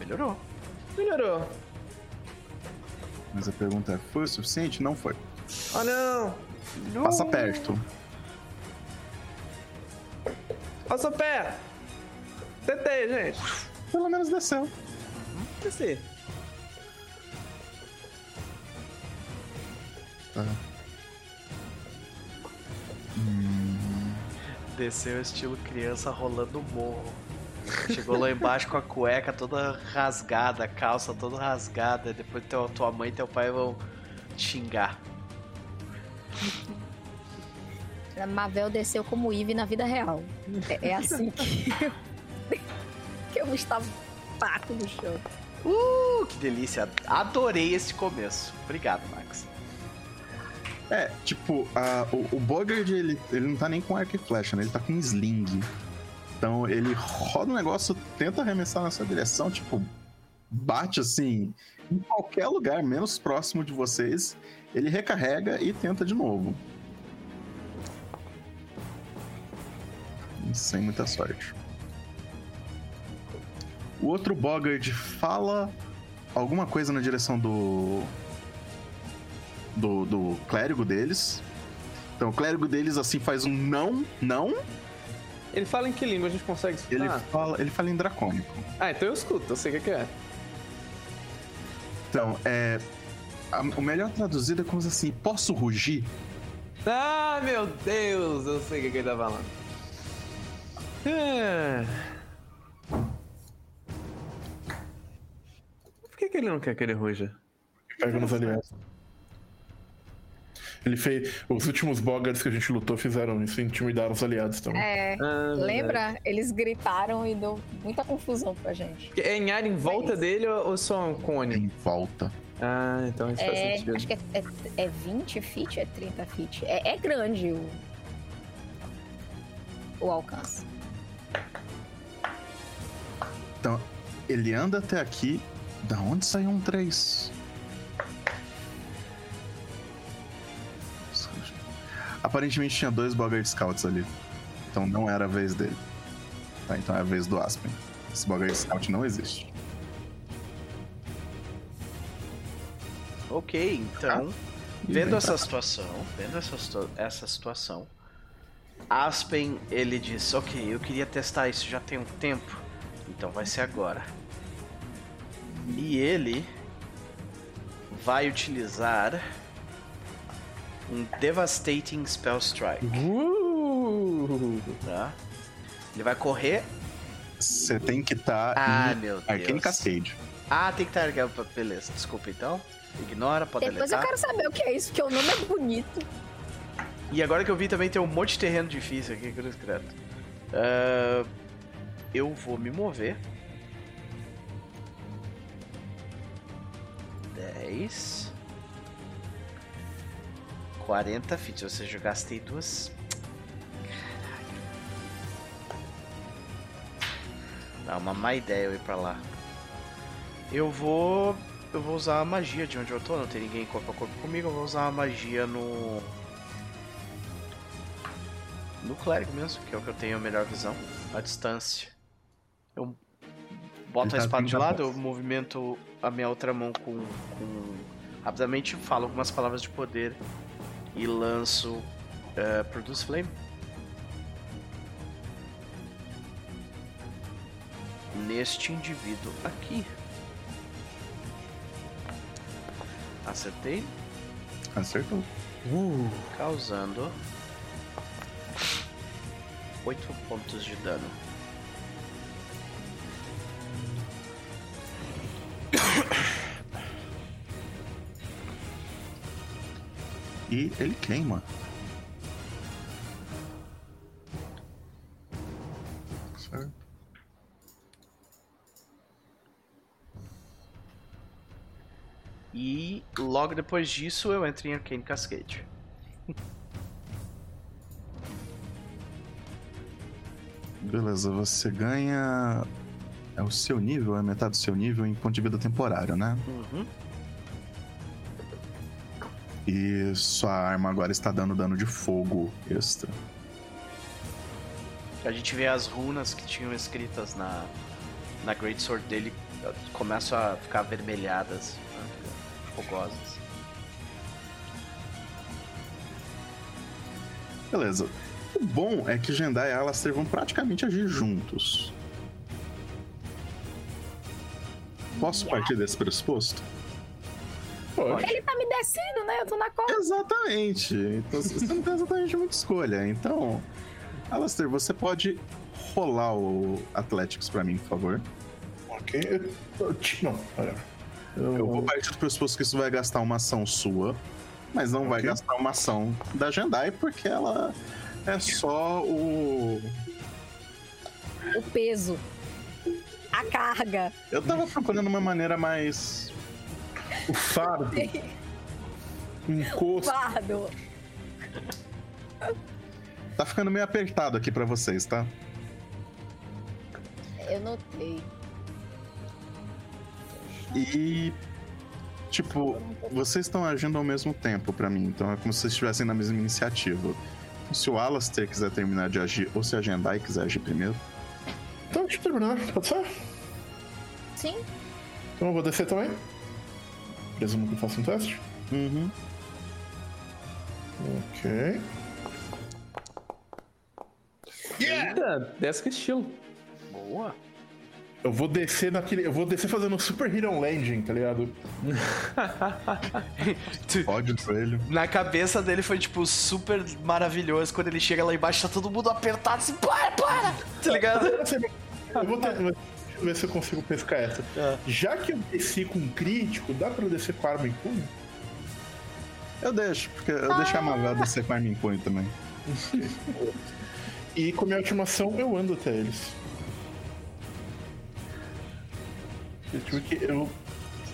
Melhorou. Melhorou. Mas a pergunta é: foi o suficiente? Não foi. Oh não! Passa perto. Passou pé! Tentei, gente. Pelo menos desceu. Desci. Tá. Desceu estilo criança rolando o morro. Chegou lá embaixo com a cueca toda rasgada, a calça toda rasgada. Depois teu, tua mãe e teu pai vão te xingar. A Mavel desceu como Eve na vida real. É, é assim que eu, (laughs) estava pato no chão. Uh, que delícia. Adorei esse começo. Obrigado, Max. É, tipo, a- o, o Bogard, ele, ele não tá nem com arco e flecha, né? Ele tá com sling. Então ele roda o negócio, tenta arremessar na sua direção, tipo, bate assim em qualquer lugar menos próximo de vocês. Ele recarrega e tenta de novo. Sem muita sorte. O outro Bogard fala alguma coisa na direção do. Do, do clérigo deles. Então o clérigo deles assim faz um não, não. Ele fala em que língua a gente consegue Ele escutar? fala, ele fala em dracônico. Ah, então eu escuto, eu sei o que que é. Então, é. a- o melhor traduzido é como assim, posso rugir? Ah, meu Deus, eu sei o que, que ele tá falando. É. que, que ele não quer que ele ruja? Pega nos aliados. Ele fez. Os últimos Bogarts que a gente lutou fizeram isso, intimidaram os aliados também. É, Ah, lembra? Eles gritaram e deu muita confusão pra gente. verdade. É em área em volta isso. dele ou só um cone? Em volta. Ah, então isso faz É, sentido. acho que é, é, é 20 feet, é 30 feet. É, é grande o, o alcance. Então, ele anda até aqui. Da onde saiu um 3? Aparentemente tinha dois Bogart Scouts ali. Então não era a vez dele. Tá, então é a vez do Aspen. Esse Bogart Scout não existe. Ok, então, E vendo essa situação, vendo essa, essa situação, Aspen, ele diz, ok, eu queria testar isso já tem um tempo, então vai ser agora. E ele vai utilizar um Devastating Spell Strike, Uh! tá? Ele vai correr... Você tem que estar Ah, em meu Deus. Arcane Cascade. Ah, tem que estar... Beleza, desculpa então. Ignora, pode Depois eu quero saber o que é isso, que o nome é bonito. E agora que eu vi também tem um monte de terreno difícil aqui, cruz credo. Ah, eu vou me mover. 10. 40 feet, ou seja, eu gastei duas. Caralho. Dá uma má ideia eu ir pra lá. Eu vou. Eu vou usar a magia de onde eu tô, não tem ninguém corpo a corpo comigo, eu vou usar a magia no. No clérigo mesmo, que é o que eu tenho a melhor visão. A distância. Boto a tá espada de 30 lado, eu movimento a minha outra mão com. com... Rapidamente falo algumas palavras de poder e lanço. Uh, Produce Flame. Neste indivíduo aqui. Acertei, Acertou. causando 8 pontos de dano. E ele queima. Certo. E logo depois disso eu entro em Arcane Cascade. Beleza, você ganha. É o seu nível, é metade do seu nível em ponto de vida temporário, né? Uhum. E sua arma agora está dando dano de fogo extra. A gente vê as runas que tinham escritas na, na Great Sword dele começam a ficar avermelhadas, né, fogosas. Beleza. O bom é que Jendai e Alastair vão praticamente agir juntos. Posso partir desse pressuposto? Pode. Ele tá me descendo, né? Eu tô na costa. Exatamente. Então você não tem exatamente muita escolha. Então, Alastair, você pode rolar o Athletics pra mim, por favor. Ok. Eu- eu- Não, olha. Eu vou partir do pressuposto que isso vai gastar uma ação sua, mas não vai Ok. gastar uma ação da Jendai, porque ela é só o. O peso. A carga. Eu tava procurando uma maneira mais. O fardo. O encosto. Fardo. Tá ficando meio apertado aqui pra vocês, tá? Eu notei. E. Tipo, vocês estão agindo ao mesmo tempo pra mim, então é como se vocês estivessem na mesma iniciativa. Se o Alastair quiser terminar de agir, ou se a Jendai quiser agir primeiro. Então, deixa eu terminar. Pode ser? Sim. Então eu vou descer também. Presumo que eu faça um teste. Uhum. Ok. Eita, desce com estilo. Boa. Eu vou descer naquele. Eu vou descer fazendo um super hero landing, tá ligado? Pode pra ele. Na cabeça dele foi, tipo, super maravilhoso. Quando ele chega lá embaixo, tá todo mundo apertado assim, para, para! Tá ligado? Eu vou ter, ver se eu consigo pescar essa. É. Já que eu desci com crítico, dá pra eu descer com arma em punho? Eu deixo, porque eu deixei a malvada ser com a arma em punho também. (laughs) E com a minha última ação, eu ando até eles. Eu tive que. Eu,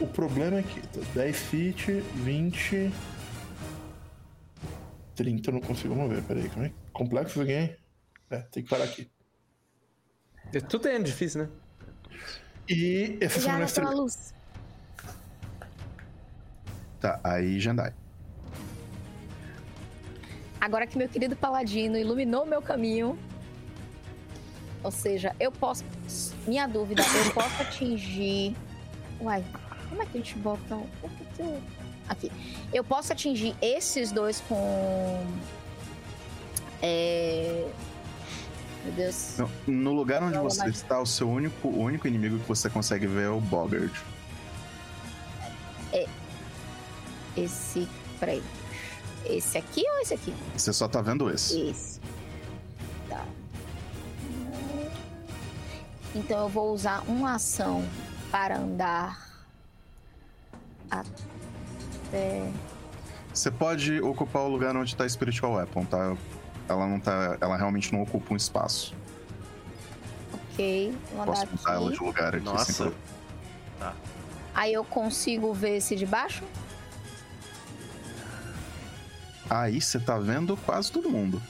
o problema é que 10 feet, 20. 30 eu não consigo mover. Peraí, como é? Complexo alguém? É, tem que parar aqui. Tudo é difícil, né? E essa semana pela luz. Tá, aí Jendai. Agora que meu querido paladino iluminou meu caminho. Ou seja, eu posso. Minha dúvida, eu posso atingir. Uai, como é que a gente bota. o- o que que eu- Aqui. Eu posso atingir esses dois com. É. Meu Deus. Não, no lugar onde você mas- está, o seu único, o único inimigo que você consegue ver é o Bogard. Esse. Peraí. Esse aqui ou esse aqui? Você só tá vendo esse. Esse. Tá. Então eu vou usar uma ação para andar até. Você pode ocupar o lugar onde tá a Spiritual Weapon, tá? Ela não tá. Ela realmente não ocupa um espaço. Ok, vou Posso mudar ela de aqui. lugar aqui Nossa. sem problema. Aí eu consigo ver esse de baixo? Aí você tá vendo quase todo mundo.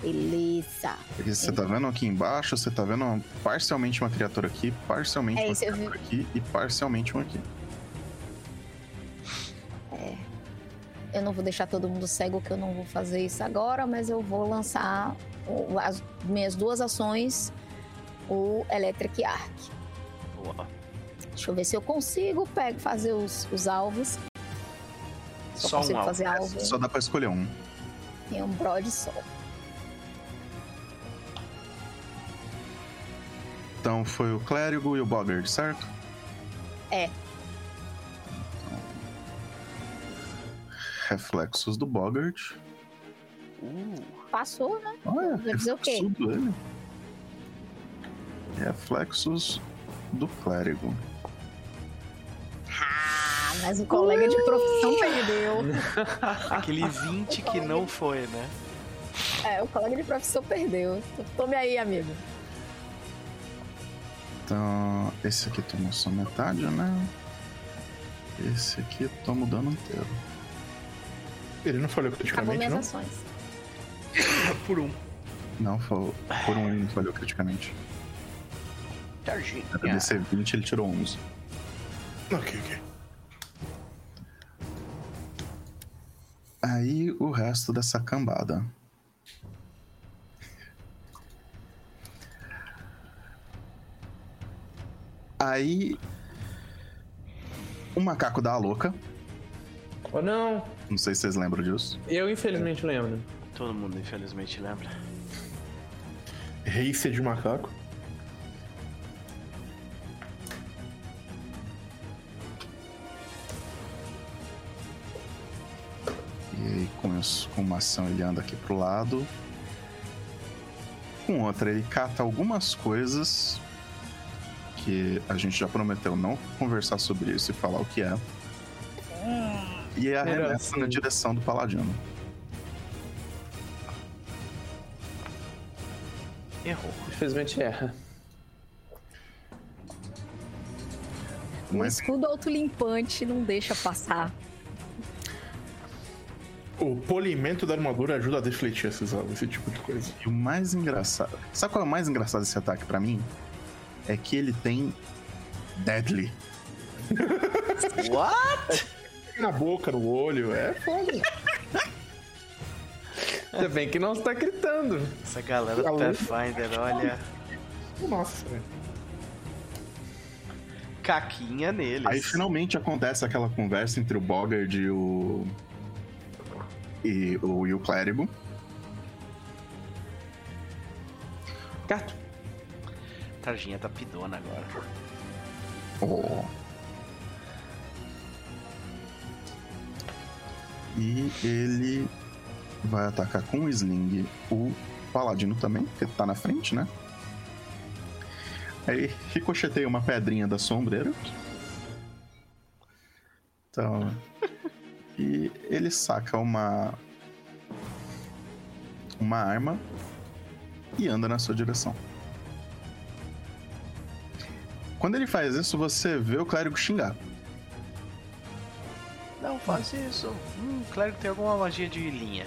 Beleza. Porque você tá vendo aqui embaixo, você tá vendo uma- parcialmente uma criatura aqui, parcialmente É uma isso, criatura aqui e parcialmente um aqui. Eu não vou deixar todo mundo cego, que eu não vou fazer isso agora, mas eu vou lançar as minhas duas ações, o Electric Arc. Boa. Deixa eu ver se eu consigo pego, fazer os, os alvos. Só, Só um consigo alvo. fazer alvo Só dá pra escolher um. em um broad só. Então foi o Clérigo e o Bogard, certo? É. Reflexos do Bogard. Uh, Passou, né? Olha, Vai dizer o quê? Reflexos do Clérigo. Ah, mas o colega de profissão perdeu. (laughs) aquele 20 que não foi, né? É, o colega de profissão perdeu. Tome aí, amigo. Então, esse aqui tomou só metade, né? Esse aqui toma o dano inteiro. Ele não falhou Acabou criticamente, minhas não? ações. (laughs) Por um. Não, por um ele falhou criticamente. Targinha. Era DC 20, ele tirou 11. Ok, ok. Aí o resto dessa cambada. Aí. O macaco da louca. Ou não? Não sei se vocês lembram disso. Eu infelizmente lembro. Todo mundo, infelizmente, lembra. Racer de macaco. E aí, com, isso, com uma ação, ele anda aqui pro lado. Com outra, ele cata algumas coisas que a gente já prometeu não conversar sobre isso e falar o que é. E arremessa assim. na direção do paladino. Errou. Infelizmente erra. O Mas escudo autolimpante não deixa passar. O polimento da armadura ajuda a defletir esses, esse tipo de coisa. E o mais engraçado. Sabe qual é o mais engraçado desse ataque pra mim? É que ele tem Deadly. (laughs) What? (laughs) Na boca, no olho, é foda. Ainda bem que não está gritando. Essa galera do? Pathfinder, olha. Nossa, velho. Caquinha neles. Aí finalmente acontece aquela conversa entre o Bogard e o. E o, e o clérigo. Gato. Targinha tá pidona agora. Oh. E ele vai atacar com o Sling o Paladino também, porque tá na frente, né? Aí ricocheteia uma pedrinha da sombreira. Então. (laughs) e ele saca uma. Uma arma e anda na sua direção. Quando ele faz isso, você vê o clérigo xingar. Não faz isso. Hum, claro que tem alguma magia de linha.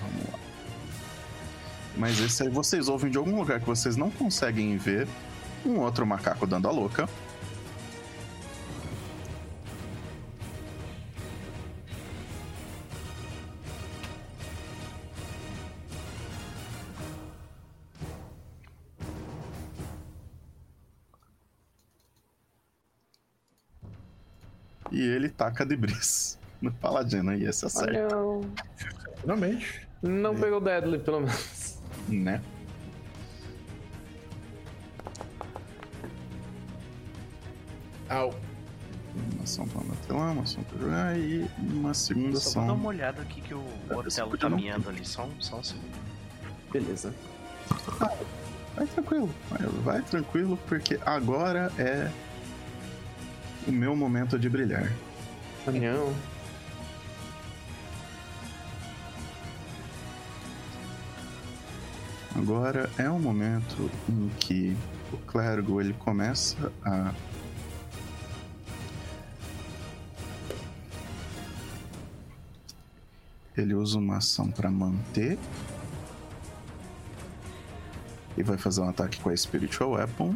Vamos lá. Mas esse aí vocês ouvem de algum lugar que vocês não conseguem ver um outro macaco dando a louca. E ele taca de bris (laughs) no paladino e esse acerta, Não. Finalmente. Não pegou Deadly, pelo menos. né? Au. Uma ação pra bater lá, uma ação pra jogar e uma segunda Só vou dar ação. uma olhada aqui que o Otelo tá não? miando ali. Só um, só um segundo. Beleza. Vai tranquilo, vai, vai tranquilo, porque agora é o meu momento de brilhar. Não. Agora é o momento em que o clérigo ele começa a ele usa uma ação para manter e vai fazer um ataque com a Spiritual Weapon.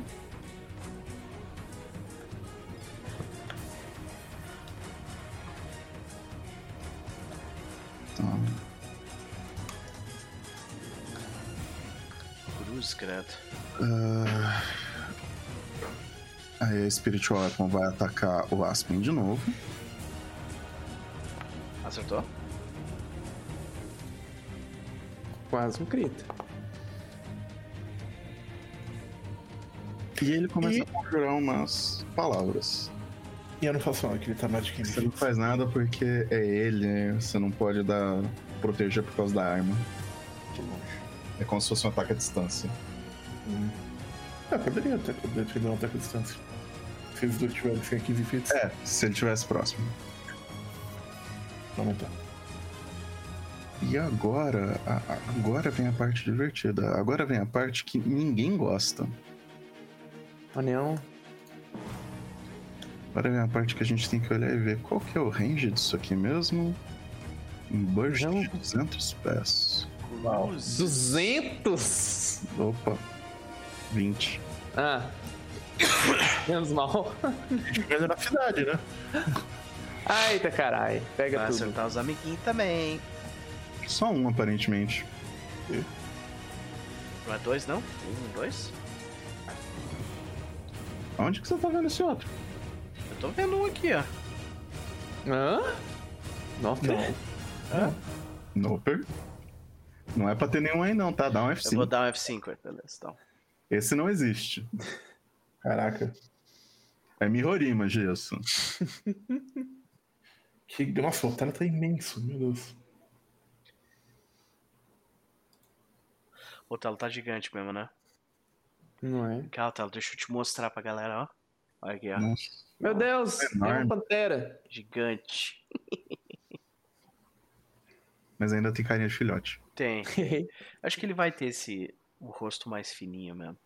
Ah, Aí a Spiritual Weapon vai atacar o Aspen de novo. Acertou? Quase um crit. E ele começa E- a conjurar umas palavras. E eu não faço nada, que ele tá Magic Você não faz nada porque é ele, né? você não pode dar proteger por causa da arma. É como se fosse um ataque à distância. Hum. Ah, poderia até defender um ataque à distância. Se os dois tiverem sem 15 feet, É, se ele estivesse próximo. não tá. E agora, agora vem a parte divertida. Agora vem a parte que ninguém gosta. Onião. Agora vem a parte que a gente tem que olhar e ver qual que é o range disso aqui mesmo. Um burst Não. de 200 pés. Cruz. 200? Opa, 20. Ah. Menos mal. Jogando na cidade, né? Eita carai. Pega Vai tudo. acertar os amiguinhos também. Só um, aparentemente. Não é dois, não? Um, dois? Onde que você tá vendo esse outro? Eu tô vendo um aqui, ó. Hã? Nossa. Não. Noper. Não é pra ter nenhum aí não, tá? Dá um Eu vou F5. dar um F5, beleza, então. Esse não existe. Caraca. É Mihorima, Gesso. (laughs) Que... Nossa, o otário tá imenso, meu Deus. O telo tá gigante mesmo, né? Não é? Calma, Telo, deixa eu te mostrar pra galera, ó. Olha aqui, ó. Nossa. Meu Deus, é Enorme. uma pantera. Gigante. Mas ainda tem carinha de filhote. (laughs) Tem. Acho que ele vai ter esse. O rosto mais fininho mesmo.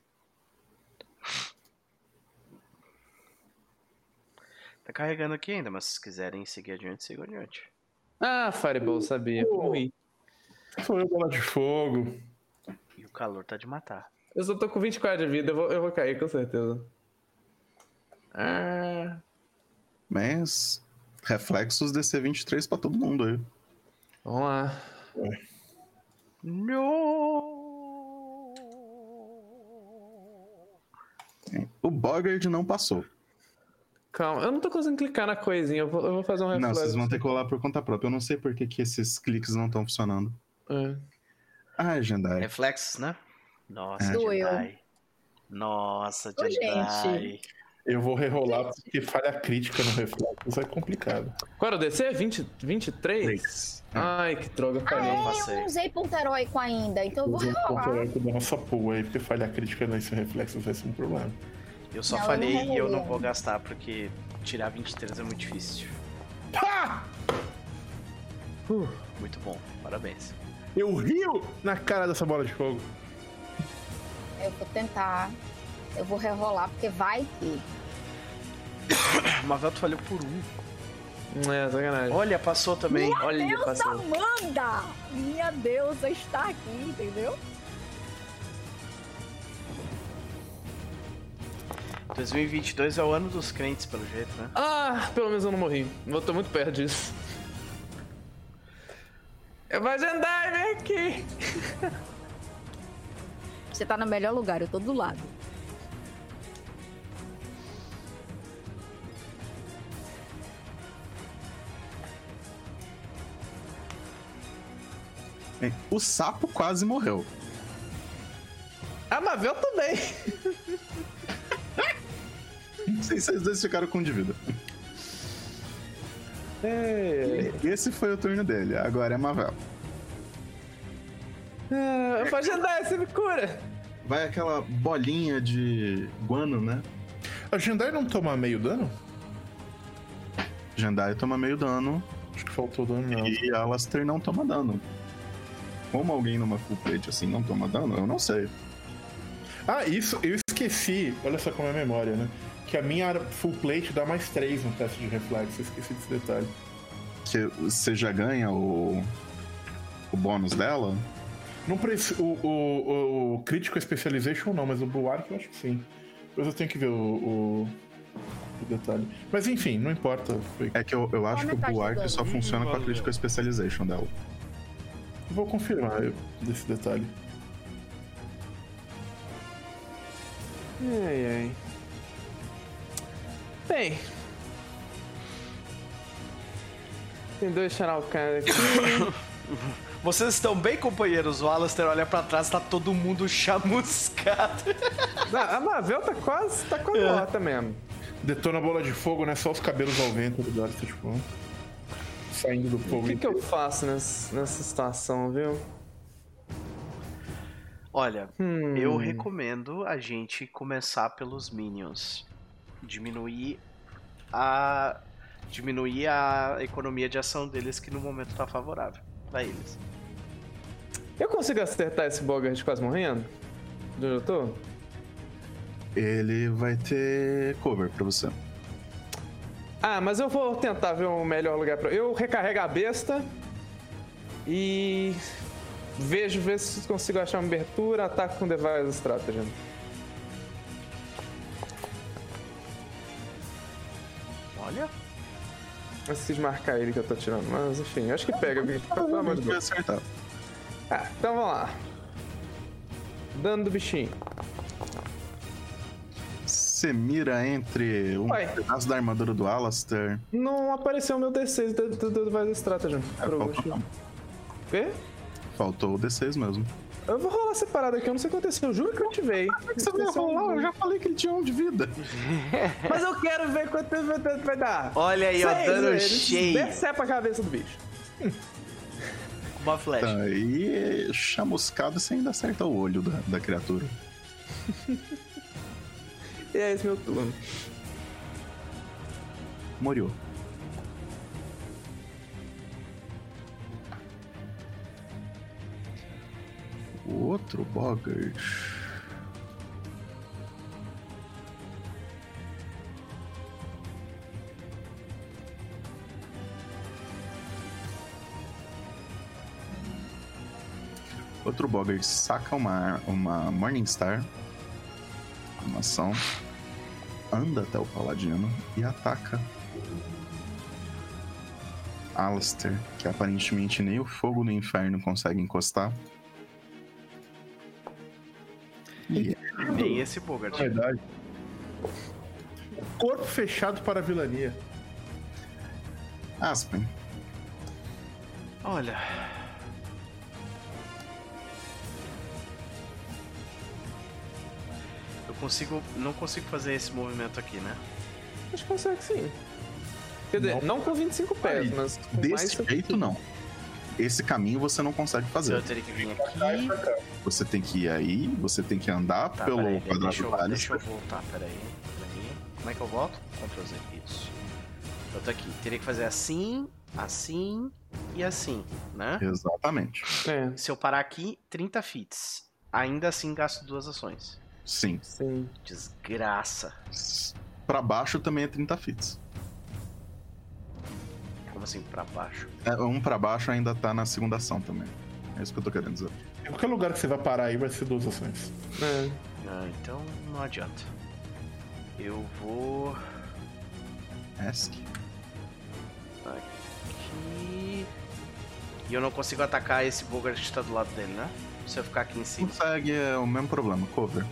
Tá carregando aqui ainda, mas se quiserem seguir adiante, sigam adiante. ah, Fireball, sabia. Morri. Foi bola de fogo. E o calor tá de matar. Eu só tô com 24 de vida, eu vou, eu vou cair com certeza. Ah, Mas reflexos DC23 pra todo mundo aí. vamos lá. No! O Bogard não passou. Calma, eu não tô conseguindo clicar na coisinha, eu vou, eu vou fazer um Não, reflexo. vocês vão ter que rolar por conta própria. Eu não sei por que, que esses cliques não estão funcionando. É. Ah, Jendai. Reflexos, né? Nossa, eu. Jedi. Nossa, Ô, Jedi. Eu vou rerolar porque falha crítica no reflexo. é complicado. Qual era o DC? 20, 23? Três. Ai, que droga, Ah, falhei. é, eu não usei ponto heróico ainda, então eu vou Usei o ponto heróico da nossa pool aí, porque falha crítica nesse reflexo vai ser um problema. Eu só Não, eu falei não e eu não vou gastar porque tirar 23 é muito difícil. Uh, Muito bom, parabéns. Eu rio na cara dessa bola de fogo. Eu vou tentar. Eu vou rerolar, porque vai que. (coughs) Mavelto falhou por um. é, sacanagem. Olha, passou também. Olha, Deusa passou. Amanda! Minha deusa está aqui, entendeu? 2022 é o ano dos crentes, pelo jeito, né? Ah, pelo menos eu não morri. Eu tô muito perto disso. Eu vou agendar, vem aqui. Você tá no melhor lugar, eu tô do lado. O sapo quase morreu. A Mavel também. Não sei se vocês dois ficaram com de vida. É, Esse foi o turno dele. Agora é Mavel. é, eu vou agendar, você me cura. Vai aquela bolinha de guano, né? A Jendai não toma meio dano? Jendai toma meio dano Acho que faltou dano, e Alastair não toma dano. Como alguém numa full plate assim não toma dano, eu não sei. Ah, isso, eu esqueci. Olha só como é a memória, né? Que a minha full plate dá mais 3 no teste de reflexo. Eu esqueci desse detalhe. Que você já ganha o, o bônus dela. Não preci... o, o, o Critical Specialization não, mas o Bulwark eu acho que sim. Depois eu tenho que ver o, o, o detalhe. Mas enfim, não importa. Foi... É que eu, eu acho que o Bulwark só funciona com a. Critical Specialization dela. Vou confirmar eu- desse detalhe. Ai, ai. Bem. Tem dois Channel Can aqui. (coughs) Vocês estão bem, companheiros? O Alastair olha pra trás, tá todo mundo chamuscado. (laughs) Ah, a Mavel tá quase, tá quase É. morta mesmo. Detona a bola de fogo, né? Só os cabelos ao vento do Dart, tipo. Saindo do O fogo. que, que eu faço nessa, nessa situação, viu? Olha, Hum. eu recomendo a gente começar pelos minions. Diminuir a. Diminuir a economia de ação deles, que no momento tá favorável pra eles. Eu consigo acertar esse Bogart quase morrendo? De onde eu tô? Ele vai ter cover pra você. Ah, mas eu vou tentar ver o melhor lugar pra. Eu recarrego a besta e vejo ver se consigo achar uma abertura, ataco com Device Strategy. Olha. Eu preciso marcar ele que eu tô tirando, mas enfim, acho que pega. Pelo amor de Deus. Ah, então vamos lá. Dano do bichinho. Você mira entre um Ué. pedaço da armadura do Alastair. Não apareceu o meu D6 do, do, do. É, Pro- faltou, O quê? faltou o D6 mesmo. Eu vou rolar separado aqui, eu não sei o que aconteceu. Eu juro que eu ativei. Você vai rolar? Eu já falei que ele tinha um de vida. (laughs) Mas eu quero ver quanto vai- vai dar. Olha aí, ó, dano cheio. Decepa a cabeça do bicho. Uma flecha. Tá, e chamuscado você ainda acerta o olho da, da criatura. (laughs) E é esse meu turno. Moriou. O outro Bogart. Outro Bogart saca uma, uma Morningstar, uma ação, anda até o Paladino e ataca Alistair, que aparentemente nem o fogo do inferno consegue encostar. E Nem esse Bogart. Verdade. Corpo fechado para a vilania. Aspen, Olha. Consigo. Não consigo fazer esse movimento aqui, né? Acho que consegue sim. Quer dizer, não, com 25 pés, Aí, mas com desse mais... jeito não. Esse caminho você não consegue Então fazer. eu teria que vir aqui. Você tem que ir aí, você tem que andar Tá, pelo peraí, quadrado deixa, do eu, deixa eu voltar, peraí, peraí. Como é que eu volto? Ctrl Z, isso. Eu tô aqui. Teria que fazer assim, assim e assim, né? Exatamente. É, Se eu parar aqui, 30 fits. Ainda assim gasto duas ações. Sim. sim. Desgraça. Pra baixo também é 30 fits. Como assim, pra baixo? É, um pra baixo ainda tá na segunda ação também. É isso que eu tô querendo dizer. Em qualquer lugar que você vai parar aí vai ser duas ações. É. Ah, então não adianta. Eu vou Ask. aqui. E eu não consigo atacar esse Bogart que tá do lado dele, né? Se eu ficar aqui em cima. Consegue, é o mesmo problema, cover.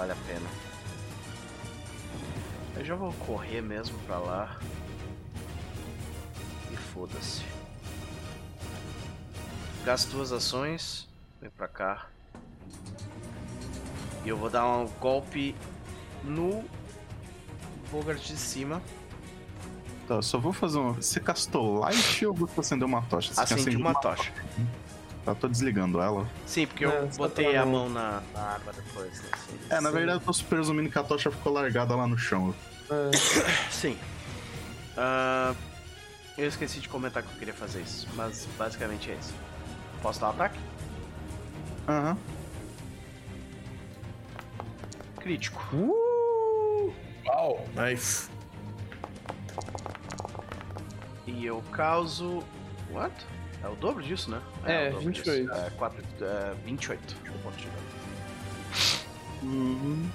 Vale a pena. Eu já vou correr mesmo pra lá. E foda-se. Gasto duas ações. Vem pra cá. E eu vou dar um golpe no Bogart de cima. Tá, só vou fazer um. Você castou light ou você acendeu uma tocha? Você Acendi acendido uma tocha. Tá, tô desligando ela. Sim, porque É, eu só botei pra a mão na, na arma depois. Né? Sim. É, na verdade eu tô presumindo que a tocha ficou largada lá no chão. É. (coughs) Sim. Ah, eu esqueci de comentar que eu queria fazer isso, mas basicamente é isso. Posso dar um ataque? Aham. Crítico. Uh! Uau! Nice. E eu causo. What? É o dobro disso, né? É, dobro 28. disso. É, 4, é, 28. Deixa eu ponto. Uhum.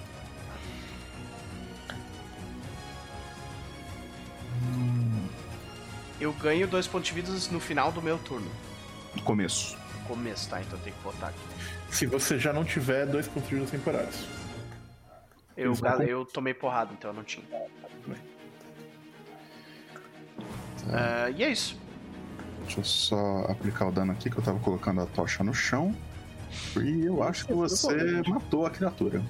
Eu ganho dois pontos de vida no final do meu turno. Começo. No começo, tá? Então eu tenho que botar aqui. Se você já não tiver dois pontos de vida temporários. Eu, Isso. ga- eu tomei porrada, então eu não tinha. Ah, e é isso. Deixa eu só aplicar o dano aqui que eu tava colocando a tocha no chão. E eu acho que você matou a criatura.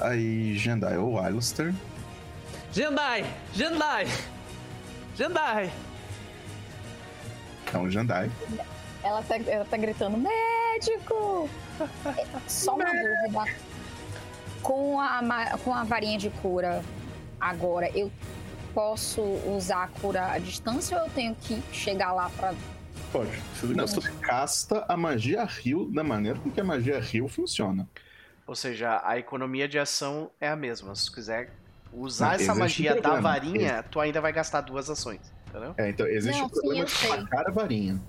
Aí, Jendai ou Alistair. Jendai! Jendai! Jendai! É um Jendai. Ela tá, ela tá gritando, médico! Só uma dúvida. Com a, com a varinha de cura agora, eu posso usar a cura à distância ou eu tenho que chegar lá pra. Pode. Não, você casta a magia Rio da maneira com que a magia Rio funciona. Ou seja, a economia de ação é a mesma. Se tu quiser usar Não, essa um magia da problema. varinha, tu ainda vai gastar duas ações. Entendeu? É, então existe Não, o problema sim, eu de sacar a varinha.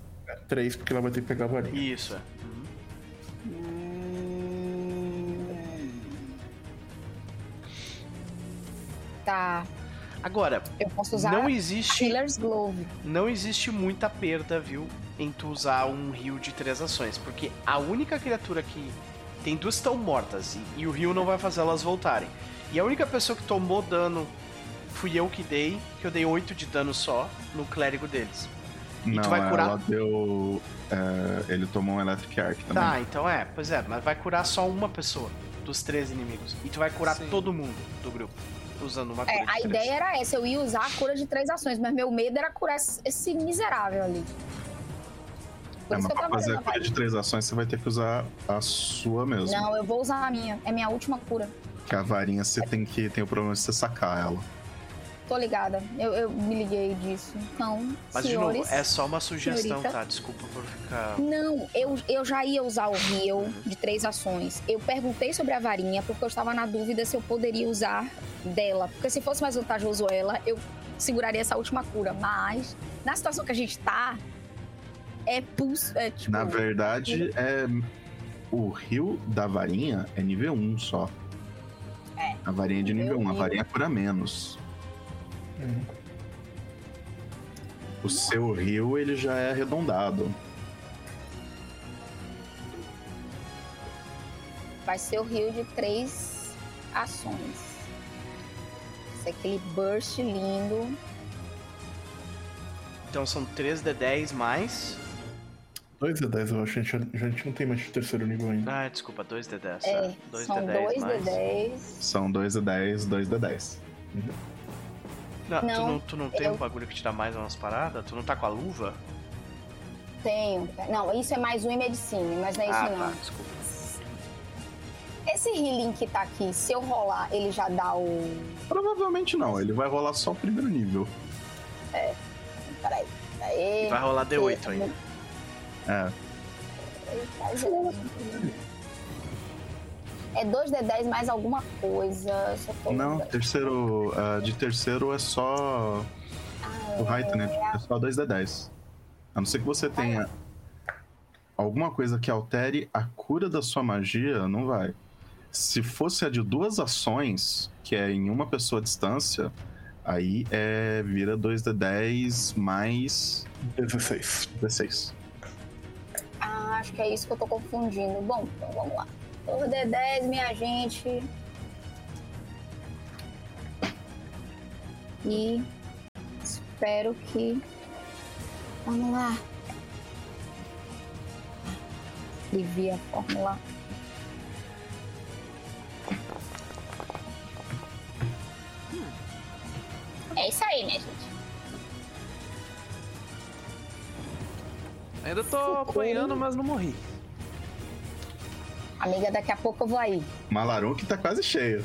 Três, porque ela vai ter que pegar a varinha. Isso, é. Tá. Agora, Eu posso usar não existe, Killer's Glove. não existe muita perda, viu, em tu usar um rio de três ações, porque a única criatura que tem duas estão mortas e, e o rio não vai fazer elas voltarem. E a única pessoa que tomou dano fui eu que dei, que eu dei 8 de dano só no clérigo deles. E não, tu vai curar- ela deu. é, ele tomou um Electric Arc também. Tá, então é, pois é, mas vai curar só uma pessoa dos três inimigos. E tu vai curar Sim. todo mundo do grupo, usando uma cura É, de a três. ideia era essa, eu ia usar a cura de três ações, mas meu medo era curar esse, esse miserável ali. Por É, isso mas que eu pra tava fazer a cura de três ações, você vai ter que usar a sua mesmo. Não, eu vou usar a minha. É minha última cura. Que a varinha você tem que tem o problema de você sacar ela. Tô ligada. Eu, eu me liguei disso. Então, Mas de senhores... novo, é só uma sugestão, senhorita. tá? Desculpa por ficar. Não, eu, eu já ia usar o heal de três ações. Eu perguntei sobre a varinha porque eu estava na dúvida se eu poderia usar dela. Porque se fosse mais vantajoso ela, eu seguraria essa última cura. Mas, na situação que a gente tá, é pulso. É, tipo, Na verdade, é. O rio da varinha é nível 1 só. É. A varinha é de nível Meu 1, a varinha cura menos. Uhum. O seu rio, ele já é arredondado. vai ser o heal de três ações. Esse é aquele burst lindo. Então são 3 de 10 mais. 2 de 10, eu acho. A gente, a gente não tem mais de terceiro nível ainda. Ah, desculpa, 2 de 10. É, 2 são de 10 dois mais. de 10. São 2 de 10, 2 de 10. Não, tu Não, não, tu não tem eu- um bagulho que te dá mais umas paradas? Tu não tá com a luva? Tenho. Não, isso é mais um em medicina, mas não é isso ah, não. tá, desculpa. Esse healing que tá aqui, se eu rolar, ele já dá o. Provavelmente não, ele vai rolar só o primeiro nível. Peraí. Peraí. Vai rolar D8 ainda. É, Tá gerando. É 2d10 mais alguma coisa. Não, lembrar. terceiro. ah, de terceiro é só o height, né? É só 2 de 10. A não ser que você tenha alguma coisa que altere a cura da sua magia, não vai. Se fosse a de duas ações, que é em uma pessoa à distância, aí é vira 2 de 10 mais 16. 16. Ah, acho que é isso que eu tô confundindo. Bom, então vamos lá. 2d10, minha gente. E espero que. Vamos lá. Escrevi a fórmula. É isso aí, minha gente. Ainda tô apanhando, mas não morri. Amiga, daqui a pouco eu vou aí. Malarum que tá quase cheio.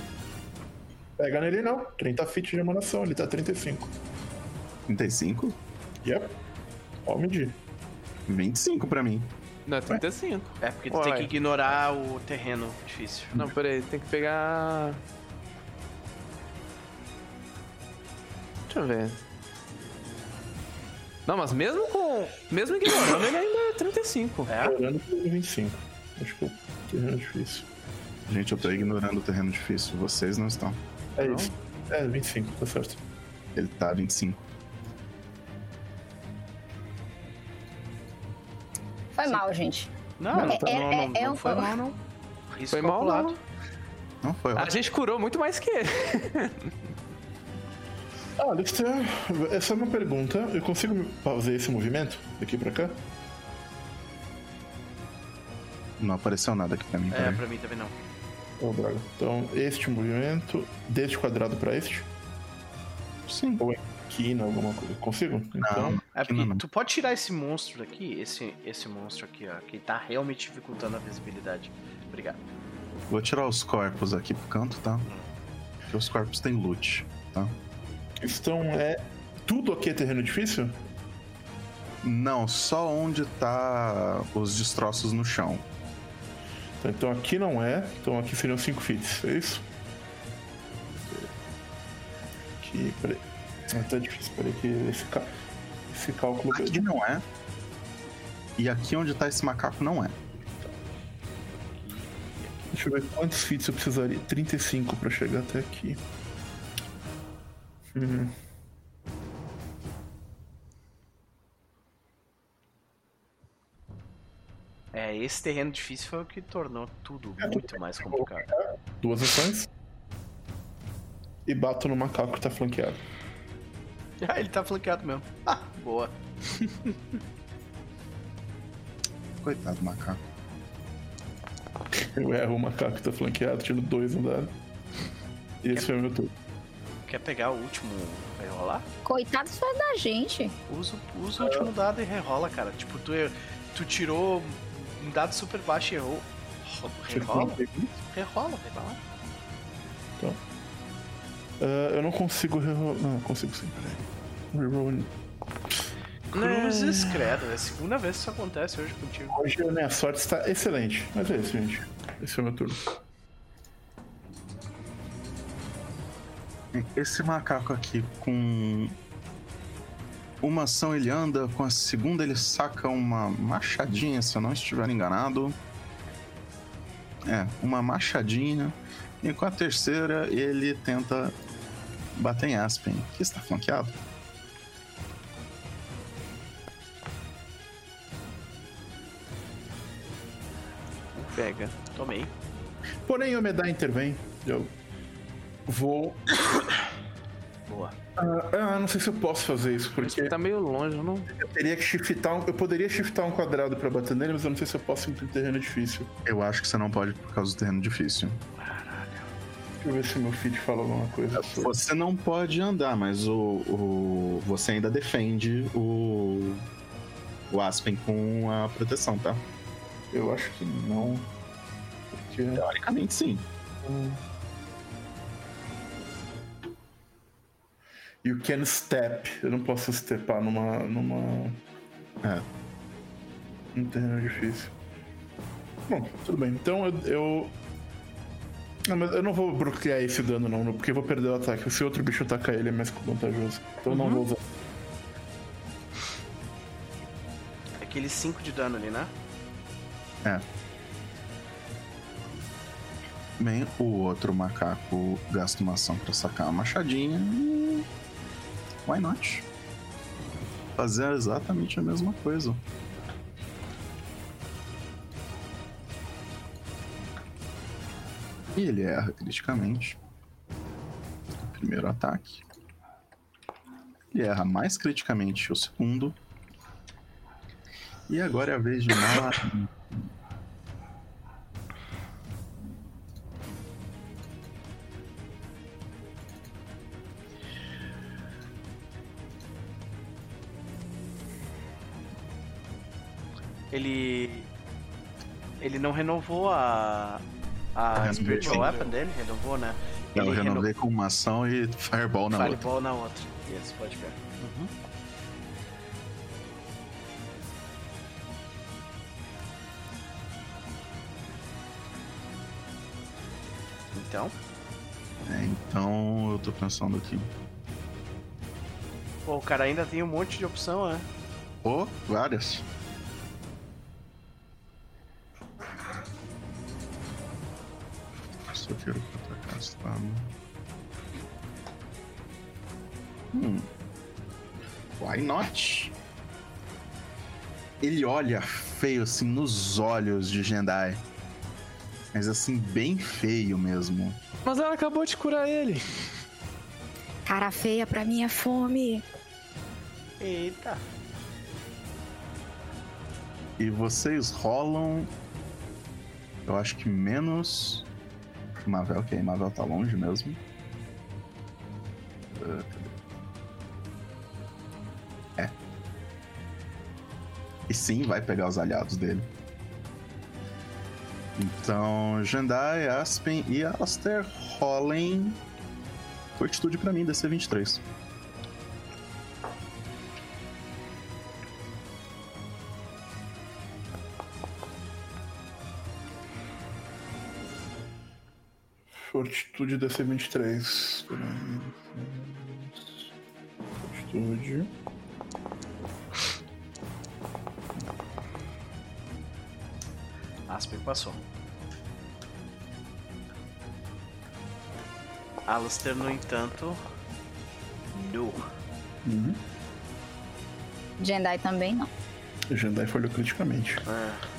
Pega nele não. 30 feet de emanação, ele tá 35. 35? Yep. Pode medir. 25 pra mim. Não, é 35. É porque tu Ué. tem que ignorar o terreno difícil. Não, peraí, tem que pegar. Deixa eu ver. Não, mas mesmo com. Mesmo ignorando, ele ainda é 35. É? Pelo 25. Acho que o terreno é difícil. Gente, eu tô ignorando o terreno difícil. Vocês não estão. É Não? isso. É, 25, tá certo. Ele tá 25. Foi mal, gente. Não, não, É- não, é- não, é não um- foi mal, não. Risco Foi mal, calculado. não. Não foi A ótimo. gente curou muito mais que ele. Ah, Alistair, essa é uma pergunta. Eu consigo fazer esse movimento daqui pra cá? Não apareceu nada aqui pra mim. É, peraí. pra mim também não. Oh, droga. Então, este movimento, deste quadrado pra este, Sim. ou esquina, alguma coisa. Consigo? Então, Não, É aqui não, porque não. tu pode tirar esse monstro daqui, esse, esse monstro aqui, ó, que tá realmente dificultando a visibilidade. Obrigado. Vou tirar os corpos aqui pro canto, tá? Porque os corpos têm loot, tá? questão é. Tudo aqui é terreno difícil? Não, só onde tá os destroços no chão. Então aqui não é. Então aqui seriam 5 feet, é isso? Aqui, peraí. Ah, tá difícil, peraí que esse, esse cálculo. Aqui não é. E aqui onde tá esse macaco não é. Deixa eu ver quantos feet eu precisaria. 35 pra chegar até aqui. Uhum. É, esse terreno difícil foi o que tornou tudo muito mais complicado. Duas ações. E bato no macaco que tá flanqueado. (laughs) Ah, ele tá flanqueado mesmo. Ah, boa. (laughs) Coitado do macaco. Eu erro o macaco que tá flanqueado, tiro dois no dado. E esse foi o meu turno. Quer pegar o último e rolar? Coitado só da gente. Usa, usa o último dado e rerola, cara. Tipo, tu, tu tirou um dado super baixo e errou. Ro- Rerola? Rerola, rerola. Ah, eu não consigo rerolar. Não, consigo sim, peraí. Reroll. Cruzes, credo. É a segunda vez que isso acontece hoje contigo. Hoje a minha sorte está excelente. Mas é isso, gente. Esse é o meu turno. Esse macaco aqui com uma ação ele anda, com a segunda ele saca uma machadinha, se eu não estiver enganado. É, uma machadinha. E com a terceira ele tenta bater em Aspen, que está flanqueado. Pega. Tomei. Porém, o Medai intervém. Eu vou. Boa. Ah, ah, não sei se eu posso fazer isso, porque Tá meio longe, não? eu teria que shiftar. Um... Eu poderia shiftar um quadrado pra bater nele, mas eu não sei se eu posso em terreno difícil. Eu acho que você não pode por causa do terreno difícil. Deixa eu ver se meu feed fala alguma coisa. sobre- Você não pode andar, mas o, o- você ainda defende o o Aspen com a proteção, tá? Eu acho que não. Porque. Teoricamente, sim. You can step. Eu não posso stepar numa. numa. É. Num terreno difícil. Bom, tudo bem. Então eu. eu... Não, mas eu não vou bloquear esse dano, não, porque eu vou perder o ataque. Se outro bicho atacar ele é mais vantajoso. Então eu não vou usar. Aquele 5 de dano ali, né? É. Bem, o outro macaco gasta uma ação pra sacar uma machadinha e. Why not? Fazer exatamente a mesma coisa. E ele erra criticamente. O primeiro ataque. Ele erra mais criticamente o segundo. E agora é a vez de Mala. Ele. Ele não renovou a. A. Spiritual Weapon dele? Renovou, né? Eu Ele renovei com uma ação e Fireball na outra. Fireball na outra. Isso, pode ver. Uhum. Então, É, então eu tô pensando aqui. pô, o cara ainda tem um monte de opção, né? Pô, várias. Quero atacar essa Hum. Why not? Ele olha feio assim nos olhos de Jendai. Mas assim, bem feio mesmo. Mas ela acabou de curar ele. Cara feia pra minha fome. Eita. E vocês rolam. Eu acho que menos. Mavel, ok, Mavel tá longe mesmo. Ah, cadê? É. E sim, vai pegar os aliados dele. Então, Jandai, Aspen e Alastair rolem. Fortitude pra mim, DC 23. Fortitude DC 23. Peraí. Fortitude. Aspen passou. Alistair, no entanto, No. Uhum. Jendai também não. O Jandai falhou criticamente. Yep.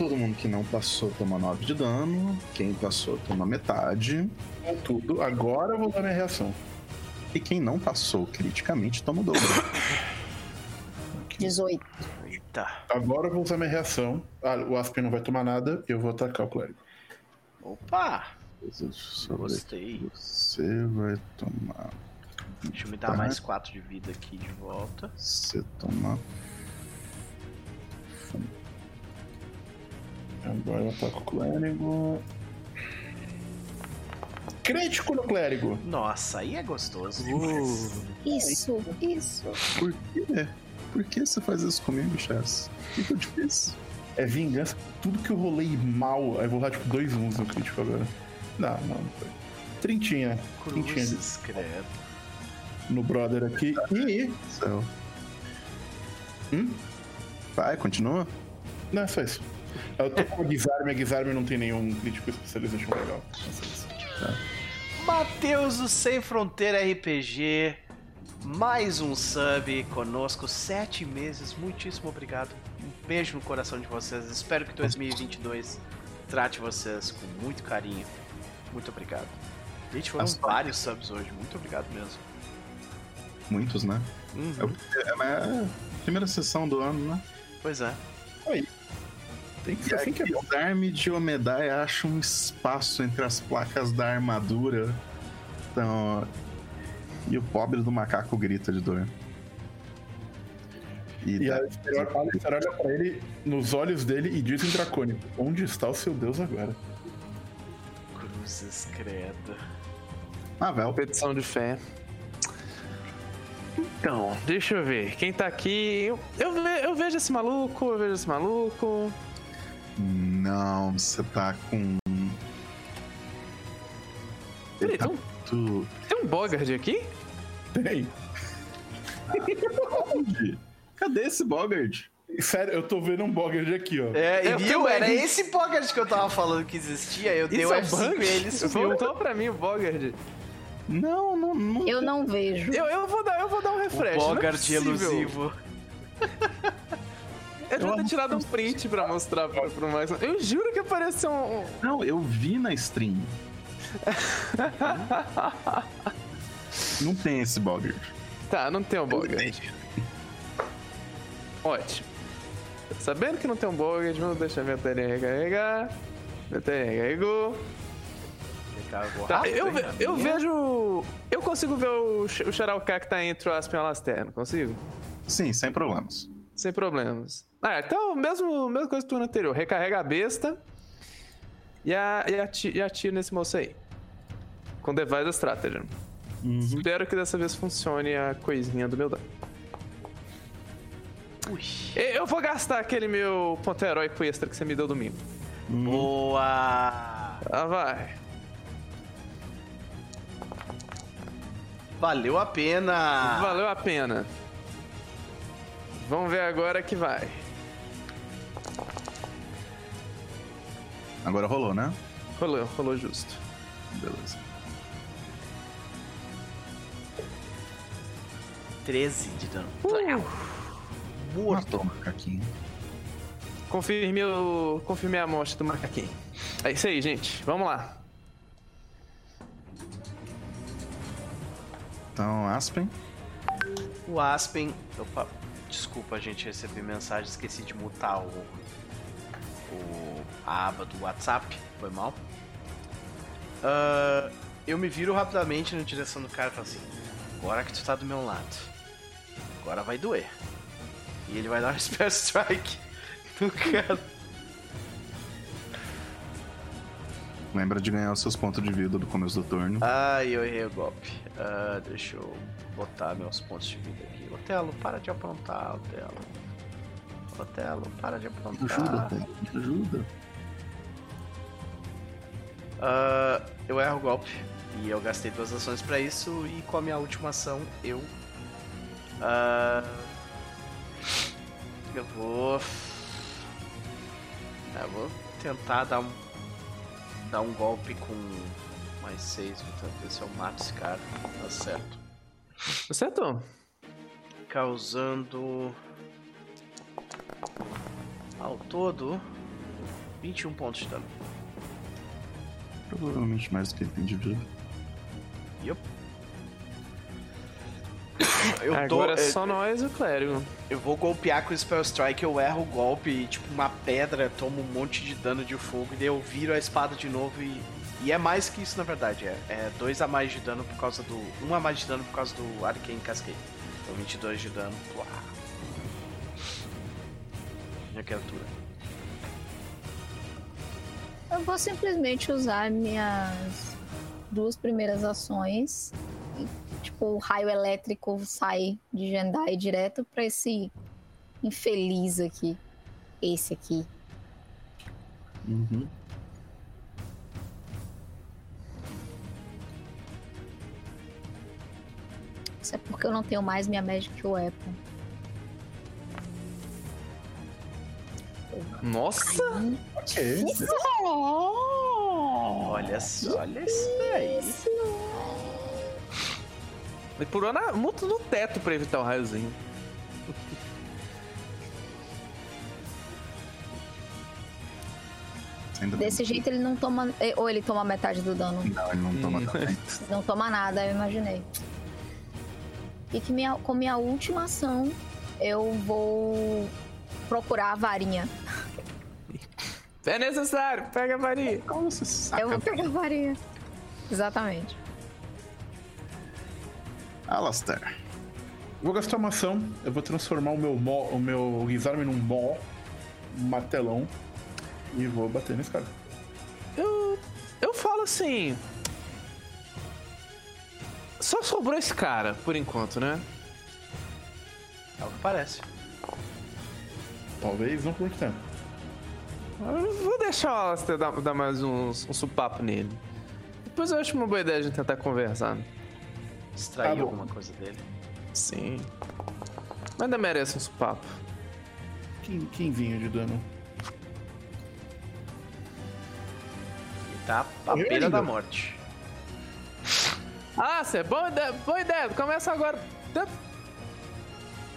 Todo mundo que não passou toma 9 de dano. Quem passou toma metade. Tudo. Agora eu vou dar minha reação. E quem não passou criticamente toma o dobro. 18. Eita. Agora eu vou usar minha reação. Ah, o Aspen não vai tomar nada e eu vou atacar o clérigo. Opa! Gostei. Você vai tomar. Deixa eu me dar Tá. mais 4 de vida aqui de volta. Você toma. Agora eu ataco o clérigo. Crítico no clérigo. Nossa, aí é gostoso. Uh, Isso, isso. Por quê? Por que você faz isso comigo, Chess? O que, que eu te fiz? É vingança. Tudo que eu rolei mal. Aí eu vou rolar tipo dois uns no crítico agora. Não, não, não foi. Trintinha. Trintinha Cruzes, credo. no brother aqui. E. Céu. Hum? Vai, continua. Não, é só isso. Eu tô com a Gizarme, a Gizarme não tem nenhum crítico especialization legal. Matheus do Sem Fronteira RPG. Mais um sub conosco, sete meses. Muitíssimo obrigado. Um beijo no coração de vocês. Espero que 2022 trate vocês com muito carinho. Muito obrigado. Gente, foram As- vários subs hoje. Muito obrigado mesmo. Muitos, né? Uhum. É, é a primeira sessão do ano, né? Pois é. Tem que que é bom. o Darme de Omedai acha um espaço entre as placas da armadura. Então. E o pobre do macaco grita de dor. E, E Alistair a Alistair olha pra ele nos olhos dele e diz em dracônico: Onde está o seu deus agora? Cruzes, credo. Ah, velho. competição de fé. Então, deixa eu ver. Quem tá aqui. Eu, eu, ve- eu vejo esse maluco, eu vejo esse maluco. Não, você tá com. Peraí, tá tem, um, Tu... tem um Bogard aqui? Tem. (laughs) Cadê esse Bogard? Sério, eu tô vendo um Bogard aqui, ó. É, e Eu viu? Era esse Pocket que eu tava falando que existia. Eu dei o Isso é um F5 bug? e ele subiu. Voltou pra mim o Bogard. Não, não, não. Eu não vejo. Eu, eu, vou, dar, eu vou dar um O refresh. é Bogard possível. elusivo. (laughs) Eu devia ter tirado um print pra mostrar pro, pro Max. Eu juro que apareceu um. Não, eu vi na stream. (laughs) não tem esse Bogard. Tá, não tem um Bogard. Ótimo. Sabendo que não tem um Bogard, vamos deixar minha telinha recarregar. Minha telinha recarregou. Carregou Tá, eu, a eu minha? vejo. Eu consigo ver o, o Xarauká que tá entre o Aspen e o Alastair, não consigo? Sim, sem problemas. Sem problemas. Ah, então, mesmo, mesma coisa do turno anterior. Recarrega a besta e, a, e, ati- e atira nesse moço aí. Com Device Stratagem. Espero que dessa vez funcione a coisinha do meu dano. Ui. Eu vou gastar aquele meu ponto heróico extra que você me deu domingo. Boa! Ah, vai. Valeu a pena! Valeu a pena. Vamos ver agora que vai. Agora rolou, né? Rolou, rolou justo. Beleza. 13 de dano. Uh, Matou o macaquinho. confirmei, o, confirmei a morte do macaquinho. É isso aí, gente. Vamos lá. Então, Aspen. O Aspen. Opa, desculpa, gente, recebi mensagem, esqueci de mutar o, o- a aba do WhatsApp. Foi mal. Ah, eu me viro rapidamente na direção do cara e falo assim: Agora que tu tá do meu lado, agora vai doer. E ele vai dar um (laughs) Spell Strike no cara. Lembra de ganhar os seus pontos de vida do começo do turno. Ai, eu errei o golpe. Ah, deixa eu botar meus pontos de vida aqui. Otelo, para de aprontar, Otelo. Otelo, para de aprontar. Ajuda, Pedro. Me ajuda. Ah, eu erro o golpe. E eu gastei duas ações pra isso. E com a minha última ação, eu. ah, eu vou. Eu vou tentar dar um. Dar um golpe com Mais 6, Vitor. Ver se eu mato esse cara. Tá certo. Acertou. Causando. Ao todo. 21 pontos de dano. Provavelmente mais do que ele tem de vida. Yup. (coughs) Eu, Agora dou, é eu, só nós e o clérigo. eu vou golpear com o Spell Strike, eu erro o golpe e, tipo, uma pedra toma um monte de dano de fogo, e daí eu viro a espada de novo e. E é mais que isso, na verdade. É, é dois a mais de dano por causa do. Um a mais de dano por causa do Arcane Cascade. Então 22 de dano. Uau. Minha criatura. Eu vou simplesmente usar minhas duas primeiras ações. E, tipo, o raio elétrico sai de Jendai direto pra esse infeliz aqui. Esse aqui. Uhum. Isso é porque eu não tenho mais minha Magic Weapon. Nossa! Ok. Olha só, olha isso daí. Ele pulou na, muito no teto pra evitar o raiozinho. Desse jeito ele não toma. eh, Ou ele toma metade do dano. Não, ele não toma Hum. também. Não toma nada, eu imaginei. E que minha, com minha última ação, eu vou procurar a varinha. (laughs) É necessário, pega a varinha. Como você saca? Eu vou pegar a varinha. Exatamente. Alastair. Vou gastar uma ação, eu vou transformar o meu mó, o meu Guizarme num mó, um martelão, e vou bater nesse cara. Eu, eu falo assim. Só sobrou esse cara, por enquanto, né? É o que parece. Talvez não por muito tempo. Eu vou deixar o Alastair dar, dar mais um, um supapo nele. Depois eu acho uma boa ideia a gente tentar conversar. Extrair Tá alguma coisa dele. Sim. Mas ainda merece um supapo. Quin- Quinzinho de dano. Tá à Eu beira da morte. Ah, Cê, boa ideia, boa ideia. Começa agora. Tenta,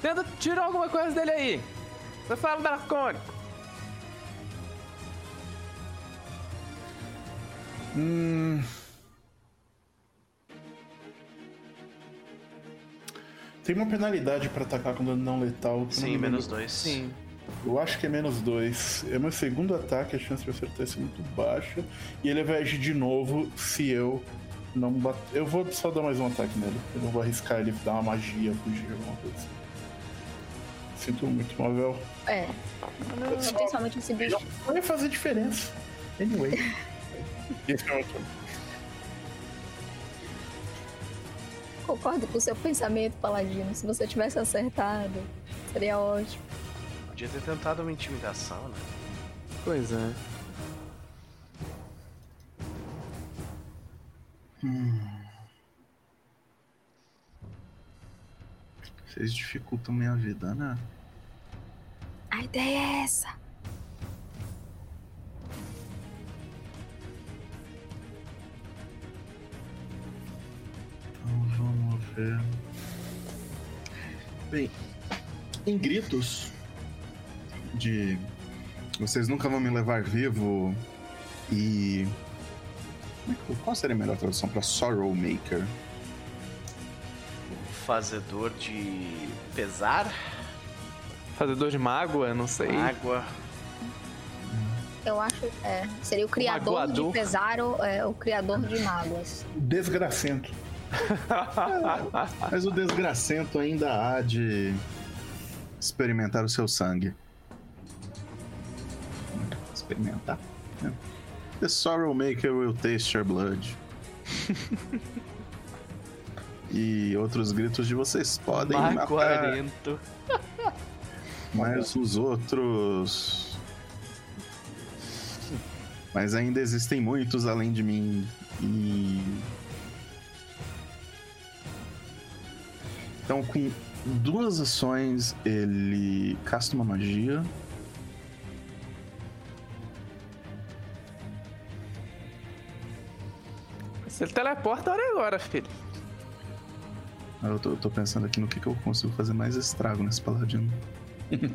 tenta tirar alguma coisa dele aí. Você fala Arcone. Hum. Tem uma penalidade pra atacar com dano não letal. Sim, menos dois. Sim. Eu acho que é menos dois. É meu segundo ataque, a chance de acertar é muito baixa. E ele vai agir de novo se eu não bater. Eu vou só dar mais um ataque nele. Eu não vou arriscar ele dar uma magia, fugir, alguma coisa assim. Sinto muito, Mavel. É. Principalmente esse bicho. Não vai fazer diferença. Anyway. (laughs) Esse é o meu turno. Concordo com o seu pensamento, Paladino. Se você tivesse acertado, seria ótimo. Podia ter tentado uma intimidação, né? Pois é. Vocês dificultam minha vida, né? A ideia é essa. Então vamos ver. Bem, em gritos de vocês nunca vão me levar vivo e. é que- Qual seria a melhor tradução para Sorrow Maker? Fazedor de pesar, Fazedor de mágoa, não sei. água. Eu acho. É, seria o criador de magoador. pesar, ou, é, o criador de mágoas. Desgracento. (laughs) Mas o desgracento ainda há de experimentar o seu sangue. Experimentar? É. The Sorrow Maker will taste your blood. (laughs) e outros gritos de vocês podem matar, Maguarento. mas os outros. Mas ainda existem muitos além de mim. E. Então, com duas ações, ele casta uma magia. Ele teleporta a hora agora, filho. Eu tô, eu tô pensando aqui no que, que eu consigo fazer mais estrago nesse paladino. (laughs)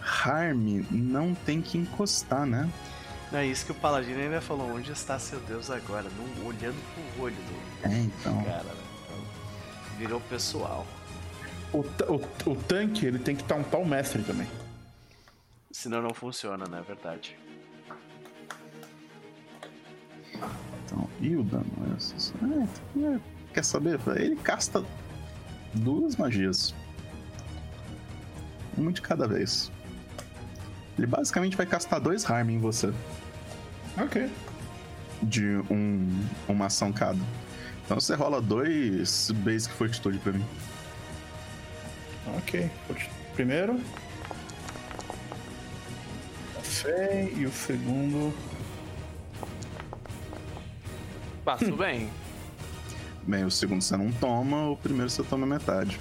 Harm não tem que encostar, né? Não é isso que o Paladino ainda falou. Onde está seu Deus agora? Não, olhando pro olho do É, então. cara, né? Então, virou pessoal. O, o, o tanque, ele tem que tauntar o mestre também. Senão não funciona, não é verdade? Então e o dano? É, é, quer saber? Ele casta duas magias. Uma de cada vez. Ele basicamente vai castar dois Harm em você. Ok. De um, uma ação cada. Então você rola dois Basic Fortitude pra mim. Ok. Primeiro. Passei. E o segundo. Passou bem. Bem, o segundo você não toma, o primeiro você toma metade.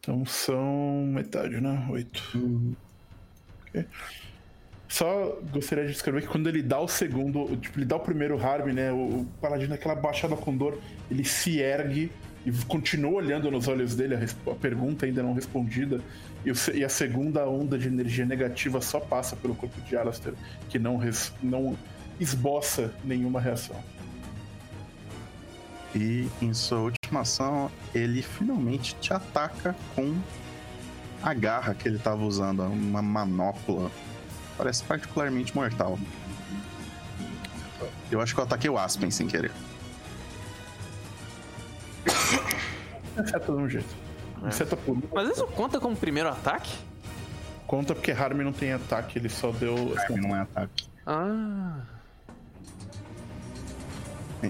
Então são metade, né? Oito. Ok. Só gostaria de descrever que quando ele dá o segundo, tipo, ele dá o primeiro harm, né? O, o paladino, aquela baixada com dor, ele se ergue e continua olhando nos olhos dele, a, a pergunta ainda não respondida. E, e a segunda onda de energia negativa só passa pelo corpo de Alastair, que não, res- não esboça nenhuma reação. E em sua última ação, ele finalmente te ataca com a garra que ele tava usando, uma manopla. Parece particularmente mortal. Eu acho que eu ataquei o Aspen sem querer. Acerta de um jeito. Por um. Mas isso conta como primeiro ataque? Conta porque harm não tem ataque, ele só deu. Harm não é ataque. Ah.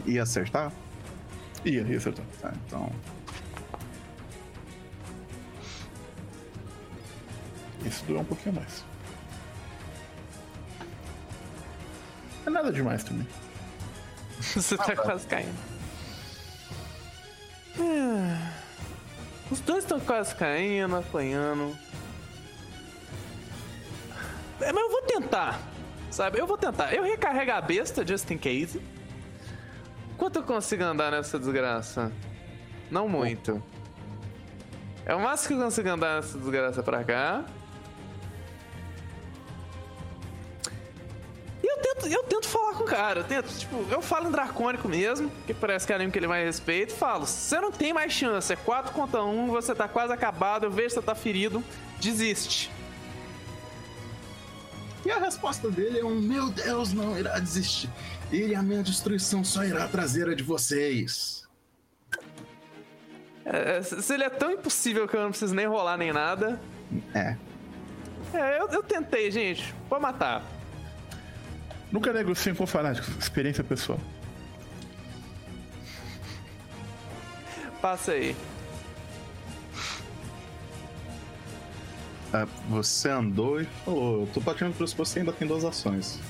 Ia acertar? Ia, ia acertar. Tá, então. Isso doeu um pouquinho mais. É nada demais também. (laughs) Você tá quase caindo. É. Os dois estão quase caindo, apanhando. É, mas eu vou tentar. Sabe? Eu vou tentar. Eu recarrego a besta, just in case. Quanto eu consigo andar nessa desgraça? Não muito. É o máximo que eu consigo andar nessa desgraça pra cá. Tento, eu tento falar com o cara. Eu tento, tipo, eu falo em dracônico mesmo, que parece que é a língua que ele mais respeita. Falo, você não tem mais chance. É 4 contra 1, você tá quase acabado. Eu vejo que você tá ferido. Desiste. E a resposta dele é um: Meu Deus, não irá desistir. Ele, a minha destruição, só irá trazer a de vocês. É, se ele é tão impossível que eu não preciso nem rolar nem nada. É. É, eu, eu tentei, gente. Pode matar. Nunca negociem com fanáticos, experiência pessoal. Passa aí. Ah, você andou e falou: Eu tô partindo pro você ainda tem duas ações.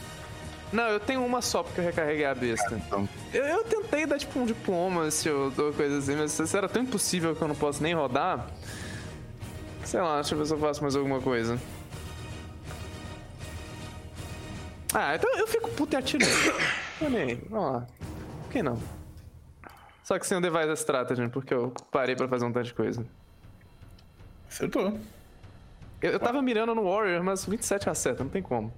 Não, eu tenho uma só porque eu recarreguei a besta. Então, Eu, eu tentei dar tipo um diplomacy ou ou coisa assim, mas isso era tão impossível que eu não posso nem rodar. Sei lá, deixa eu ver se eu faço mais alguma coisa. Ah, então eu fico puto e atiro. Olha (coughs) aí, vamos lá. Por que não? Só que sem o Device Strategy, porque eu parei pra fazer um tanto de coisa. Acertou. Eu, eu tava mirando no Warrior, mas 27 acerta, não tem como.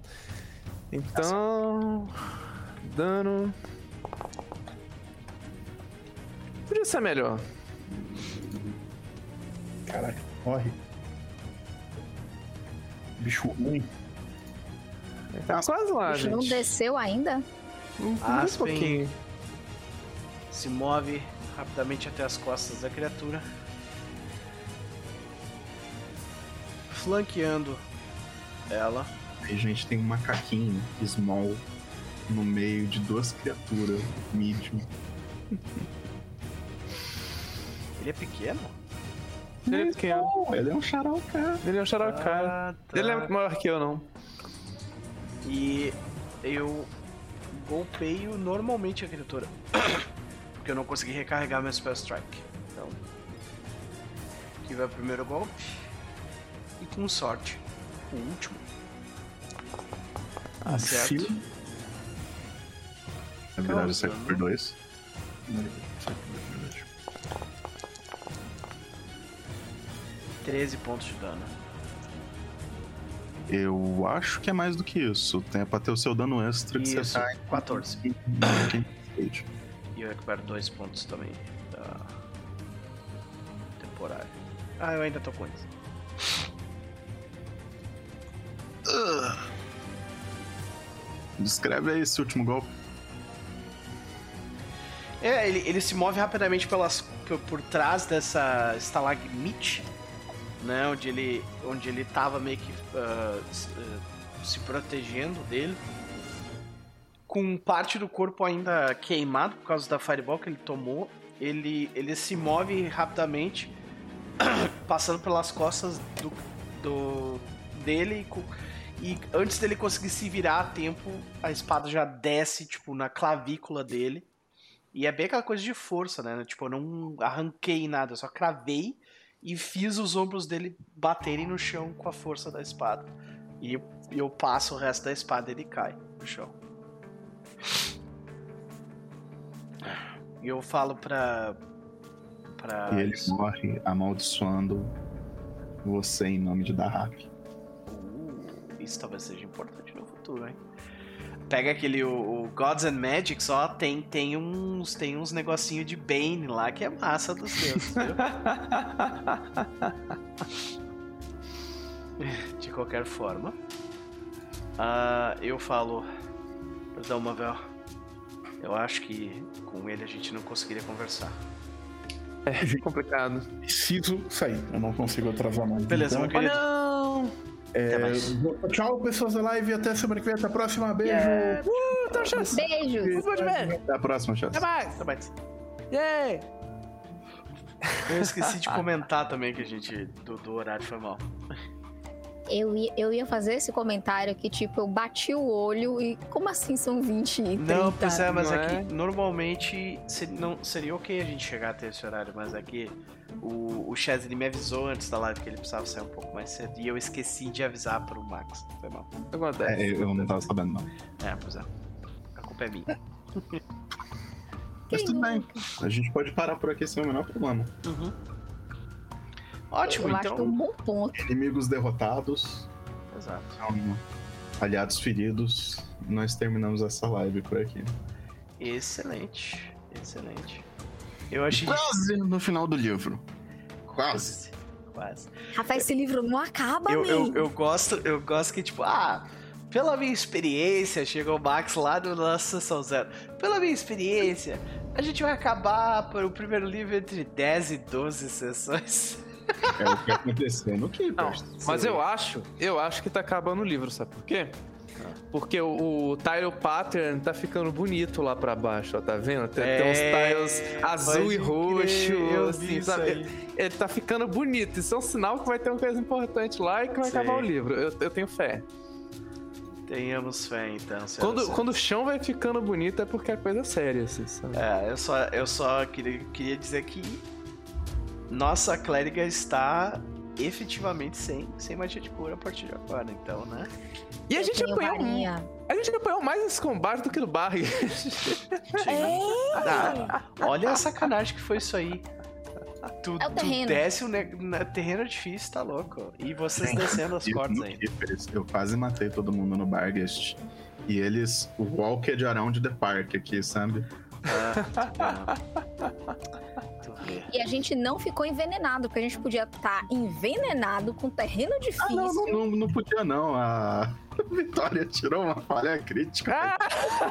Então. Dano. Podia ser melhor. Caraca, morre. Bicho ruim. Tá quase lá, Não gente. desceu ainda? Um, um Aspen. pouquinho. Se move rapidamente até as costas da criatura. Flanqueando ela. aí a gente tem um macaquinho small no meio de duas criaturas medium. Ele é pequeno? Ele é pequeno. Não, ele é um charauca. Ele é um xaraucara. Ah, tá. Ele não é maior que eu, não. E eu golpeio normalmente a criatura. (coughs) Porque eu não consegui recarregar meu Spell Strike. Então. Aqui vai o primeiro golpe. E com sorte. o último. Ah, Acerto. Fio. Na verdade, eu saio Causando. por dois. 13 pontos de dano. Eu acho que é mais do que isso. Tem pra ter o seu dano extra que Isso, você tá 14. em quem stage. E eu recupero dois pontos também da temporária. Ah, eu ainda tô com eles. Descreve aí esse último golpe. É, ele, ele se move rapidamente pelas, por, por trás dessa estalagmite, né? Onde ele, onde ele tava meio que ah, se protegendo dele. Com parte do corpo ainda queimado por causa da fireball que ele tomou. Ele, ele se move rapidamente, (coughs) passando pelas costas do, do dele e, e antes dele conseguir se virar a tempo, a espada já desce tipo na clavícula dele. E é bem aquela coisa de força, né? Tipo, eu não arranquei nada, eu só cravei e fiz os ombros dele baterem no chão com a força da espada. E eu, passo o resto da espada e ele cai no chão. E eu falo pra. pra. E ele morre amaldiçoando você em nome de Dahak. Uh, isso talvez seja importante no futuro, hein? Pega aquele o, o Gods and Magics, ó, tem, tem uns tem uns negocinho de Bane lá que é massa dos deuses, viu? (laughs) De qualquer forma, ah, eu falo, perdão, Mavel, eu acho que com ele a gente não conseguiria conversar. É complicado. Preciso sair, eu não consigo atrasar mais. Beleza, meu então, querido. não! Até é, tchau, pessoas da live. Até semana que vem. Até a próxima. Beijo. Uh, tá chance. Beijos. Pode ver. Até a próxima, chance. Até mais. Até mais. Yay! Eu esqueci de comentar também que a gente do, do horário foi mal. (laughs) Eu ia, eu ia fazer esse comentário que, tipo, eu bati o olho e como assim são 20 e 30? Não, pois é, mas não aqui é? normalmente se- não, seria ok a gente chegar até esse horário, mas aqui o, o Chaz ele me avisou antes da live que ele precisava sair um pouco mais cedo e eu esqueci de avisar pro Max. Foi mal. Acontece. É, eu não tava sabendo, não. É, pois é. A culpa é minha. Mas tudo bem. A gente pode parar por aqui sem o menor problema. Ótimo, eu acho que é um então. bom ponto. Inimigos derrotados, Exato. então, aliados feridos. Nós terminamos essa live por aqui. Excelente. Excelente. Eu achei. Quase no final do livro. Quase. Quase. Rafael, esse livro não acaba, Eu, eu, eu gosto, eu gosto que, tipo, ah, pela minha experiência, chegou o Max lá no nossa sessão zero. Pela minha experiência, a gente vai acabar por o primeiro livro entre 10 e 12 sessões. (laughs) É o que aconteceu no Não, Keepers. mas eu acho, eu acho que tá acabando o livro, sabe por quê? Porque o, o tile pattern tá ficando bonito lá pra baixo, ó, tá vendo? Tem, tem uns É, tiles azul e roxo, assim, sabe? aí. Ele tá ficando bonito. Isso é um sinal que vai ter uma coisa importante lá e que vai Sei. acabar o livro. Eu, eu tenho fé. Tenhamos fé, então. Quando, quando o chão vai ficando bonito é porque é coisa séria, assim, sabe? É, eu só, eu só queria, queria dizer que nossa clériga está efetivamente sem, sem magia de cura a partir de agora, então, né? E a Eu gente apanhou. varinha. A gente apanhou mais esse combate do que do Barry. Ah, olha a sacanagem que foi isso aí. Tu, É o tu terreno. desce o ne- terreno difícil, tá louco. E vocês descendo as cordas no. Keepers, eu quase matei todo mundo no Bargest. E eles walked around the park aqui, sabe? Ah, E a gente não ficou envenenado, porque a gente podia estar envenenado com terreno difícil. Ah, não, não, não, não podia não. A (laughs) Vitória tirou uma falha crítica. (laughs)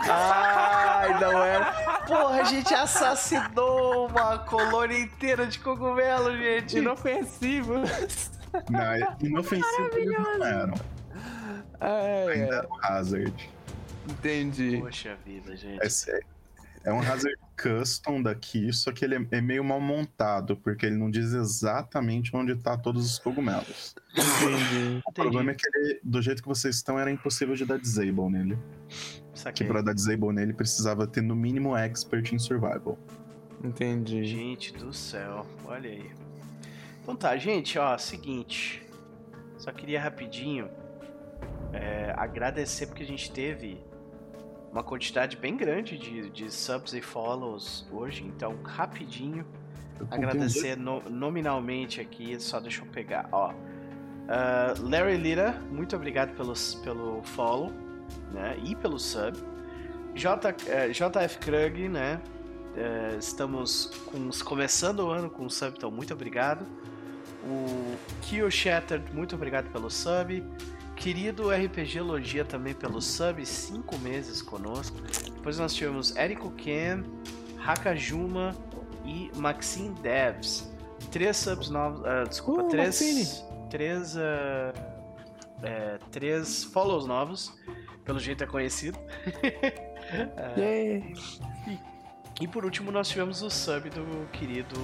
Ai, não era. Porra, a gente assassinou uma colônia inteira de cogumelo, gente. Inofensivo. Não, é inofensivo eles não eram. É, Ainda é, era um Hazard. entendi. Poxa vida, gente. É, é um Hazard custom daqui, só que ele é, é meio mal montado, porque ele não diz exatamente onde tá todos os cogumelos. Entendi. O problema é que ele, do jeito que vocês estão, era impossível de dar disable nele. Que Saquei. pra dar disable nele precisava ter no mínimo expert em survival. Entendi. Gente do céu, olha aí. Então tá, gente, ó, seguinte. Só queria rapidinho é, agradecer porque a gente teve uma quantidade bem grande de, de subs e follows hoje, então rapidinho agradecer no, nominalmente aqui, só deixa eu pegar, ó. Uh, Larry Lira, muito obrigado pelos, pelo follow, né, e pelo sub. J, uh, eh, JF Krug, né, uh, estamos com, começando o ano com o sub, então muito obrigado. O Kyo Shattered, muito obrigado pelo sub. Querido RPG Logia também pelo sub, cinco meses conosco. Depois nós tivemos Eriko Ken, Hakajuma e Maxine Devs. Três subs novos. Uh, desculpa, uh, três. Maxine. Três. Uh, é, três follows novos. Pelo jeito é conhecido. (laughs) yeah. E por último, nós tivemos o sub do querido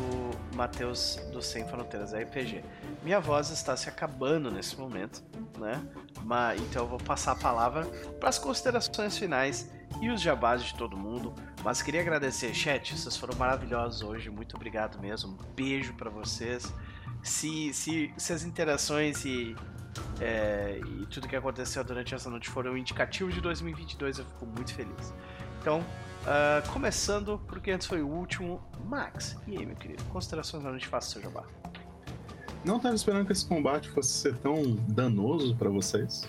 Matheus do Sem Fronteiras RPG. Minha voz está se acabando nesse momento, né? Mas, então eu vou passar a palavra para as considerações finais e os jabás de todo mundo. Mas queria agradecer, chat, vocês foram maravilhosos hoje, muito obrigado mesmo. Um beijo para vocês. Se, se, se as interações e, é, e tudo que aconteceu durante essa noite foram indicativos de 2022, eu fico muito feliz. Então, uh, começando, porque antes foi o último, Max, e aí, meu querido? Considerações noite, faça o seu jabá. Não estava esperando que esse combate fosse ser tão danoso para vocês.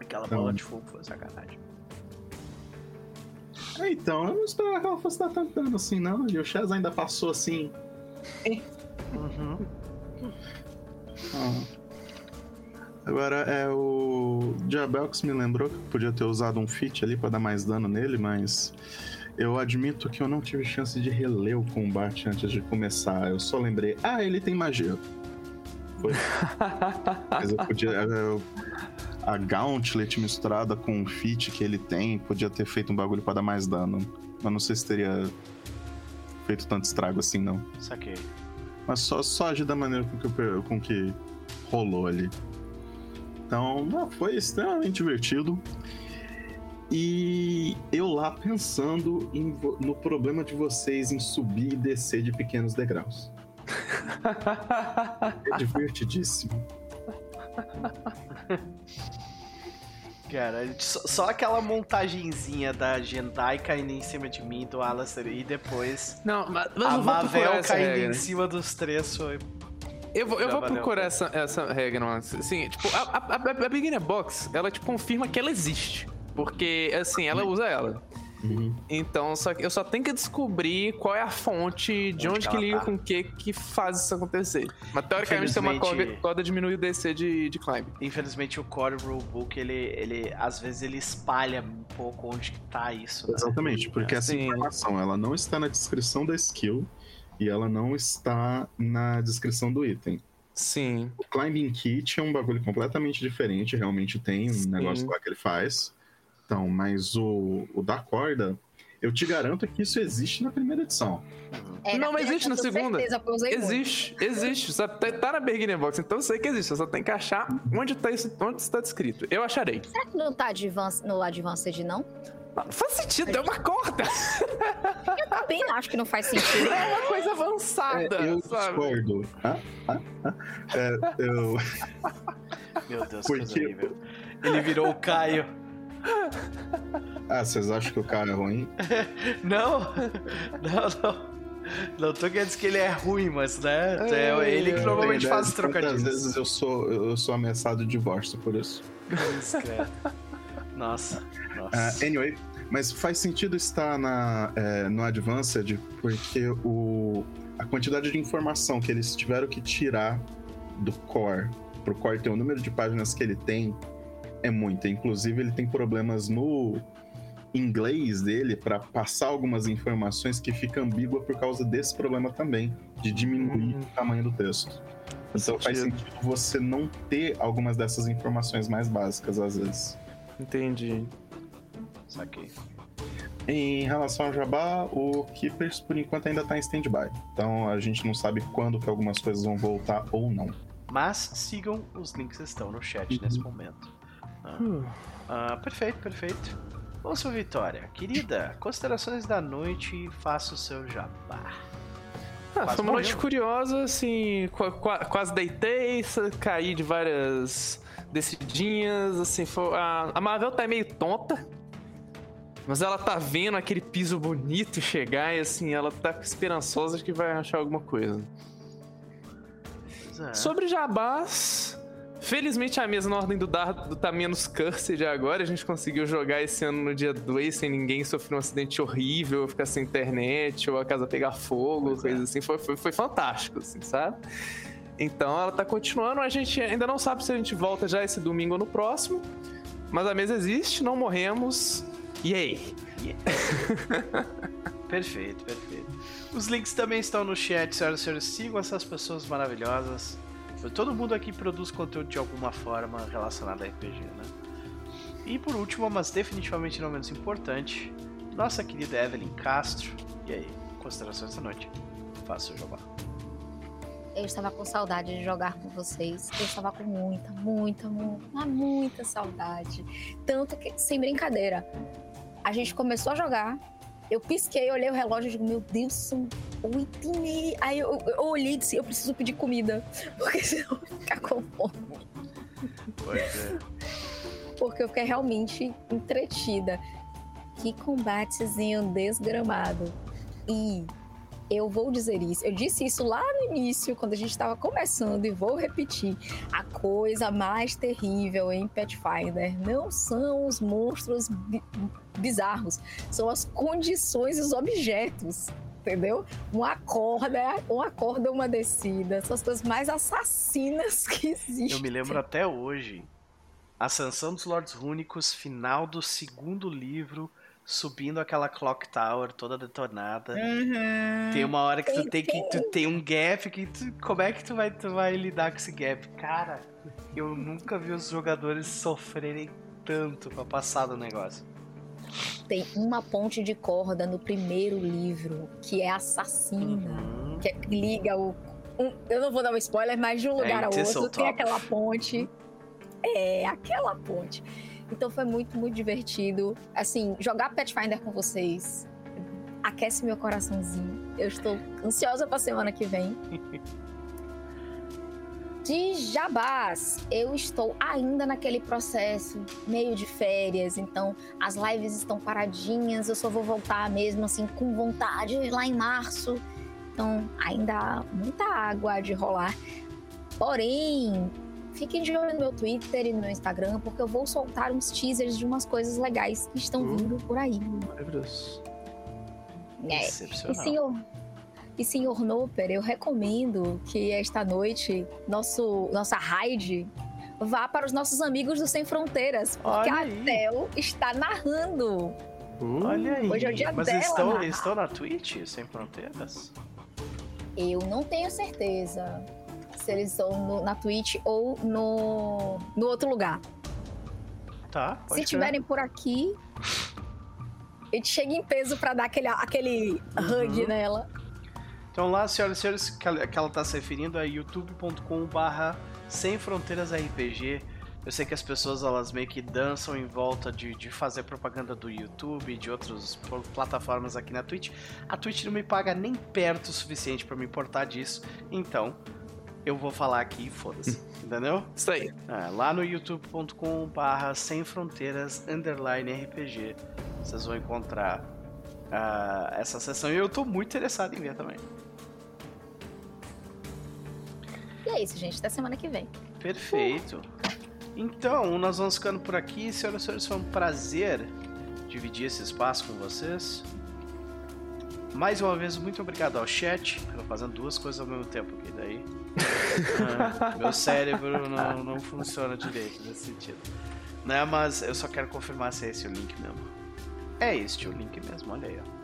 Aquela então... bola de fogo foi sacanagem. É, então, eu não esperava que ela fosse dar tanto dano assim, não. E o Chaz ainda passou assim. Uhum. Ah. Agora é o Diabelx me lembrou que podia ter usado um fit ali para dar mais dano nele, mas eu admito que eu não tive chance de reler o combate antes de começar. Eu só lembrei, ah, ele tem magia. Foi. (laughs) mas eu podia. Eu, a Gauntlet misturada com o Fit que ele tem, podia ter feito um bagulho para dar mais dano. Mas não sei se teria feito tanto estrago assim, não. Saquei. Mas só, só agir da maneira com que, com que rolou ali. Então, foi extremamente divertido. E eu lá pensando em, no problema de vocês em subir e descer de pequenos degraus. é divertidíssimo. Cara, só aquela montagenzinha da Jendai caindo em cima de mim, do Alastair, e depois não, mas, mas a Mavel caindo regra. em cima dos três foi... Eu vou, eu vou procurar essa, essa regra, mas, assim, tipo, a, a, a, a Beginner Box, ela te confirma que ela existe. Porque, assim, ela usa ela. Uhum. Então, só que eu só tenho que descobrir qual é a fonte, de onde, onde que, liga tá. com o que que faz isso acontecer. Mas teoricamente tem uma corda, corda diminuir o DC de, de climb. Infelizmente o Core Rulebook, ele, ele às vezes ele espalha um pouco onde que tá isso. Né? Exatamente, porque essa Sim. informação ela não está na descrição da skill e ela não está na descrição do item. Sim. O Climbing Kit é um bagulho completamente diferente, realmente tem um Sim. negócio lá que ele faz. Então, mas o, o da corda, eu te garanto que isso existe na primeira edição. É, não, mas existe na segunda. existe, muito. existe. Só tá, tá na Beginner Box, então eu sei que existe. Só tem que achar onde, tá isso, onde está descrito. Eu acharei. Será que não tá advance, no Advanced, não? Não faz sentido, é uma corda. Eu também acho que não faz sentido. É uma coisa avançada. É, eu sabe? discordo. Ah, ah, ah. É, eu... Meu Deus, Porque... coisa horrível. Ele virou o Caio. Ah, vocês acham que o cara é ruim? (laughs) não, não, não. Não tô querendo dizer que ele é ruim, mas né? É, ele que normalmente faz os trocadilhos. Às vezes eu sou, eu sou ameaçado de divórcio por isso. Nossa. nossa. Uh, anyway, mas faz sentido estar na, é, no Advanced porque o, a quantidade de informação que eles tiveram que tirar do core, pro core ter o número de páginas que ele tem, é muita. Inclusive, ele tem problemas no inglês dele para passar algumas informações que fica ambígua por causa desse problema também, de diminuir hum. o tamanho do texto. Então faz sentido você não ter algumas dessas informações mais básicas às vezes. Entendi. Saquei. Em relação ao Jabá, o Keepers por enquanto ainda tá em stand-by. Então a gente não sabe quando que algumas coisas vão voltar ou não. Mas sigam, os links estão no chat nesse uhum. momento. Ah, perfeito, perfeito. Vamos sua Vitória. Querida, considerações da noite, faça o seu jabá. Ah, foi uma noite curiosa, assim, qu qu quase deitei, caí de várias decidinhas, assim, a, Marvel tá meio tonta, mas ela tá vendo aquele piso bonito chegar e assim, ela tá esperançosa de que vai achar alguma coisa. É. Sobre jabás, felizmente a mesa na ordem do dardo tá menos cursed agora. A gente conseguiu jogar esse ano no dia 2 sem ninguém sofrer um acidente horrível, ficar sem internet ou a casa pegar fogo, Pois coisa é. assim. Foi, foi, foi fantástico, assim, sabe? Então ela tá continuando. A gente ainda não sabe se a gente volta já esse domingo ou no próximo. Mas a mesa existe, não morremos. E aí? (laughs) Perfeito, perfeito. Os links também estão no chat, senhoras e senhores. Sigam essas pessoas maravilhosas. Todo mundo aqui produz conteúdo de alguma forma relacionado a RPG, né? E por último, mas definitivamente não menos importante, nossa querida Evelyn Castro. E aí, considerações da noite? Faça o jabá. Eu estava com saudade de jogar com vocês. Eu estava com muita, muita, muita, mas muita saudade. Tanto que, sem brincadeira, a gente começou a jogar. Eu pisquei, olhei o relógio e digo, meu Deus, são oito e meia. Aí eu, eu olhei e disse, eu preciso pedir comida. (laughs) Porque senão eu vou ficar com fome. Pois é. Porque eu fiquei realmente entretida. Que combatezinho desgramado. E eu vou dizer isso. Eu disse isso lá no início, quando a gente estava começando, e vou repetir. A coisa mais terrível em Pathfinder não são os monstros bi- bizarros, são as condições e os objetos. Entendeu? Uma corda, uma corda, uma descida. São as coisas mais assassinas (laughs) que existem. Eu me lembro até hoje. Ascensão dos Lords Rúnicos, final do segundo livro, subindo aquela Clock Tower toda detonada. Uhum. Tem uma hora que tu Tem- que tu tem um gap que tu, como é que tu vai tu vai lidar com esse gap? Cara, eu nunca vi os jogadores sofrerem tanto pra passar do negócio. Tem uma ponte de corda no primeiro livro que é assassina. Uhum. Que é- liga o. um- eu não vou dar um spoiler, mas de um É, lugar em ao outro tem aquela ponte. É, aquela ponte. Então foi muito, muito divertido. Assim, jogar Pathfinder com vocês aquece meu coraçãozinho. Eu estou ansiosa pra semana que vem. (laughs) De jabás, eu estou ainda naquele processo, meio de férias, então as lives estão paradinhas, eu só vou voltar mesmo assim com vontade lá em março. Então ainda há muita água de rolar. Porém, fiquem de olho no meu Twitter e no meu Instagram, porque eu vou soltar uns teasers de umas coisas legais que estão Uh. vindo por aí. Maravilhoso. É, e senhor, e senhor Noper, eu recomendo que esta noite nosso, nossa raid vá para os nossos amigos do Sem Fronteiras, porque Olha a aí. Tel está narrando. Uh, Olha aí. Hoje é o dia Mas dela, eles estão, estão na Twitch, sem fronteiras? Eu não tenho certeza se eles estão no- na Twitch ou no, no outro lugar. Tá, pode se estiverem por aqui, a gente chega em peso para dar aquele, aquele hug Uhum. nela. Então lá, senhoras e senhores, que ela, que ela tá se referindo é youtube.com barra sem fronteiras RPG. Eu sei que as pessoas elas meio que dançam em volta de, de fazer propaganda do YouTube de outras pl- plataformas aqui na Twitch. A Twitch não me paga nem perto o suficiente pra me importar disso, então eu vou falar aqui e foda-se, (laughs) entendeu? Isso aí. É, lá no youtube.com barra sem fronteiras underline RPG vocês vão encontrar ah, essa sessão e eu tô muito interessado em ver também. E é isso, gente. Até semana que vem. Perfeito. Então, nós vamos ficando por aqui. Senhoras e senhores, foi um prazer dividir esse espaço com vocês. Mais uma vez, muito obrigado ao chat. Eu fazendo duas coisas ao mesmo tempo aqui, daí. (laughs) meu cérebro não, não funciona direito nesse sentido. Né, mas eu só quero confirmar se é esse o link mesmo. É este o link mesmo, olha aí, ó.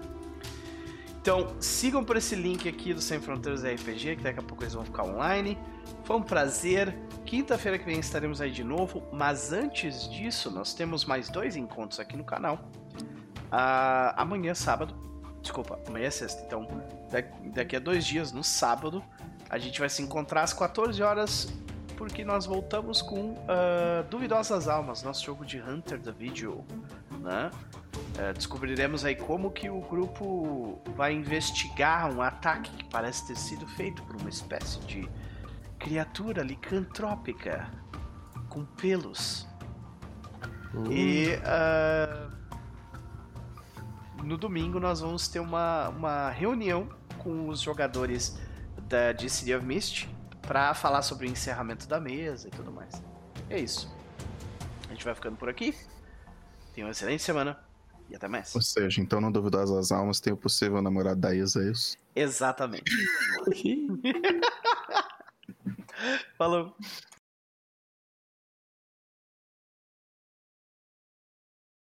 Então, sigam por esse link aqui do Sem Fronteiras RPG, que daqui a pouco eles vão ficar online. Foi um prazer. Quinta-feira que vem estaremos aí de novo, mas antes disso, nós temos mais dois encontros aqui no canal. Ah, amanhã, sábado. Desculpa, amanhã é sexta. Então, da- daqui a dois dias, no sábado, a gente vai se encontrar às 14 horas, porque nós voltamos com ah, Duvidosas Almas, nosso jogo de Hunter the Video. Né? É, descobriremos aí como que o grupo vai investigar um ataque que parece ter sido feito por uma espécie de criatura licantrópica com pelos. E ah, no domingo nós vamos ter uma, uma reunião com os jogadores da, de City of Mist pra falar sobre o encerramento da mesa e tudo mais. É isso. A gente vai ficando por aqui. Tenha uma excelente semana e até mais. Ou seja, então não duvidar das almas, tem o possível namorado da Isa, é isso? Exatamente. (laughs) Falou.